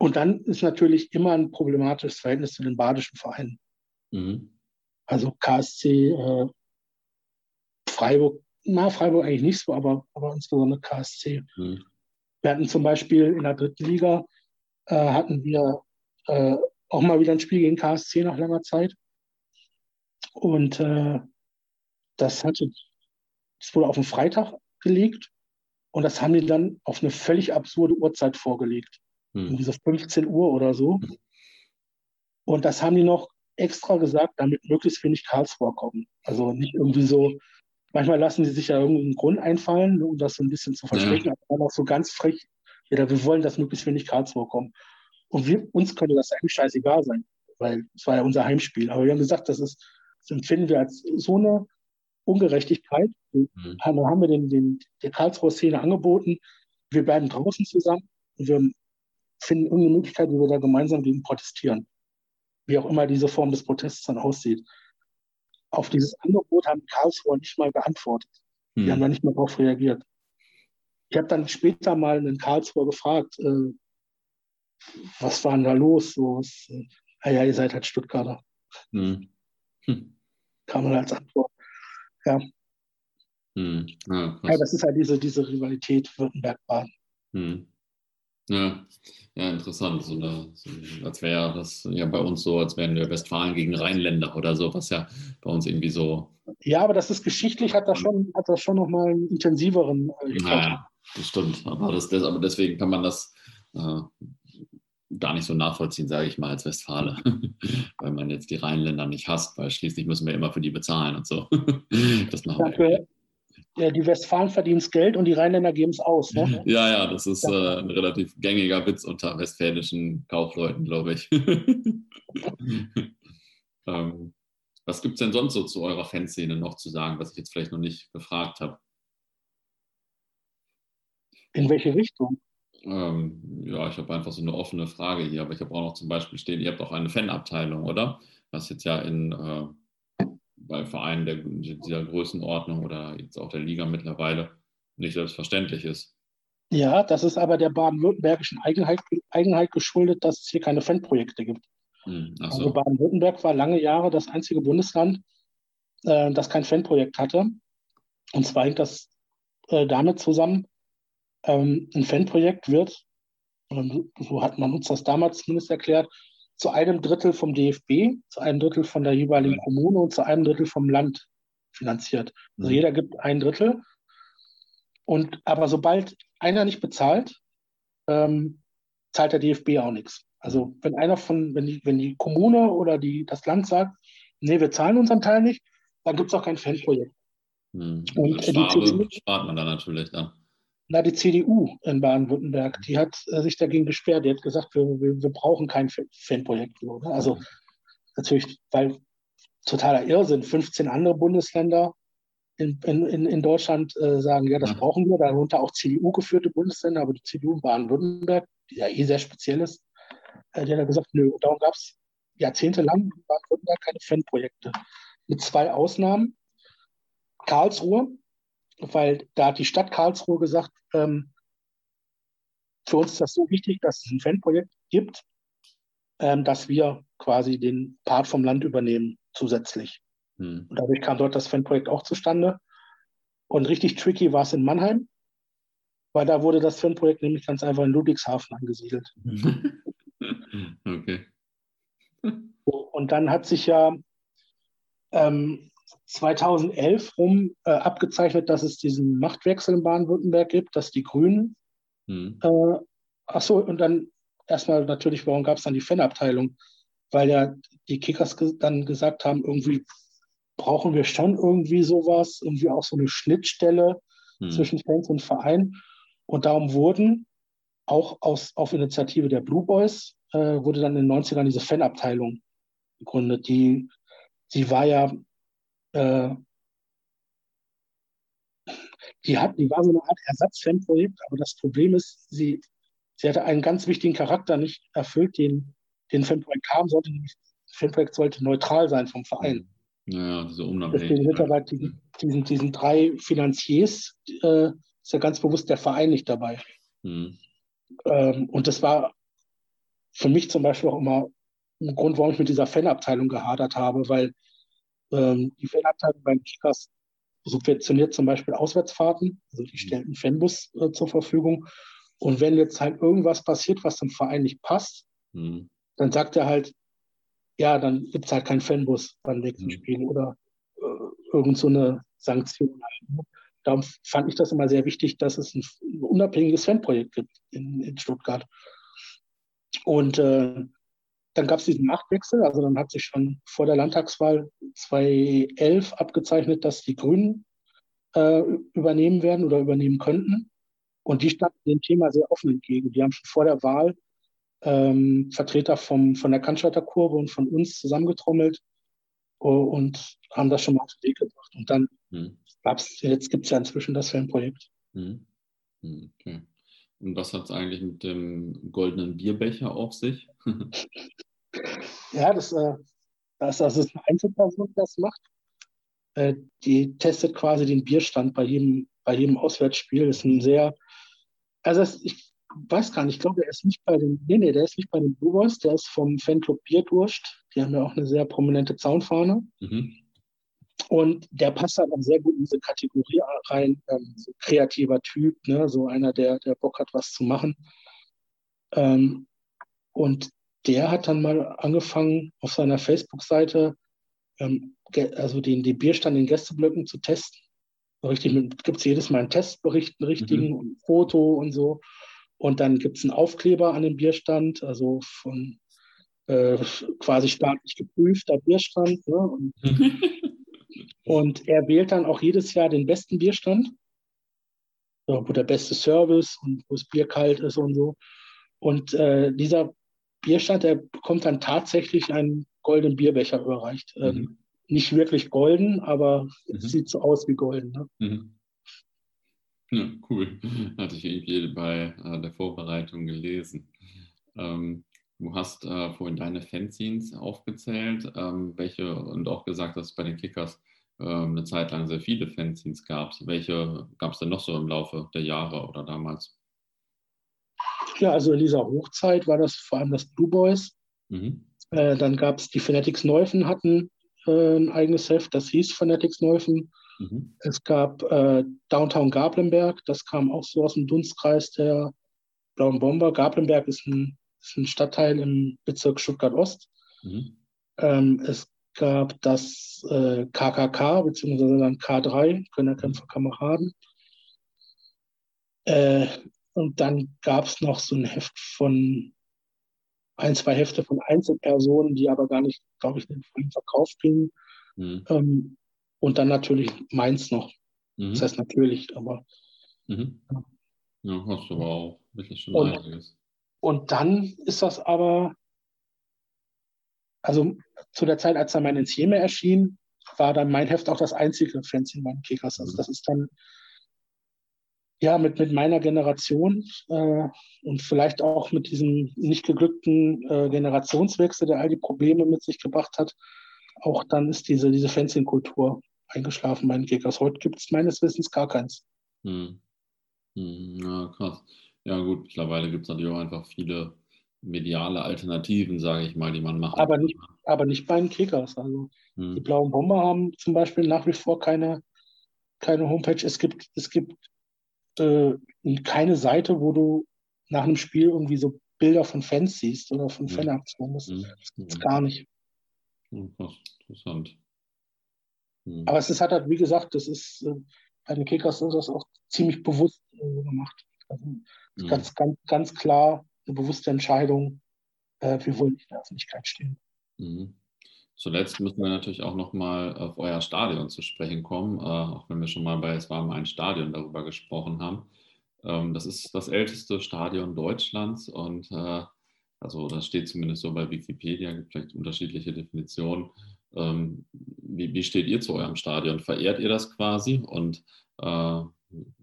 Und dann ist natürlich immer ein problematisches Verhältnis zu den badischen Vereinen. Mhm. Also KSC, äh, Freiburg, na, Freiburg eigentlich nicht so, aber, aber insbesondere KSC. Mhm. Wir hatten zum Beispiel in der dritten Liga, äh, hatten wir äh, auch mal wieder ein Spiel gegen KSC nach langer Zeit. Und äh, das hatte, das wurde auf den Freitag gelegt und das haben die dann auf eine völlig absurde Uhrzeit vorgelegt. Hm. Um diese 15 Uhr oder so. Und das haben die noch extra gesagt, damit möglichst wenig Karlsruher kommen. Also nicht irgendwie so, manchmal lassen sie sich ja irgendeinen Grund einfallen, um das so ein bisschen zu verstecken, ja. aber dann auch so ganz frech, ja, wir wollen, dass möglichst wenig Karlsruher kommen. Und wir, uns könnte das eigentlich scheißegal sein, weil es war ja unser Heimspiel. Aber wir haben gesagt, das ist, das empfinden wir als so eine Ungerechtigkeit. Mhm. Dann haben wir den, den, der Karlsruher Szene angeboten, wir bleiben draußen zusammen und wir finden irgendeine Möglichkeit, wie wir da gemeinsam gegen protestieren. Wie auch immer diese Form des Protests dann aussieht. Auf dieses Angebot haben Karlsruher nicht mal geantwortet. Die mhm. haben da nicht mal darauf reagiert. Ich habe dann später mal einen Karlsruher gefragt, äh, was war denn da los? So, was, äh, ah ja, ihr seid halt Stuttgarter. Mhm. Hm. Kam man als Antwort. Ja. Hm. Ja, ja, das ist halt diese, diese Rivalität Württemberg-Baden.
Ja. ja, interessant. So eine, so, als wäre das ja bei uns so, als wären wir Westfalen gegen Rheinländer oder so, was ja bei uns irgendwie so.
Ja, aber das ist geschichtlich, hat das schon, hat das schon nochmal einen intensiveren.
Äh, ja, das stimmt. Aber, das, das, aber deswegen kann man das äh, gar nicht so nachvollziehen, sage ich mal, als Westfale, <laughs> weil man jetzt die Rheinländer nicht hasst, weil schließlich müssen wir immer für die bezahlen und so. <laughs>
das machen Dafür, wir. Ja, die Westfalen verdienen es Geld und die Rheinländer geben es aus. Ne? <laughs>
Ja, ja, das ist äh, ein relativ gängiger Witz unter westfälischen Kaufleuten, glaube ich. <laughs> ähm, was gibt es denn sonst so zu eurer Fanszene noch zu sagen, was ich jetzt vielleicht noch nicht gefragt habe?
In welche Richtung?
Ähm, ja, ich habe einfach so eine offene Frage hier, aber ich habe auch noch zum Beispiel stehen, ihr habt auch eine Fanabteilung, oder? Was jetzt ja in äh, bei Vereinen der, dieser Größenordnung oder jetzt auch der Liga mittlerweile nicht selbstverständlich ist.
Ja, das ist aber der baden-württembergischen Eigenheit, Eigenheit, geschuldet, dass es hier keine Fanprojekte gibt. Hm, so. Also Baden-Württemberg war lange Jahre das einzige Bundesland, äh, das kein Fanprojekt hatte. Und zwar hängt das äh, damit zusammen, ähm, ein Fanprojekt wird, so hat man uns das damals zumindest erklärt, zu einem Drittel vom DFB, zu einem Drittel von der jeweiligen Kommune und zu einem Drittel vom Land finanziert. Also mhm. jeder gibt ein Drittel. Und aber sobald einer nicht bezahlt, ähm, zahlt der DFB auch nichts. Also wenn einer von, wenn die, wenn die Kommune oder die, das Land sagt, nee, wir zahlen unseren Teil nicht, dann gibt es auch kein Fanprojekt.
Mhm. Und Spare, spart man dann natürlich dann.
Na, die CDU in Baden-Württemberg, die hat äh, sich dagegen gesperrt. Die hat gesagt, wir, wir, wir brauchen kein Fanprojekt. Oder? Also mhm. natürlich, weil totaler Irrsinn, 15 andere Bundesländer in, in, in Deutschland äh, sagen, ja, das mhm. brauchen wir, darunter auch CDU-geführte Bundesländer, aber die CDU in Baden-Württemberg, die ja eh sehr speziell ist, äh, die hat gesagt, nö, darum gab es jahrzehntelang in Baden-Württemberg keine Fanprojekte. Mit zwei Ausnahmen. Karlsruhe, weil da hat die Stadt Karlsruhe gesagt, ähm, für uns ist das so wichtig, dass es ein Fanprojekt gibt, ähm, dass wir quasi den Part vom Land übernehmen zusätzlich. Hm. Und dadurch kam dort das Fanprojekt auch zustande. Und richtig tricky war es in Mannheim, weil da wurde das Fanprojekt nämlich ganz einfach in Ludwigshafen angesiedelt. <laughs> okay. Und dann hat sich ja ähm, 2011 rum äh, abgezeichnet, dass es diesen Machtwechsel in Baden-Württemberg gibt, dass die Grünen, hm. äh, achso, und dann erstmal natürlich, warum gab es dann die Fanabteilung? Weil ja die Kickers ge dann gesagt haben, irgendwie brauchen wir schon irgendwie sowas, irgendwie auch so eine Schnittstelle hm. zwischen Fans und Verein. Und darum wurden auch aus, auf Initiative der Blue Boys, äh, wurde dann in den 90ern diese Fanabteilung gegründet. Die, sie war ja äh, die hat, die war so eine Art Ersatzfanprojekt, aber das Problem ist, sie, sie hatte einen ganz wichtigen Charakter nicht erfüllt, den, den Fanprojekt haben sollte, nämlich Fanprojekt sollte neutral sein vom Verein.
Ja, diese Unabhängigkeit.
Deswegen diesen, diesen, diesen drei Finanziers äh, ist ja ganz bewusst der Verein nicht dabei. Mhm. Ähm, und das war für mich zum Beispiel auch immer ein Grund, warum ich mit dieser Fanabteilung gehadert habe, weil ähm, die Fanabteilung beim Kickers subventioniert zum Beispiel Auswärtsfahrten, also die mhm. stellt einen Fanbus äh, zur Verfügung. Und wenn jetzt halt irgendwas passiert, was dem Verein nicht passt, mhm. dann sagt er halt, ja, dann gibt es halt keinen Fanbus beim nächsten mhm. Spiel oder äh, irgend so eine Sanktion. Halt, ne? Darum fand ich das immer sehr wichtig, dass es ein, ein unabhängiges Fanprojekt gibt in, in Stuttgart. Und äh, dann gab es diesen Machtwechsel, also dann hat sich schon vor der Landtagswahl 2011 abgezeichnet, dass die Grünen äh, übernehmen werden oder übernehmen könnten. Und die standen dem Thema sehr offen entgegen. Die haben schon vor der Wahl ähm, Vertreter vom, von der Cannstatter Kurve und von uns zusammengetrommelt uh, und haben das schon mal auf den Weg gebracht. Und dann hm. gab's, jetzt gibt es ja inzwischen das Fanprojekt. Hm.
hm. Okay. Und was hat es eigentlich mit dem goldenen Bierbecher auf sich? <laughs>
ja, das, äh, das, das ist eine Einzelperson, die das macht. Äh, die testet quasi den Bierstand bei jedem, bei jedem Auswärtsspiel. Das ist ein sehr, also das, ich weiß gar nicht, ich glaube, der ist nicht bei den, nee, nee, der ist nicht bei den Blue Boys, der ist vom Fanclub Bierdurst. Die haben ja auch eine sehr prominente Zaunfahne. Mhm. Und der passt halt auch sehr gut in diese Kategorie rein, ähm, so kreativer Typ, ne? so einer, der, der Bock hat, was zu machen. Ähm, und der hat dann mal angefangen, auf seiner Facebook-Seite ähm, also den, den Bierstand in Gästeblöcken zu testen. So richtig gibt es jedes Mal einen Testbericht, einen richtigen, mhm. ein Foto und so. Und dann gibt es einen Aufkleber an dem Bierstand, also von äh, quasi staatlich geprüfter Bierstand. Ne? Und Und er wählt dann auch jedes Jahr den besten Bierstand, wo der beste Service und wo das Bier kalt ist und so. Und äh, dieser Bierstand, der bekommt dann tatsächlich einen goldenen Bierbecher überreicht. Ähm, mhm. Ähm, nicht wirklich golden, aber mhm. es sieht so aus wie golden. Ne? Mhm.
Ja, cool. Hatte ich irgendwie bei äh, der Vorbereitung gelesen. Ähm, du hast äh, vorhin deine Fanzines aufgezählt, ähm, welche und auch gesagt, dass bei den Kickers eine Zeit lang sehr viele Fanzines gab. Welche gab es denn noch so im Laufe der Jahre oder damals?
Ja, also in dieser Hochzeit war das vor allem das Blue Boys. Mhm. Äh, dann gab es die Fanatics Neufen hatten äh, ein eigenes Heft, das hieß Fanatics Neufen. Mhm. Es gab äh, Downtown Gablenberg, das kam auch so aus dem Dunstkreis der Blauen Bomber. Gablenberg ist ein, ist ein Stadtteil im Bezirk Stuttgart-Ost. Mhm. Ähm, es gab das äh, KKK, beziehungsweise dann K3, Könnerkämpferkameraden. Äh, und dann gab es noch so ein Heft von, ein, zwei Hefte von Einzelpersonen, die aber gar nicht, glaube ich, in den Verkauf gingen. Mhm. Ähm, und dann natürlich meins noch. Mhm. Das heißt natürlich, aber.
Mhm. Ja, hast du aber auch wirklich schon
und, einiges. Und dann ist das aber also zu der Zeit, als dann mein Insieme erschien, war dann mein Heft auch das einzige Fanzine meinen Kickers. Also das ist dann ja mit, mit meiner Generation äh, und vielleicht auch mit diesem nicht geglückten äh, Generationswechsel, der all die Probleme mit sich gebracht hat, auch dann ist diese, diese Fanzine-Kultur eingeschlafen bei den Kickers. Heute gibt es meines Wissens gar keins. Hm.
Hm, ja, krass. Ja, gut, mittlerweile gibt es natürlich auch einfach viele mediale Alternativen, sage ich mal, die man macht.
Aber nicht, aber nicht bei den Kickers. Also hm. die Blauen Bomber haben zum Beispiel nach wie vor keine, keine Homepage. Es gibt, es gibt äh, keine Seite, wo du nach einem Spiel irgendwie so Bilder von Fans siehst oder von hm. Fanaktionen. Das, hm. es gar nicht.
Hm, interessant.
Hm. Aber es ist halt, wie gesagt, das ist äh, bei den Kickers ist das auch ziemlich bewusst äh, gemacht. Also hm. ganz, ganz, ganz klar eine bewusste Entscheidung, äh, wir wollen in der Öffentlichkeit stehen.
Mhm. Zuletzt müssen wir natürlich auch nochmal auf euer Stadion zu sprechen kommen, äh, auch wenn wir schon mal bei Es war mal ein Stadion darüber gesprochen haben. Ähm, das ist das älteste Stadion Deutschlands und äh, also das steht zumindest so bei Wikipedia, gibt vielleicht unterschiedliche Definitionen. Ähm, wie, wie, steht ihr zu eurem Stadion? Verehrt ihr das quasi und äh,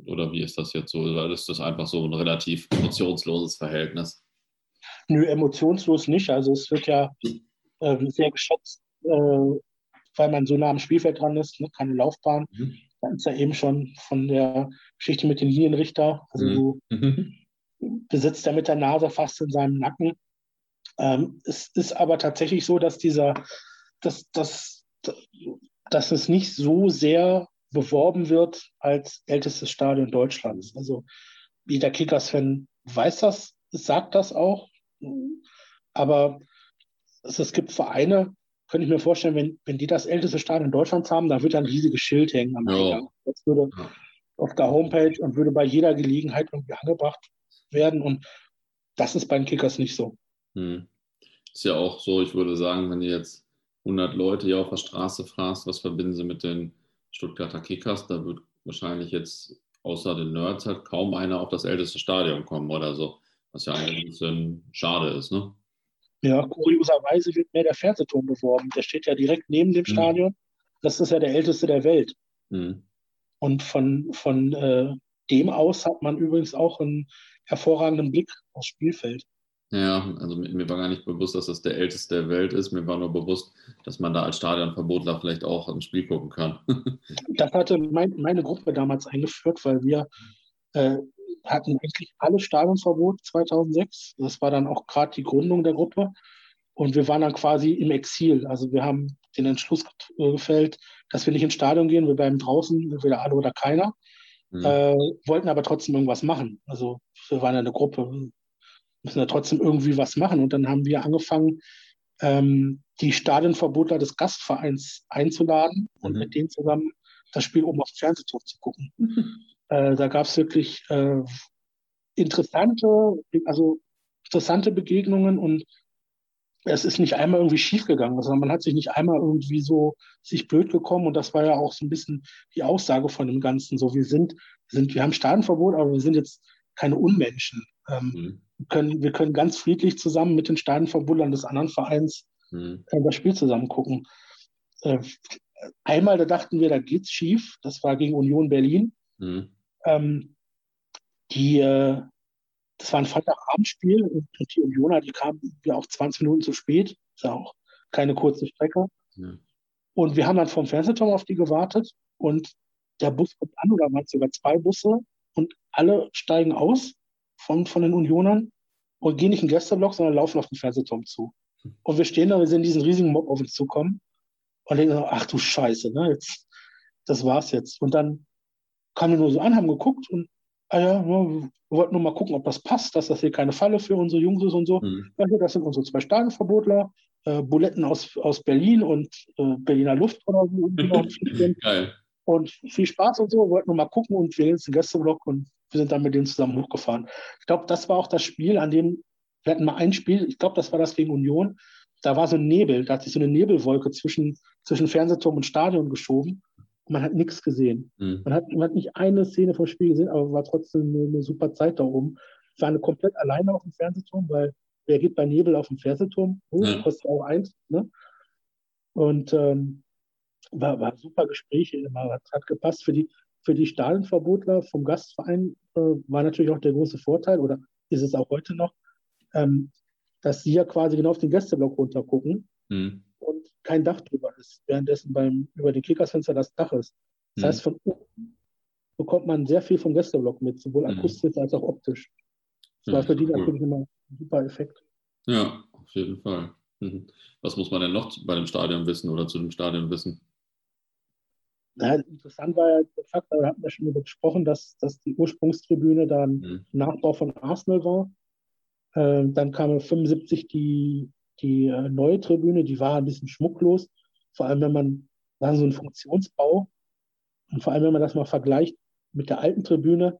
Oder wie ist das jetzt so? Oder ist das einfach so ein relativ emotionsloses Verhältnis?
Nö, emotionslos nicht. Also es wird ja äh, sehr geschätzt, äh, weil man so nah am Spielfeld dran ist, ne? keine Laufbahn. Mhm. Dann ist ja eben schon von der Geschichte mit dem Linienrichter. Also mhm. du mhm. besitzt er mit der Nase fast in seinem Nacken. Ähm, es ist aber tatsächlich so, dass dieser, dass, dass, dass es nicht so sehr beworben wird als ältestes Stadion Deutschlands. Also jeder Kickers-Fan weiß das, sagt das auch. Aber es, es gibt Vereine, könnte ich mir vorstellen, wenn, wenn die das älteste Stadion Deutschlands haben, da wird ein riesiges Schild hängen am ja. Das würde ja. auf der Homepage und würde bei jeder Gelegenheit irgendwie angebracht werden. Und das ist bei den Kickers nicht so. Hm.
Ist ja auch so, ich würde sagen, wenn du jetzt 100 Leute hier auf der Straße fragst, was verbinden sie mit den Stuttgarter Kickers, da wird wahrscheinlich jetzt außer den Nerds halt kaum einer auf das älteste Stadion kommen oder so. Was ja eigentlich ein bisschen schade ist, ne?
Ja, kurioserweise wird mehr der Fernsehturm beworben. Der steht ja direkt neben dem mhm. Stadion. Das ist ja der älteste der Welt. Mhm. Und von, von äh, dem aus hat man übrigens auch einen hervorragenden Blick aufs Spielfeld.
Ja, also mir war gar nicht bewusst, dass das der älteste der Welt ist. Mir war nur bewusst, dass man da als Stadionverbotler vielleicht auch ein Spiel gucken kann. <laughs>
das hatte mein, meine Gruppe damals eingeführt, weil wir äh, hatten eigentlich alle Stadionverbot 2006. Das war dann auch gerade die Gründung der Gruppe. Und wir waren dann quasi im Exil. Also wir haben den Entschluss gefällt, dass wir nicht ins Stadion gehen, wir bleiben draußen, entweder alle oder keiner. Mhm. Äh, wollten aber trotzdem irgendwas machen. Also wir waren eine Gruppe, müssen ja trotzdem irgendwie was machen. Und dann haben wir angefangen, ähm, die Stadionverbotler des Gastvereins einzuladen und mhm. mit denen zusammen das Spiel oben auf dem Fernsehturm zu gucken. <laughs> Äh, da gab es wirklich äh, interessante, also interessante Begegnungen und es ist nicht einmal irgendwie schiefgegangen, sondern man hat sich nicht einmal irgendwie so sich blöd gekommen und das war ja auch so ein bisschen die Aussage von dem Ganzen. So, wir sind, sind wir haben Stadionverbot, aber wir sind jetzt keine Unmenschen. Ähm, mhm können, wir können ganz friedlich zusammen mit den Stadionverbundern des anderen Vereins mhm. das Spiel zusammen gucken. Äh, einmal, da dachten wir, da geht's schief. Das war gegen Union Berlin. Mhm. Ähm, die, äh, das war ein Freitagabendspiel und die Unioner, die kamen ja auch 20 Minuten zu spät. Ist ja auch keine kurze Strecke. Mhm. Und wir haben dann vom Fernsehturm auf die gewartet und der Bus kommt an, oder waren es sogar zwei Busse und alle steigen aus von, von den Unionern und gehen nicht in den Gästeblock, sondern laufen auf den Fernsehturm zu. Und wir stehen da, wir sehen diesen riesigen Mob auf uns zukommen und denken, ach du Scheiße, ne, jetzt, das war's jetzt. Und dann kamen wir nur so an, haben geguckt und, ah ja, wir wollten nur mal gucken, ob das passt, dass das hier keine Falle für unsere Jungs ist und so. Mhm. Das sind unsere zwei Stadionverbotler, äh, Buletten aus, aus Berlin und äh, Berliner Luft oder so. <laughs> Geil. Und viel Spaß und so, wollten nur mal gucken und wir gehen ins Gästeblock und wir sind dann mit denen zusammen hochgefahren. Ich glaube, das war auch das Spiel, an dem wir hatten mal ein Spiel, ich glaube, das war das gegen Union. Da war so ein Nebel, da hat sich so eine Nebelwolke zwischen, zwischen Fernsehturm und Stadion geschoben und man hat nichts gesehen. Mhm. Man, hat, man hat nicht eine Szene vom Spiel gesehen, aber war trotzdem eine, eine super Zeit da oben. Ich war komplett alleine auf dem Fernsehturm, weil wer geht bei Nebel auf dem Fernsehturm? Oh, ja. Kostet auch eins. Ne? Und ähm, war, war super Gespräche immer, hat, hat gepasst. Für die, für die Stadionverbotler vom Gastverein äh, war natürlich auch der große Vorteil, oder ist es auch heute noch, ähm, dass sie ja quasi genau auf den Gästeblock runtergucken mhm. und kein Dach drüber ist, währenddessen beim, über den Kickersfenster das Dach ist. Das mhm. heißt, von oben bekommt man sehr viel vom Gästeblock mit, sowohl mhm. akustisch als auch optisch. Das war für die cool. natürlich immer ein super Effekt.
Ja, auf jeden Fall. Mhm. Was muss man denn noch bei dem Stadion wissen oder zu dem Stadion wissen?
Ja, interessant war ja der Fakt, da hatten wir schon darüber gesprochen, dass, dass die Ursprungstribüne dann mhm. Nachbau von Arsenal war. Ähm, dann kam 75 die, die äh, neue Tribüne, die war ein bisschen schmucklos. Vor allem, wenn man, war so ein Funktionsbau. Und vor allem, wenn man das mal vergleicht mit der alten Tribüne,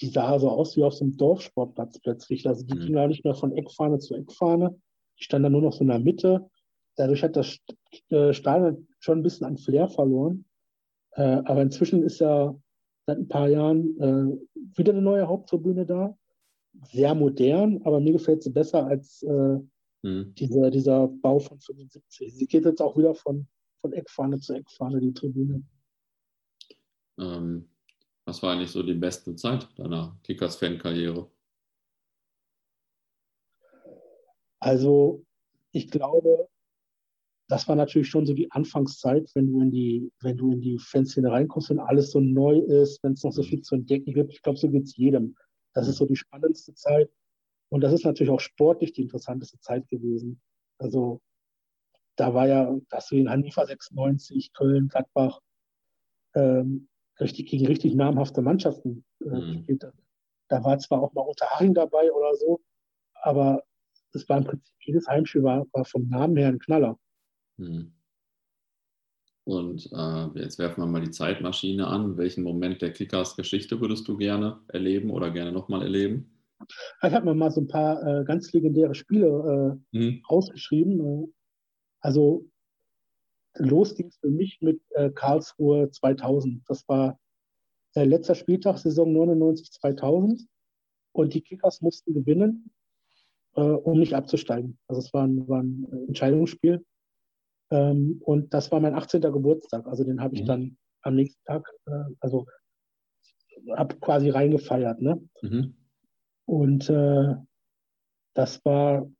die sah so aus wie auf so einem Dorfsportplatz plötzlich. Also die mhm. ging gar nicht mehr von Eckfahne zu Eckfahne. Die stand dann nur noch so in der Mitte. Dadurch hat das äh, Stadion schon ein bisschen an Flair verloren. Äh, aber inzwischen ist ja seit ein paar Jahren äh, wieder eine neue Haupttribüne da. Sehr modern, aber mir gefällt sie besser als äh, mhm. dieser, dieser Bau von 75. Sie geht jetzt auch wieder von, von Eckfahne zu Eckfahne, die Tribüne.
Ähm,
Was war eigentlich so die beste Zeit deiner Kickers-Fan-Karriere?
Also, ich glaube, das war natürlich schon so die Anfangszeit, wenn du in die, wenn du in die Fanszene reinkommst, wenn alles so neu ist, wenn es noch so mhm. viel zu entdecken gibt. Ich glaube, so geht es jedem. Das ist so die spannendste Zeit. Und das ist natürlich auch sportlich die interessanteste Zeit gewesen. Also da war ja, dass du in Hannover 96, Köln, Gladbach ähm, richtig gegen richtig namhafte Mannschaften äh, mhm. gespielt. Da war zwar auch mal Unterhaching dabei oder so, aber es war im Prinzip jedes Heimspiel war, war vom Namen her ein Knaller.
Mhm. Und äh, jetzt werfen wir mal die Zeitmaschine an. Welchen Moment der Kickers Geschichte würdest du gerne erleben oder gerne nochmal erleben?
Ich habe mir mal so ein paar äh, ganz legendäre Spiele äh, mhm. ausgeschrieben. Äh, also los ging es für mich mit äh, Karlsruhe 2000. Das war äh, letzter Spieltag, Saison 99-2000. Und die Kickers mussten gewinnen, um nicht abzusteigen. Also es war ein, war ein Entscheidungsspiel. Ähm, und das war mein 18. Geburtstag. Also den habe ich mhm. dann am nächsten Tag, also habe quasi reingefeiert. Ne? Mhm. Und äh, das war,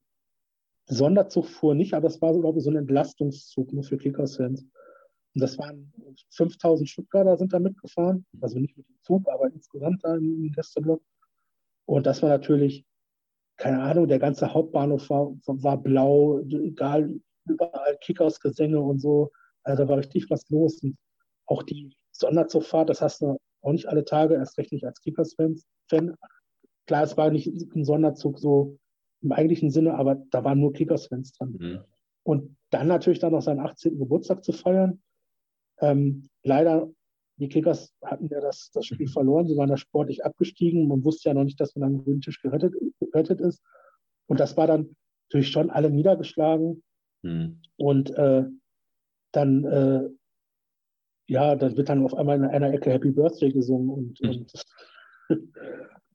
Sonderzug fuhr nicht, aber es war, glaube ich, so ein Entlastungszug nur für Kickers-Fans. Und das waren 5000 Stuttgarter sind da mitgefahren, also nicht mit dem Zug, aber insgesamt da im Gästeblock. Und das war natürlich, keine Ahnung, der ganze Hauptbahnhof war, war blau, egal, überall Kickers-Gesänge und so. Also da war richtig was los. Und auch die Sonderzugfahrt, das hast du auch nicht alle Tage, erst recht nicht als Kickers-Fan. Klar, es war nicht ein Sonderzug so im eigentlichen Sinne, aber da waren nur Kickers-Fans dran. Mhm. Und dann natürlich dann noch seinen 18. Geburtstag zu feiern. Ähm, leider, die Kickers hatten ja das, das Spiel <laughs> verloren, sie waren da sportlich abgestiegen. Man wusste ja noch nicht, dass man am grünen Tisch gerettet, gerettet ist. Und das war dann natürlich schon alle niedergeschlagen. Mhm. Und äh, dann, äh, ja, dann wird dann auf einmal in einer Ecke Happy Birthday gesungen und, mhm. und <laughs>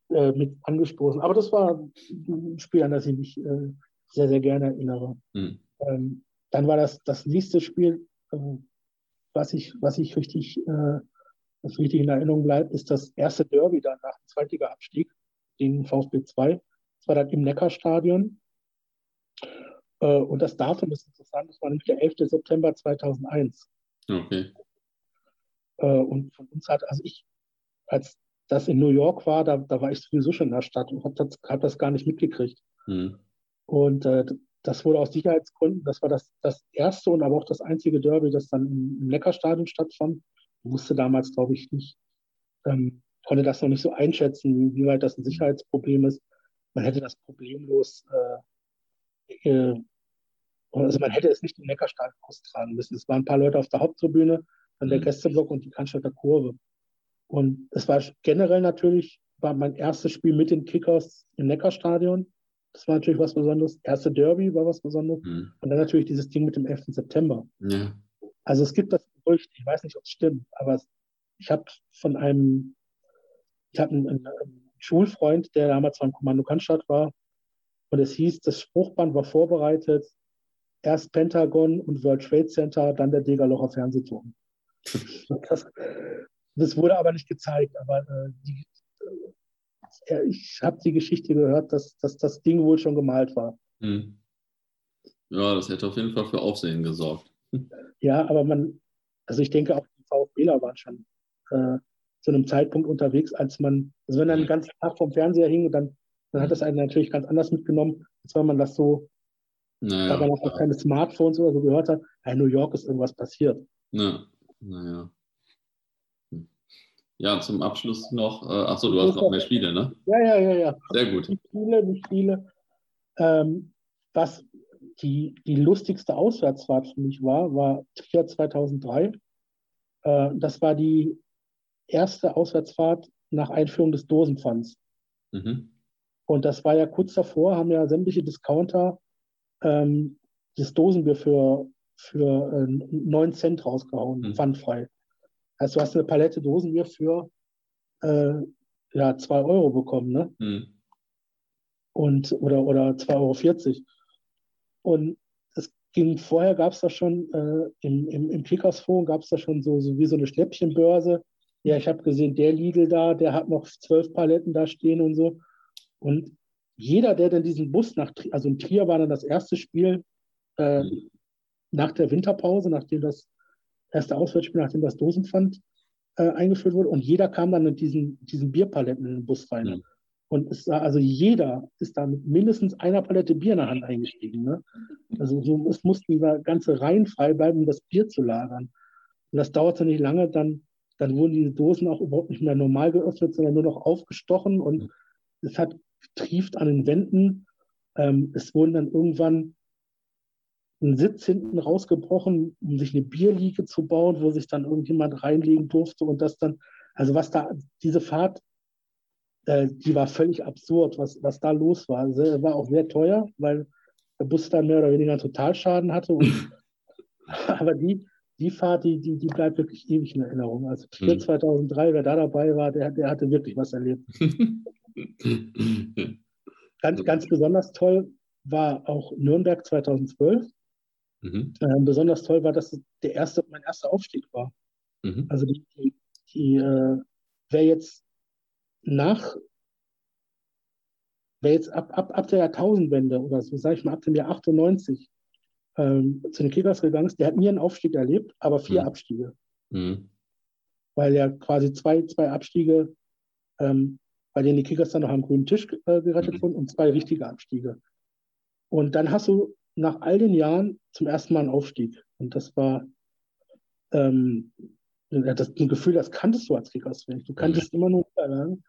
äh, mit angestoßen. Aber das war ein Spiel, an das ich mich äh, sehr, sehr gerne erinnere. Mhm. Ähm, dann war das das nächste Spiel, äh, was, ich, was ich richtig, äh, was richtig in Erinnerung bleibt, ist das erste Derby dann nach dem Zweitliga-Abstieg gegen VfB 2. Das war dann im Neckarstadion. Äh, und das Datum ist interessant, das war nämlich der 11. September 2001. Okay. Äh, und von uns hat, also ich als das in New York war, da, da war ich sowieso schon in der Stadt und habe das, hab das gar nicht mitgekriegt. Mhm. Und äh, das wurde aus Sicherheitsgründen, das war das, das erste und aber auch das einzige Derby, das dann im, im Neckarstadion stattfand. Ich wusste damals, glaube ich, nicht, ähm, konnte das noch nicht so einschätzen, wie weit das ein Sicherheitsproblem ist. Man hätte das problemlos, äh, äh, also man hätte es nicht im Neckarstadion austragen müssen. Es waren ein paar Leute auf der Haupttribüne, dann der mhm. Gästeblock und die Cannstatter Kurve. Und es war generell natürlich, war mein erstes Spiel mit den Kickers im Neckarstadion. Das war natürlich was Besonderes. Erste Derby war was Besonderes. Mhm. Und dann natürlich dieses Ding mit dem 11. September. Ja. Also es gibt das Gerücht, ich weiß nicht, ob es stimmt, aber ich habe von einem, ich habe einen, einen, Schulfreund, der damals beim Kommando Cannstatt war, und es hieß, das Spruchband war vorbereitet, erst Pentagon und World Trade Center, dann der Degerlocher Fernsehturm. Das, das wurde aber nicht gezeigt. Aber äh, die, äh, ich habe die Geschichte gehört, dass, dass das Ding wohl schon gemalt war. Hm.
Ja, das hätte auf jeden Fall für Aufsehen gesorgt.
Ja, aber man, also ich denke auch die VfBler waren schon äh, zu einem Zeitpunkt unterwegs, als man, also wenn dann den ganzen Tag vom Fernseher hing, dann, dann hat das einen natürlich ganz anders mitgenommen, als wenn man das so, naja, weil man auch keine Smartphones oder so gehört hat, in New York ist irgendwas passiert.
Ja, naja. Ja, zum Abschluss noch. Äh, achso, du hast noch mehr Spiele, ne?
Ja, ja, ja, ja.
Sehr gut.
Nicht viele, nicht viele. Ähm, was die, die lustigste Auswärtsfahrt für mich war, war Trier 2003. Äh, das war die erste Auswärtsfahrt nach Einführung des Dosenpfands. Mhm. Und das war ja kurz davor, haben ja sämtliche Discounter ähm, das Dosenbier für, für äh, 9 Cent rausgehauen, mhm. pfandfrei. Also du hast eine Palette Dosenbier für äh, ja, 2 Euro bekommen, ne? Mhm. Und, oder, oder 2,40 Euro. Und es ging, vorher gab es da schon, äh, im, im, im Kickers-Forum gab es da schon so, so wie so eine Schnäppchenbörse. ja, ich habe gesehen, der Lidl da, der hat noch zwölf Paletten da stehen und so. Und jeder, der dann diesen Bus nach, also in Trier war dann das erste Spiel äh, nach der Winterpause, nachdem das erste Auswärtsspiel, nachdem das Dosenpfand äh, eingeführt wurde. Und jeder kam dann mit diesen, diesen Bierpaletten in den Bus rein. Mhm. Und es war, also jeder ist da mit mindestens einer Palette Bier in der Hand eingestiegen. Ne? Also so, es mussten da ganze Reihen frei bleiben, um das Bier zu lagern. Und das dauerte nicht lange, dann, dann wurden diese Dosen auch überhaupt nicht mehr normal geöffnet, sondern nur noch aufgestochen und es hat trieft an den Wänden. Ähm, es wurden dann irgendwann ein Sitz hinten rausgebrochen, um sich eine Bierliege zu bauen, wo sich dann irgendjemand reinlegen durfte und das dann, also was da, diese Fahrt äh, die war völlig absurd, was, was da los war. Also, war auch sehr teuer, weil der Bus da mehr oder weniger einen Totalschaden hatte. Und, <laughs> aber die, die Fahrt, die, die, die bleibt wirklich ewig in Erinnerung. Also Trier hm. 2003, wer da dabei war, der, der hatte wirklich was erlebt. <laughs> ganz, ganz besonders toll war auch Nürnberg 2012. Mhm. Äh, besonders toll war, dass der erste, mein erster Aufstieg war. Mhm. Also die, die, die äh, wer jetzt nach, wer jetzt ab, ab, ab der Jahrtausendwende oder so, sage ich mal, ab dem Jahr 98 ähm, zu den Kickers gegangen ist, der hat nie einen Aufstieg erlebt, aber vier mhm. Abstiege. Mhm. Weil ja quasi zwei, zwei Abstiege, ähm, bei denen die Kickers dann noch am grünen Tisch äh, gerettet mhm. wurden und zwei richtige Abstiege. Und dann hast du nach all den Jahren zum ersten Mal einen Aufstieg. Und das war ähm, das ein Gefühl, das kanntest du als Kickers nicht. Du kanntest mhm. immer nur Niederlagen.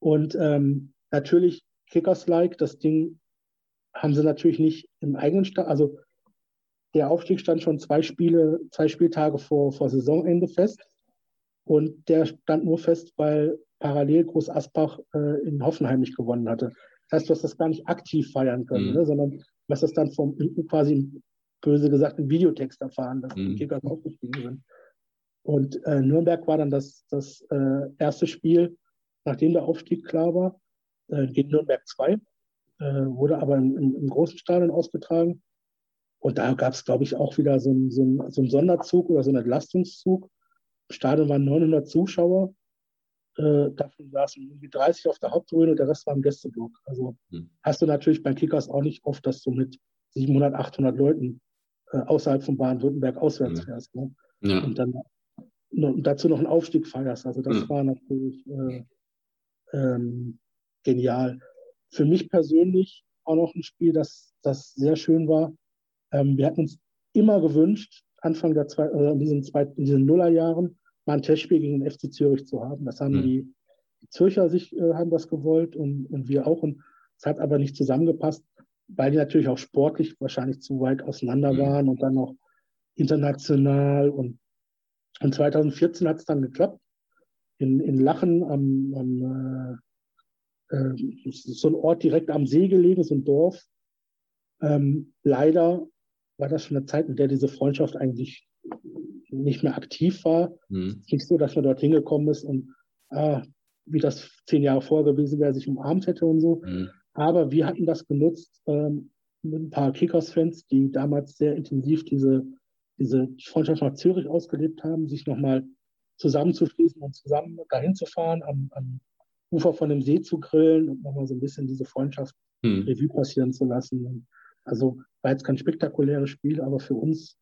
Und ähm, natürlich Kickers-like, das Ding haben sie natürlich nicht im eigenen Stand. Also der Aufstieg stand schon zwei Spiele, zwei Spieltage vor, vor Saisonende fest. Und der stand nur fest, weil parallel Groß Asbach äh, in Hoffenheim nicht gewonnen hatte. Das heißt, du hast das gar nicht aktiv feiern können, mhm. ne, sondern du hast das dann vom quasi böse gesagt im Videotext erfahren, dass mhm. die Kickers aufgestiegen sind. Und äh, Nürnberg war dann das, das äh, erste Spiel, nachdem der Aufstieg klar war, äh, gegen Nürnberg 2, äh, wurde aber im, im, im, großen Stadion ausgetragen. Und da gab es, glaube ich, auch wieder so einen so so ein Sonderzug oder so einen Entlastungszug. Im Stadion waren 900 Zuschauer. Äh, davon saßen irgendwie 30 auf der Haupttribüne und der Rest war im Gästeblock. Also hm. hast du natürlich bei Kickers auch nicht oft, dass du mit 700, 800 Leuten äh, außerhalb von Baden-Württemberg auswärts fährst. Ne? Ja. Und dann und dazu noch einen Aufstieg feierst. Also das mhm. war natürlich äh, ähm, genial. Für mich persönlich auch noch ein Spiel, das, das sehr schön war. Ähm, wir hatten uns immer gewünscht, Anfang der zwei, äh, in, diesen zwei, in diesen Nullerjahren mal ein Testspiel gegen den FC Zürich zu haben. Das haben mhm. die, die Zürcher sich äh, haben das gewollt und, und wir auch. Und es hat aber nicht zusammengepasst, weil die natürlich auch sportlich wahrscheinlich zu weit auseinander mhm. waren und dann noch international und und 2014 hat es dann geklappt. In, in Lachen am, am äh, äh, so ein Ort direkt am See gelegen, so ein Dorf. Ähm, leider war das schon eine Zeit, in der diese Freundschaft eigentlich nicht mehr aktiv war. Mhm. Nicht so, dass man dort hingekommen ist und ah, wie das zehn Jahre vorher gewesen wäre, sich umarmt hätte und so. Mhm. Aber wir hatten das genutzt ähm, mit ein paar Kickers-Fans, die damals sehr intensiv diese diese Freundschaft nach Zürich ausgelebt haben, sich nochmal zusammenzuschließen und zusammen dahin zu fahren, am, am, Ufer von dem See zu grillen und nochmal so ein bisschen diese Freundschaft hm. Revue passieren zu lassen. Also war jetzt kein spektakuläres Spiel, aber für uns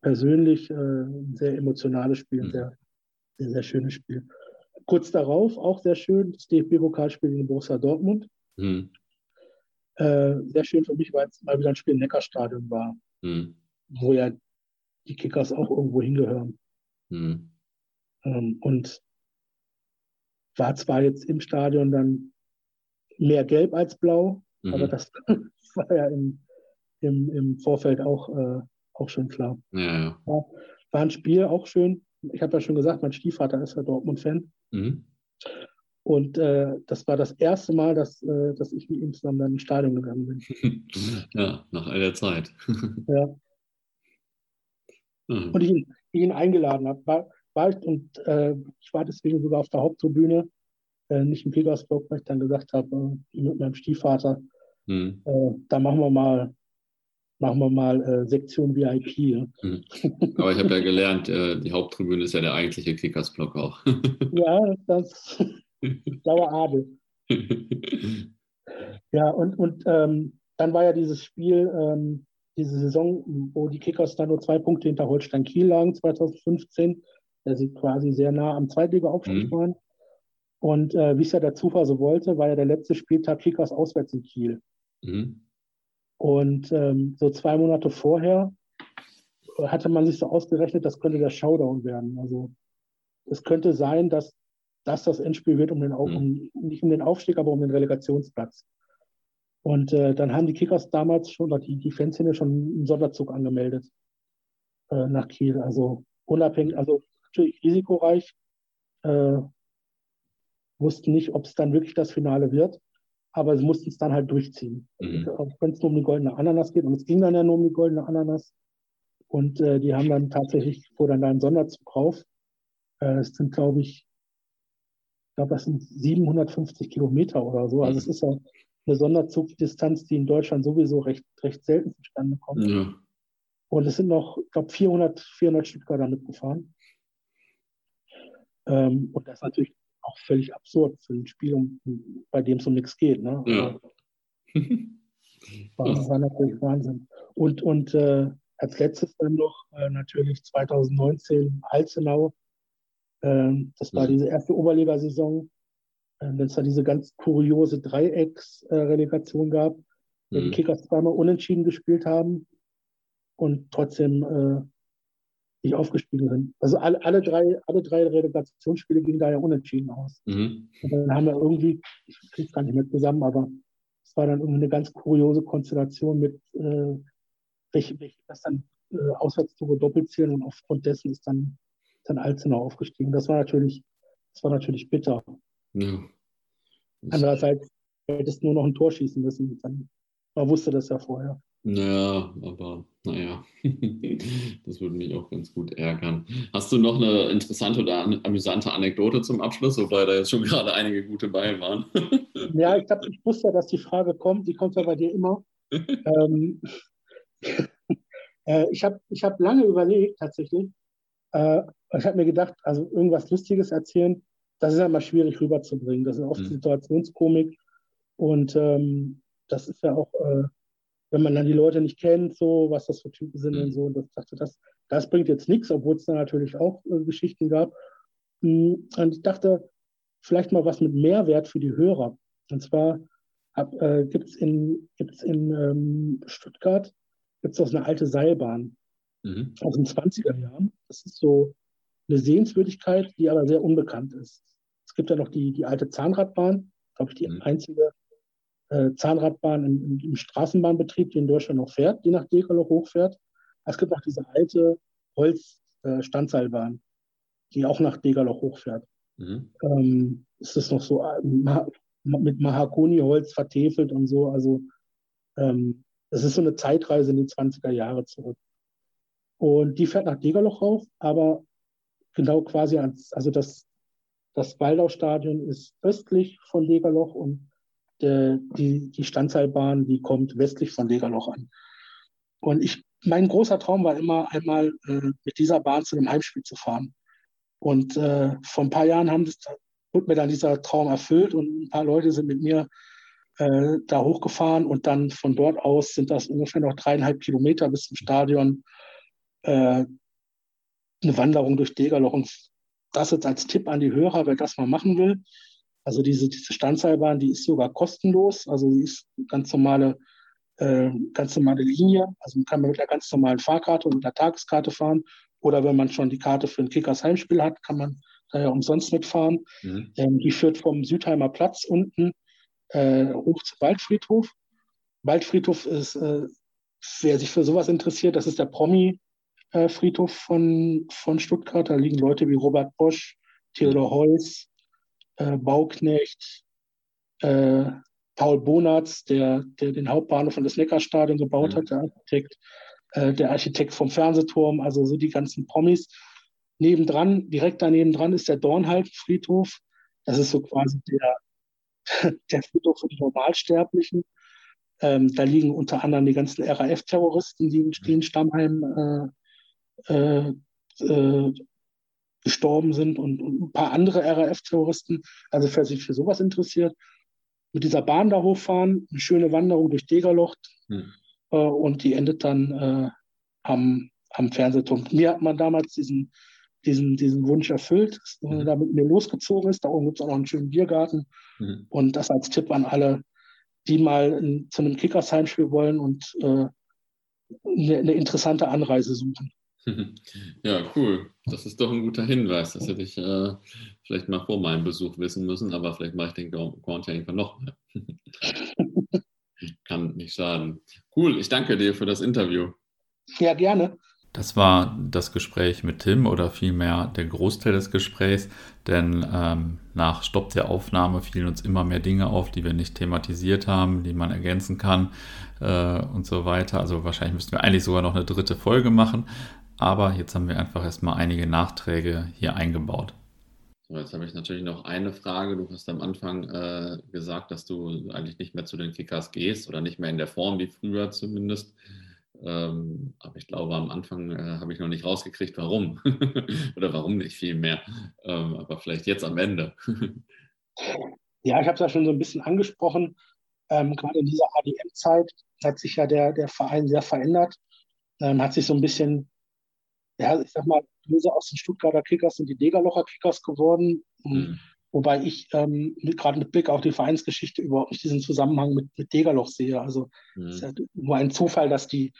persönlich äh, ein sehr emotionales Spiel, ein hm. sehr, sehr, sehr schönes Spiel. Kurz darauf, auch sehr schön, das DFB-Pokalspiel gegen Borussia Dortmund. Hm. Äh, sehr schön für mich, weil es mal wieder ein Spiel im Neckarstadion war, hm. wo ja die Kickers auch irgendwo hingehören. Mhm. Ähm, und war zwar jetzt im Stadion dann mehr gelb als blau, mhm. aber das <laughs> war ja im, im, im Vorfeld auch, äh, auch schon klar. Ja, ja. War, ein Spiel auch schön. Ich habe ja schon gesagt, mein Stiefvater ist ja Dortmund-Fan. Mhm. Und äh, das war das erste Mal, dass, äh, dass ich mit ihm zusammen dann ins Stadion gegangen bin. <laughs>
ja, nach all der Zeit. <laughs>
ja. Mhm. Und ich ihn, ihn eingeladen habe. War, war ich, und äh, ich war deswegen sogar auf der Haupttribüne, äh, nicht im Petersburg, weil ich dann gesagt habe, äh, mit meinem Stiefvater, mhm. Äh, da machen wir mal machen wir mal äh, Sektion VIP. Ja.
Mhm. Aber ich habe ja gelernt, äh, die Haupttribüne ist ja der eigentliche Kickersblock auch. <laughs>
ja, das blauer Adel. ja, und, und ähm, dann war ja dieses Spiel, ähm, diese Saison, wo die Kickers dann nur zwei Punkte hinter Holstein Kiel lagen, 2015, der sie quasi sehr nah am Zweitliga-Aufstieg mhm. waren. Und äh, wie es ja der Zufall so wollte, war ja der letzte Spieltag Kickers auswärts in Kiel. Mhm. Und ähm, so zwei Monate vorher hatte man sich so ausgerechnet, das könnte der Showdown werden. Also es könnte sein, dass das das Endspiel wird, um den, mhm. um, nicht um den Aufstieg, aber um den Relegationsplatz. Und äh, dann haben die Kickers damals schon, oder die, die Fanszene schon einen Sonderzug angemeldet äh, nach Kiel. Also unabhängig, also natürlich risikoreich, äh, wussten nicht, ob es dann wirklich das Finale wird aber sie mussten es dann halt durchziehen. Mhm. Wenn es nur um die goldene Ananas geht, und es ging dann ja nur um die goldene Ananas. Und äh, die haben dann tatsächlich, wo dann da ein Sonderzug drauf. Äh, es sind, glaube ich, ich glaube, das sind 750 Kilometer oder so. Also es ist ja eine Sonderzugdistanz, die in Deutschland sowieso recht, recht selten zustande kommt. Ja. Und es sind noch, ich glaube, 400, 400 Stück da mitgefahren. Ähm, und das ist natürlich auch völlig absurd für ein Spiel, um, bei dem es um nichts geht. Ne? Ja. war, war, natürlich Wahnsinn. Und, und äh, als letztes dann noch äh, natürlich 2019 Alzenau. Äh, das war mhm. diese erste Oberligasaison, äh, wenn es da diese ganz kuriose Dreiecksrelegation gab, mhm. die Kickers zweimal unentschieden gespielt haben und trotzdem äh, nicht aufgestiegen sind. Also alle, alle, drei, alle drei Relegationsspiele gingen da ja unentschieden aus. Mhm. Und dann haben wir irgendwie, ich kriege es gar nicht mehr zusammen, aber es war dann irgendwie eine ganz kuriose Konstellation mit, äh, welche, welche das dann äh, Auswärtstore doppelt zählen und aufgrund dessen ist dann, dann Alzenau aufgestiegen. Das war natürlich, das war natürlich bitter. Ja. Andererseits hättest du nur noch ein Tor schießen müssen. Dann, man wusste das ja vorher.
Ja, aber naja, <laughs> das würde mich auch ganz gut ärgern. Hast du noch eine interessante oder amüsante Anekdote zum Abschluss, wobei da jetzt schon <laughs> gerade einige gute bei waren? <laughs>
ja, ich, glaub, ich wusste ja, dass die Frage kommt. Die kommt ja bei dir immer. ähm, äh, ich habe ich hab lange überlegt, tatsächlich. Äh, ich habe mir gedacht, also irgendwas Lustiges erzählen, das ist ja immer schwierig rüberzubringen. Das ist oft mhm. Situationskomik. Und ähm, das ist ja auch. Äh, wenn man dann die Leute nicht kennt, so was das für Typen sind mhm. und so. Und das dachte, das, das bringt jetzt nichts, obwohl es da natürlich auch äh, Geschichten gab. Mm, und ich dachte, vielleicht mal was mit Mehrwert für die Hörer. Und zwar äh, gibt es in, gibt's in ähm, Stuttgart gibt's auch eine alte Seilbahn mhm. aus den 20er Jahren. Das ist so eine Sehenswürdigkeit, die aber sehr unbekannt ist. Es gibt ja noch die, die alte Zahnradbahn, glaube ich, die mhm. einzige äh, Zahnradbahn im, im, Straßenbahnbetrieb, die in Deutschland noch fährt, die nach Degerloch hochfährt. Es gibt auch diese alte Holzstandseilbahn, äh, die auch nach Degerloch hochfährt. Mhm. Ähm, es ist noch so äh, ma mit Mahagoniholz vertefelt und so. Also ähm, es ist so eine Zeitreise in die 20er Jahre zurück. Und die fährt nach Degerloch rauf, aber genau quasi ans, also das, das Waldau-Stadion ist östlich von Degerloch und der, die, die Standseilbahn, die kommt westlich von Degerloch an. Und ich, mein großer Traum war immer, einmal äh, mit dieser Bahn zu einem Heimspiel zu fahren. Und äh, vor ein paar Jahren haben das, wurde mir dann dieser Traum erfüllt und ein paar Leute sind mit mir äh, da hochgefahren und dann von dort aus sind das ungefähr noch dreieinhalb Kilometer bis zum Stadion äh, eine Wanderung durch Degerloch. Und das jetzt als Tipp an die Hörer, wer das mal machen will. Also diese, diese Standseilbahn, die ist sogar kostenlos. Also sie ist ganz normale, äh, ganz normale Linie. Also man kann mit einer ganz normalen Fahrkarte und mit einer Tageskarte fahren. Oder wenn man schon die Karte für ein Kickers Heimspiel hat, kann man da ja umsonst mitfahren. Mhm. Ähm, die führt vom Südheimer Platz unten äh, hoch zum Waldfriedhof. Waldfriedhof ist, äh, wer sich für sowas interessiert, das ist der Promi-Friedhof von, von Stuttgart. Da liegen Leute wie Robert Bosch, Theodor Heuss, äh, Bauknecht, äh, Paul Bonatz, der, der den Hauptbahnhof und das Neckarstadion gebaut mhm. hat, der Architekt, äh, der Architekt vom Fernsehturm, also so die ganzen Promis. Nebendran, direkt daneben dran ist der Dornhalb-Friedhof. Das ist so quasi der, <laughs> der Friedhof für die Normalsterblichen. Ähm, da liegen unter anderem die ganzen RAF-Terroristen, die in Stammheim äh, äh, äh, gestorben sind und, und, ein paar andere RAF-Terroristen. Also wer sich für sowas interessiert, mit dieser Bahn da hochfahren, eine schöne Wanderung durch Degerloch hm. äh, und die endet dann äh, am, am Fernsehturm. Mir hat man damals diesen, diesen, diesen Wunsch erfüllt, dass mhm. da mit mir losgezogen ist. Da oben gibt es auch noch einen schönen Biergarten. Mhm. Und das als Tipp an alle, die mal in, zu einem Kickers-Heimspiel wollen und äh, eine, eine interessante Anreise suchen. <laughs>
Ja, cool. Das ist doch ein guter Hinweis. Das hätte ich äh, vielleicht mal vor meinem Besuch wissen müssen, aber vielleicht mache ich den irgendwann noch. <laughs> Kann nicht schaden. Cool, ich danke dir für das Interview.
Ja, gerne.
Das war das Gespräch mit Tim oder vielmehr der Großteil des Gesprächs, denn ähm, nach Stopp der Aufnahme fielen uns immer mehr Dinge auf, die wir nicht thematisiert haben, die man ergänzen kann äh, und so weiter. Also wahrscheinlich müssten wir eigentlich sogar noch eine dritte Folge machen, aber jetzt haben wir einfach erstmal einige Nachträge hier eingebaut.
So, jetzt habe ich natürlich noch eine Frage. Du hast am Anfang äh, gesagt, dass du eigentlich nicht mehr zu den Kickers gehst oder nicht mehr in der Form wie früher zumindest. Ähm, aber ich glaube, am Anfang äh, habe ich noch nicht rausgekriegt, warum. <laughs> Oder warum nicht viel mehr. Ähm, aber vielleicht jetzt am Ende. <laughs>
ja, ich habe es ja schon so ein bisschen angesprochen. Ähm, gerade in dieser ADM-Zeit hat sich ja der, der Verein sehr verändert. Ähm, hat sich so ein bisschen, ja, ich sag mal, böse aus den Stuttgarter Kickers sind die Degerlocher Kickers geworden. Mhm. Wobei ich ähm, gerade mit Blick auf die Vereinsgeschichte überhaupt nicht diesen Zusammenhang mit, mit Degerloch sehe. Also mhm. es ist ja nur ein Zufall, dass die,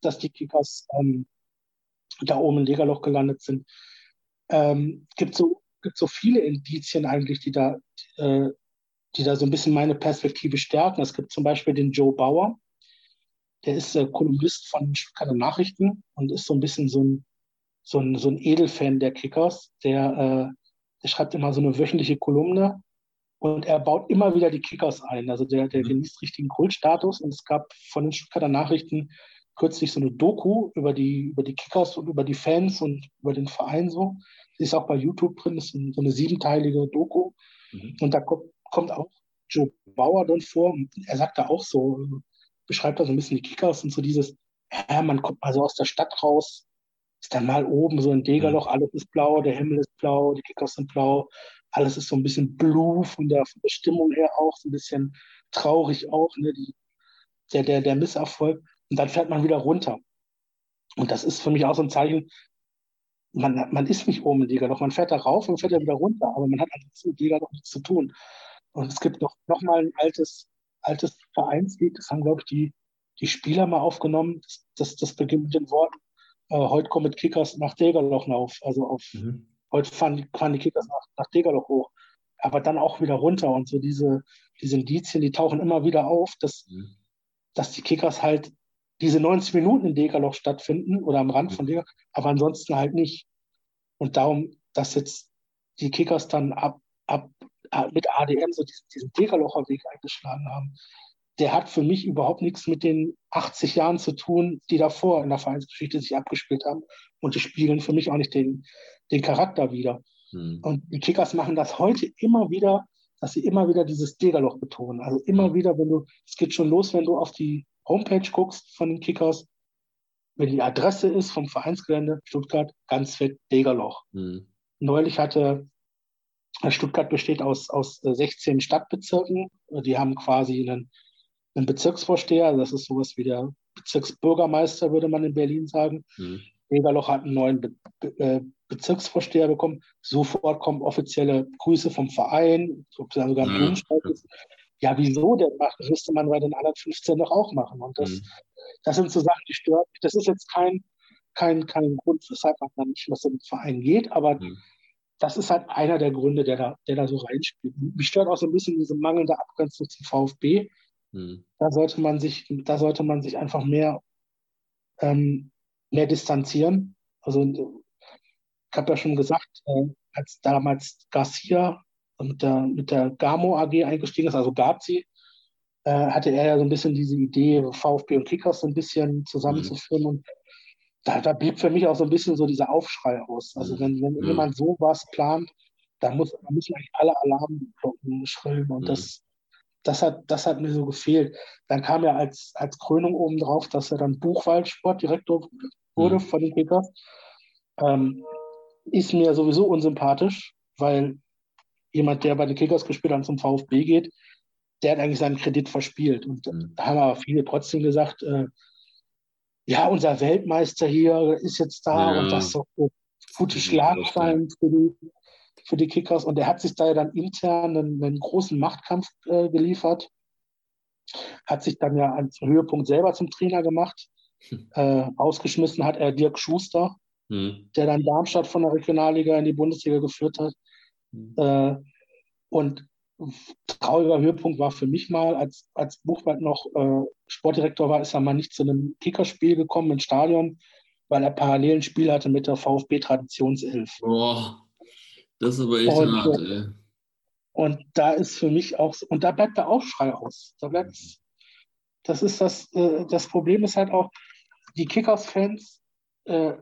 dass die Kickers ähm, da oben in Degerloch gelandet sind. Ähm, gibt so gibt so viele Indizien eigentlich, die da, äh, die da so ein bisschen meine Perspektive stärken. Es gibt zum Beispiel den Joe Bauer, der ist äh, Kolumnist von Stuttgarter Nachrichten und ist so ein bisschen so ein, so ein, so ein Edelfan der Kickers, der äh, der schreibt immer so eine wöchentliche Kolumne und er baut immer wieder die Kickers ein. Also der, der mhm. genießt richtigen Kultstatus und es gab von den Stuttgarter Nachrichten kürzlich so eine Doku über die, über die Kickers und über die Fans und über den Verein so. Die ist auch bei YouTube drin, das ist so eine siebenteilige Doku. Mhm. Und da kommt, kommt auch Joe Bauer dann vor. Er sagt da auch so, beschreibt da so ein bisschen die Kickers und so dieses, ja, man kommt also aus der Stadt raus, ist dann mal oben so ein Degerloch, mhm. alles ist blau, der Himmel ist blau, die Kickers sind blau, alles ist so ein bisschen blue von der, von der Stimmung her auch, so ein bisschen traurig auch, ne, die, der, der, der Misserfolg. Und dann fährt man wieder runter. Und das ist für mich auch so ein Zeichen, man, man ist nicht oben in Degerloch, man fährt da rauf und fährt da wieder runter, aber man hat ansonsten mit Degerloch nichts zu tun. Und es gibt noch, noch mal ein altes, altes Vereinslied, das haben, glaube ich, die, die Spieler mal aufgenommen. Das, das, das beginnt mit den Worten, äh, heute kommen Kickers nach Degerloch auf. Also auf mhm. heute fahren, fahren die Kickers nach, nach Degerloch hoch. Aber dann auch wieder runter. Und so diese, diese Indizien, die tauchen immer wieder auf, dass, mhm. dass die Kickers halt diese 90 Minuten in Degerloch stattfinden oder am Rand mhm. von Degerloch, aber ansonsten halt nicht. Und darum, dass jetzt die Kickers dann ab, ab mit ADM so diesen, diesen Degerlocher Weg eingeschlagen haben, der hat für mich überhaupt nichts mit den 80 Jahren zu tun, die davor in der Vereinsgeschichte sich abgespielt haben. Und die spiegeln für mich auch nicht den, den Charakter wieder. Hm. Und die Kickers machen das heute immer wieder, dass sie immer wieder dieses Degerloch betonen. Also immer hm. wieder, wenn du, es geht schon los, wenn du auf die Homepage guckst von den Kickers, wenn die Adresse ist vom Vereinsgelände Stuttgart, ganz fett Degerloch. Hm. Neulich hatte Stuttgart besteht aus, aus 16 Stadtbezirken. Die haben quasi einen einen Bezirksvorsteher, das ist sowas wie der Bezirksbürgermeister, würde man in Berlin sagen. Mhm. Egerloch hat einen neuen Be Be äh, Bezirksvorsteher bekommen. Sofort kommen offizielle Grüße vom Verein, sogar ein mhm. Ja, wieso denn macht? Das müsste man bei den anderen 15 doch auch machen. Und das, mhm. das sind so Sachen, die stören mich. Das ist jetzt kein, kein, kein Grund, weshalb man dann nicht was im Verein geht, aber mhm. das ist halt einer der Gründe, der da, der da so reinspielt. Mich stört auch so ein bisschen diese mangelnde Abgrenzung zum VfB. Hm. Da sollte man sich, da sollte man sich einfach mehr, ähm, mehr distanzieren. Also ich habe ja schon gesagt, äh, als damals Garcia mit der, mit der Gamo AG eingestiegen ist, also Gazi, äh, hatte er ja so ein bisschen diese Idee, VfB und Kickers so ein bisschen zusammenzuführen. Mhm. Und da, da blieb für mich auch so ein bisschen so dieser Aufschrei aus. Also hm. wenn, wenn mhm. jemand sowas plant, dann, muss, dann müssen eigentlich alle Alarmglocken schrillen. Und mhm. das, das hat, das hat mir so gefehlt. Dann kam er als, als Krönung obendrauf, dass er dann Buchwald-Sportdirektor wurde mhm. von den Kickers. Ähm, ist mir sowieso unsympathisch, weil jemand, der bei den Kickers gespielt hat und zum VfB geht, der hat eigentlich seinen Kredit verspielt. Und mhm. da haben aber viele trotzdem gesagt, äh, ja, unser Weltmeister hier ist jetzt da ja. und das ist doch so gute Schlagzeilen für die, für die Kickers. Und er hat sich da ja dann intern einen, einen großen Machtkampf äh, geliefert, hat sich dann ja als Höhepunkt selber zum Trainer gemacht. Hm. Äh, ausgeschmissen hat er Dirk Schuster, hm. der dann Darmstadt von der Regionalliga in die Bundesliga geführt hat. Hm. Äh, und trauriger Höhepunkt war für mich mal, als, als Buchwald noch äh, Sportdirektor war, ist er mal nicht zu einem Kickerspiel gekommen im Stadion, weil er parallel ein Spiel hatte mit der VfB Traditionself.
Boah, das ist aber echt und, hart, ey.
Und da ist für mich auch, und da bleibt der Aufschrei aus. Da bleibt, das ist das, äh, das Problem ist halt auch, die Kickers-Fans, äh,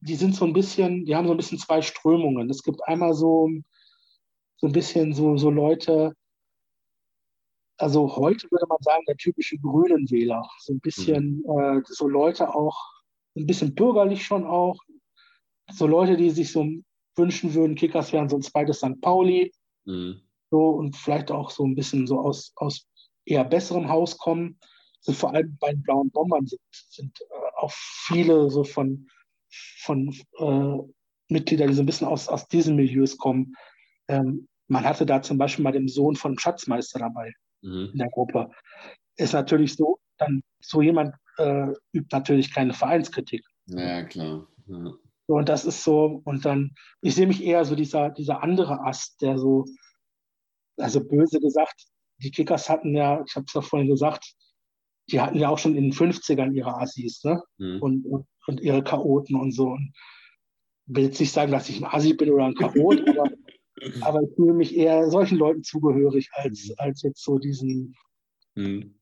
die sind so ein bisschen, die haben so ein bisschen zwei Strömungen. Es gibt einmal so, so ein bisschen so, so Leute, also heute würde man sagen, der typische grünen Wähler. So ein bisschen mhm. äh, so Leute auch, ein bisschen bürgerlich schon auch. So Leute, die sich so wünschen würden, Kickers wären so ein zweites St. Pauli. Mhm. So und vielleicht auch so ein bisschen so aus, aus eher besserem Haus kommen. So vor allem bei den blauen Bombern sind, sind äh, auch viele so von, von äh, Mitgliedern, die so ein bisschen aus, aus diesen Milieus kommen. Ähm, man hatte da zum Beispiel mal den Sohn von Schatzmeister dabei mhm. in der Gruppe. Ist natürlich so, dann so jemand äh, übt natürlich keine Vereinskritik.
Ja, klar. Ja.
So, und das ist so, und dann, ich sehe mich eher so dieser, dieser andere Ast, der so, also böse gesagt, die Kickers hatten ja, ich habe es ja vorhin gesagt, die hatten ja auch schon in den 50ern ihre Assis, ne? Mhm. Und, und, und, ihre Chaoten und so. Und will jetzt nicht sagen, dass ich ein Assi bin oder ein Chaot, <laughs> aber aber ich fühle mich eher solchen Leuten zugehörig als, mhm. als jetzt so diesen mhm.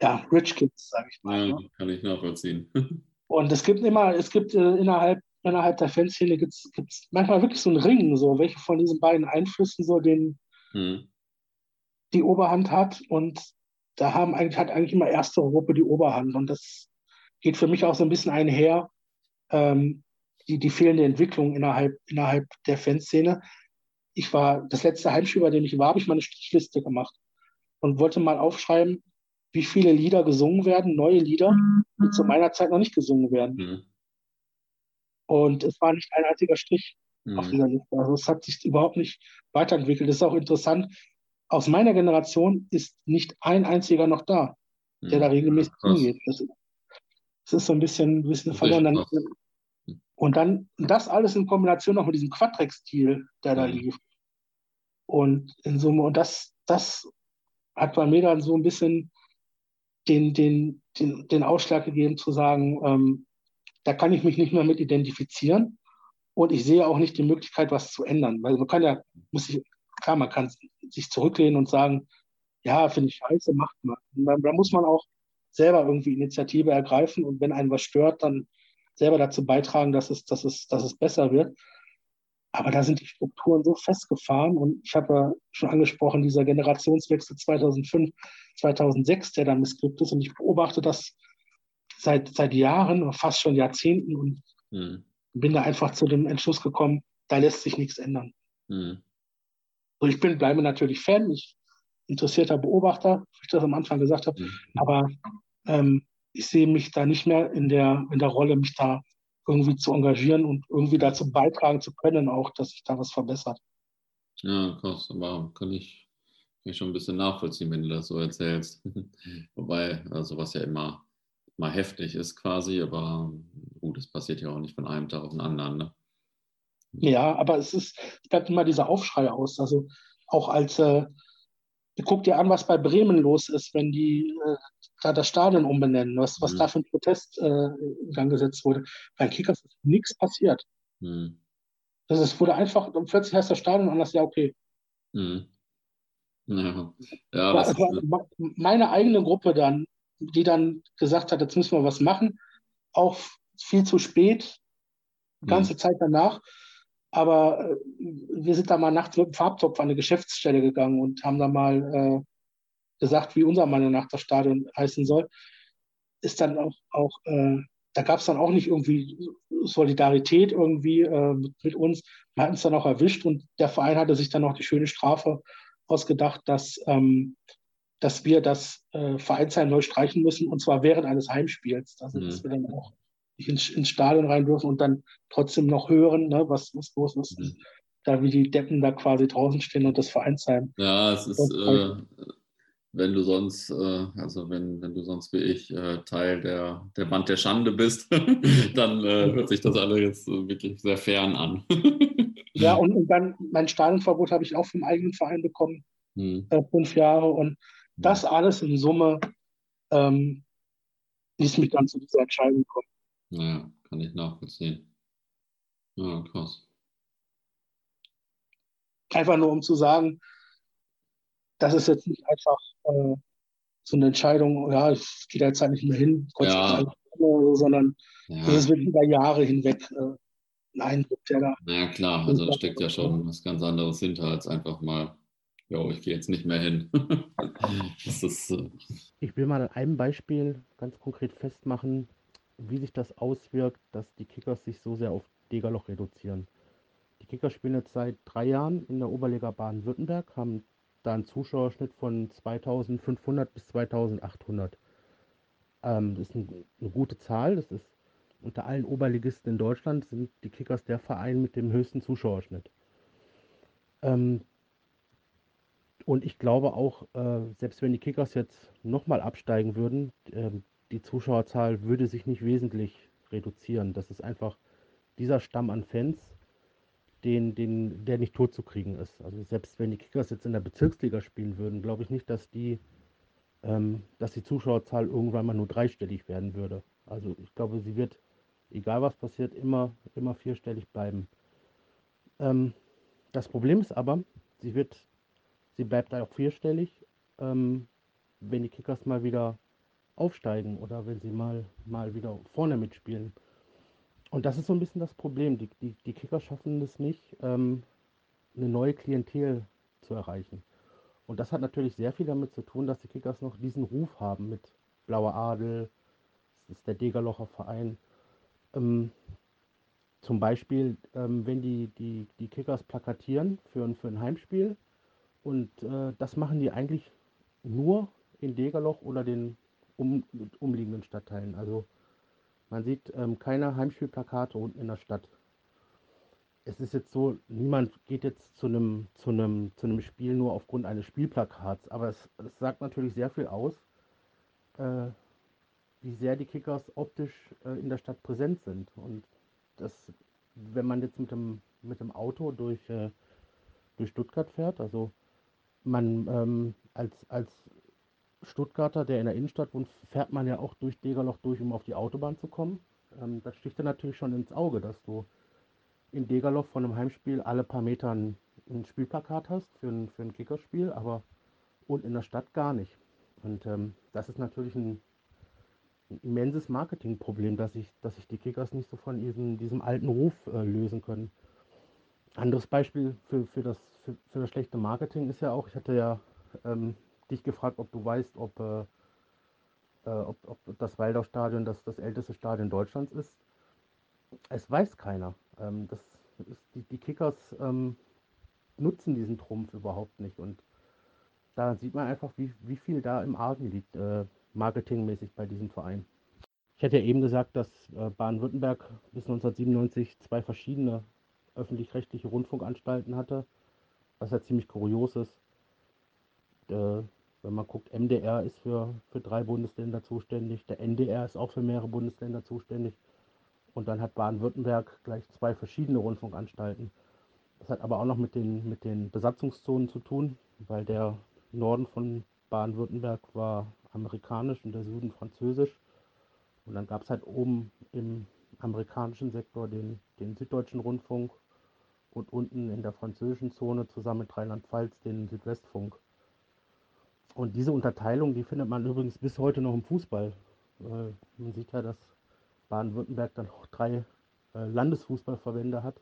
ja, Rich Kids, sage ich mal. Ja,
ne? kann ich nachvollziehen. <laughs>
Und es gibt immer, es gibt äh, innerhalb, innerhalb der Fanszene gibt es manchmal wirklich so einen Ring, so welche von diesen beiden Einflüssen so den mhm. die Oberhand hat. Und da haben eigentlich, hat eigentlich immer erste Gruppe die Oberhand. Und das geht für mich auch so ein bisschen einher, ähm, die, die fehlende Entwicklung innerhalb, innerhalb der Fanszene ich war, das letzte Heimspiel, bei dem ich war, habe ich mal eine Strichliste gemacht und wollte mal aufschreiben, wie viele Lieder gesungen werden, neue Lieder, die zu meiner Zeit noch nicht gesungen werden. Mhm. Und es war nicht ein einziger Strich mhm. auf dieser Liste. Also es hat sich überhaupt nicht weiterentwickelt. Das ist auch interessant. Aus meiner Generation ist nicht ein einziger noch da, der mhm. da regelmäßig hingeht. Das, das, ist so ein bisschen, ein bisschen verloren. Und dann das alles in Kombination noch mit diesem Quadrex-Stil, der da mhm. lief. Und in Summe, und das, das hat bei mir dann so ein bisschen den, den, den, den Ausschlag gegeben, zu sagen, ähm, da kann ich mich nicht mehr mit identifizieren. Und ich sehe auch nicht die Möglichkeit, was zu ändern. Weil man kann ja, muss ich, klar, man kann sich zurücklehnen und sagen, ja, finde ich scheiße, macht man. Da muss man auch selber irgendwie Initiative ergreifen und wenn einen was stört, dann selber dazu beitragen, dass es, dass es, dass es besser wird. Aber da sind die Strukturen so festgefahren und ich habe ja schon angesprochen, dieser Generationswechsel 2005, 2006, der dann missglückt ist und ich beobachte das seit, seit Jahren, fast schon Jahrzehnten und mhm. bin da einfach zu dem Entschluss gekommen, da lässt sich nichts ändern. Mhm. Und ich bin, bleibe natürlich Fan, ich interessierter Beobachter, wie ich das am Anfang gesagt habe, mhm. aber ähm, ich sehe mich da nicht mehr in der, in der Rolle, mich da irgendwie zu engagieren und irgendwie dazu beitragen zu können, auch, dass sich da was verbessert.
Ja, krass, aber kann ich, kann ich schon ein bisschen nachvollziehen, wenn du das so erzählst. <laughs> Wobei, also was ja immer mal heftig ist quasi, aber gut, es passiert ja auch nicht von einem Tag auf den anderen. Ne?
Ja, aber es ist, es bleibt immer dieser Aufschrei aus. Also auch als äh, guck dir an, was bei Bremen los ist, wenn die äh, da das Stadion umbenennen, was, was mhm. da für ein Protest äh, in Gang gesetzt wurde. Bei Kickers ist nichts passiert. Mhm. Das ist, wurde einfach, und plötzlich heißt das Stadion anders, ja, okay. Mhm. Ja. Ja, das war, meine eigene Gruppe dann, die dann gesagt hat, jetzt müssen wir was machen, auch viel zu spät, ganze mhm. Zeit danach. Aber äh, wir sind da mal nachts mit dem Farbtopf an eine Geschäftsstelle gegangen und haben da mal äh, gesagt, wie unserer Meinung nach das Stadion heißen soll, ist dann auch, auch äh, da gab es dann auch nicht irgendwie Solidarität irgendwie äh, mit, mit, uns. Wir hatten es dann auch erwischt und der Verein hatte sich dann auch die schöne Strafe ausgedacht, dass, ähm, dass wir das äh, Vereinsheim neu streichen müssen und zwar während eines Heimspiels. Also, mhm. dass wir dann auch ins, ins Stadion rein dürfen und dann trotzdem noch hören, ne, was, was los ist. Mhm. Da wie die Deppen da quasi draußen stehen und das Vereinsheim.
Ja, es ist, äh, wenn du sonst, äh, also wenn, wenn du sonst wie ich äh, Teil der, der Band der Schande bist, <laughs> dann äh, hört sich das alles jetzt wirklich sehr fern an. <laughs>
ja, und, und, dann mein Stadionverbot habe ich auch vom eigenen Verein bekommen, hm. fünf Jahre. Und das alles in Summe ähm, ließ mich dann zu dieser Entscheidung kommen.
Naja, kann ich nachvollziehen. Ja, krass.
Einfach nur um zu sagen, das ist jetzt nicht einfach äh, so eine Entscheidung, ja, ich gehe da jetzt halt nicht mehr hin, ja. sondern ja. das ist wirklich über Jahre hinweg äh, ein Eindruck,
der da. Ja, klar, also da steckt ja schon was ganz anderes hinter, als einfach mal, ja, ich gehe jetzt nicht mehr hin. <laughs>
ist, äh... Ich will mal an einem Beispiel ganz konkret festmachen, wie sich das auswirkt, dass die Kickers sich so sehr auf Degerloch reduzieren. Die Kickers spielen jetzt seit drei Jahren in der Oberliga Baden-Württemberg, haben da einen Zuschauerschnitt von 2500 bis 2800. Ähm, das ist ein, eine gute Zahl. Das ist unter allen Oberligisten in Deutschland sind die Kickers der Verein mit dem höchsten Zuschauerschnitt. Ähm, und ich glaube auch, äh, selbst wenn die Kickers jetzt nochmal absteigen würden, äh, die Zuschauerzahl würde sich nicht wesentlich reduzieren. Das ist einfach dieser Stamm an Fans, den, den, der nicht tot zu kriegen ist. Also selbst wenn die Kickers jetzt in der Bezirksliga spielen würden, glaube ich nicht, dass die, ähm, dass die Zuschauerzahl irgendwann mal nur dreistellig werden würde. Also ich glaube, sie wird, egal was passiert, immer, immer vierstellig bleiben. Ähm, das Problem ist aber, sie wird, sie bleibt auch vierstellig, ähm, wenn die Kickers mal wieder aufsteigen oder wenn sie mal, mal wieder vorne mitspielen. Und das ist so ein bisschen das Problem. Die, die, die Kicker schaffen es nicht, ähm, eine neue Klientel zu erreichen. Und das hat natürlich sehr viel damit zu tun, dass die Kickers noch diesen Ruf haben mit Blauer Adel, das ist der Degerlocher Verein. Ähm, zum Beispiel, ähm, wenn die, die, die Kickers plakatieren für, ein, für ein Heimspiel und äh, das machen die eigentlich nur in Degerloch oder den um, umliegenden Stadtteilen. Also man sieht ähm, keine Heimspielplakate unten in der Stadt. Es ist jetzt so, niemand geht jetzt zu einem, zu einem, zu einem Spiel nur aufgrund eines Spielplakats, aber es, es sagt natürlich sehr viel aus, äh, wie sehr die Kickers optisch äh, in der Stadt präsent sind. Und das, wenn man jetzt mit dem, mit dem Auto durch, äh, durch Stuttgart fährt, also man ähm, als, als Stuttgarter, der in der Innenstadt wohnt, fährt man ja auch durch Degerloch durch, um auf die Autobahn zu kommen. Ähm, das sticht dann natürlich schon ins Auge, dass du in Degerloch von einem Heimspiel alle paar Meter ein, ein Spielplakat hast für ein, für ein Kickerspiel, aber und in der Stadt gar nicht. Und ähm, das ist natürlich ein, ein, immenses Marketingproblem, dass sich dass ich die Kickers nicht so von diesem, diesem alten Ruf äh, lösen können. Anderes Beispiel für, für, das, für, für das schlechte Marketing ist ja auch, ich hatte ja ähm, dich gefragt, ob du weißt, ob, äh, äh ob, ob das Waldorf-Stadion das, das älteste Stadion Deutschlands ist. Es weiß keiner. Ähm, das ist, die, die Kickers ähm, nutzen diesen Trumpf überhaupt nicht. Und da sieht man einfach, wie, wie viel da im Argen liegt, äh, marketingmäßig bei diesem Verein. Ich hatte ja eben gesagt, dass äh, Baden-Württemberg bis 1997 zwei verschiedene öffentlich-rechtliche Rundfunkanstalten hatte, was ja ziemlich kurios ist. Äh, wenn man guckt, MDR ist für, für drei Bundesländer zuständig, der NDR ist auch für mehrere Bundesländer zuständig. Und dann hat Baden-Württemberg gleich zwei verschiedene Rundfunkanstalten. Das hat aber auch noch mit den, mit den Besatzungszonen zu tun, weil der Norden von Baden-Württemberg war amerikanisch und der Süden französisch. Und dann gab es halt oben im amerikanischen Sektor den, den Süddeutschen Rundfunk und unten in der französischen Zone zusammen mit Rheinland-Pfalz den Südwestfunk. Und diese Unterteilung, die findet man übrigens bis heute noch im Fußball. Äh, man sieht ja, dass Baden-Württemberg dann auch drei äh, Landesfußballverbände hat.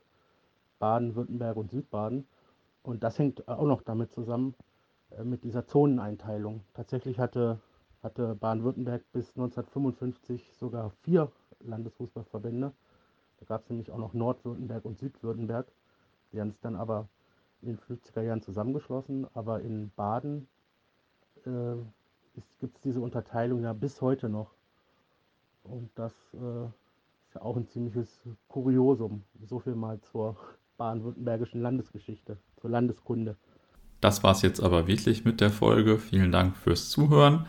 Baden, Württemberg und Südbaden. Und das hängt auch noch damit zusammen, äh, mit dieser Zoneneinteilung. Tatsächlich hatte, hatte Baden-Württemberg bis 1955 sogar vier Landesfußballverbände. Da gab es nämlich auch noch Nordwürttemberg und Südwürttemberg. Die haben es dann aber in den 50er Jahren zusammengeschlossen. Aber in Baden äh, gibt es diese Unterteilung ja bis heute noch. Und das äh, ist ja auch ein ziemliches Kuriosum. So viel mal zur baden-württembergischen Landesgeschichte, zur Landeskunde.
Das war es jetzt aber wirklich mit der Folge. Vielen Dank fürs Zuhören.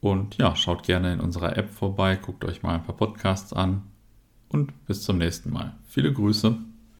Und ja, schaut gerne in unserer App vorbei, guckt euch mal ein paar Podcasts an und bis zum nächsten Mal. Viele Grüße.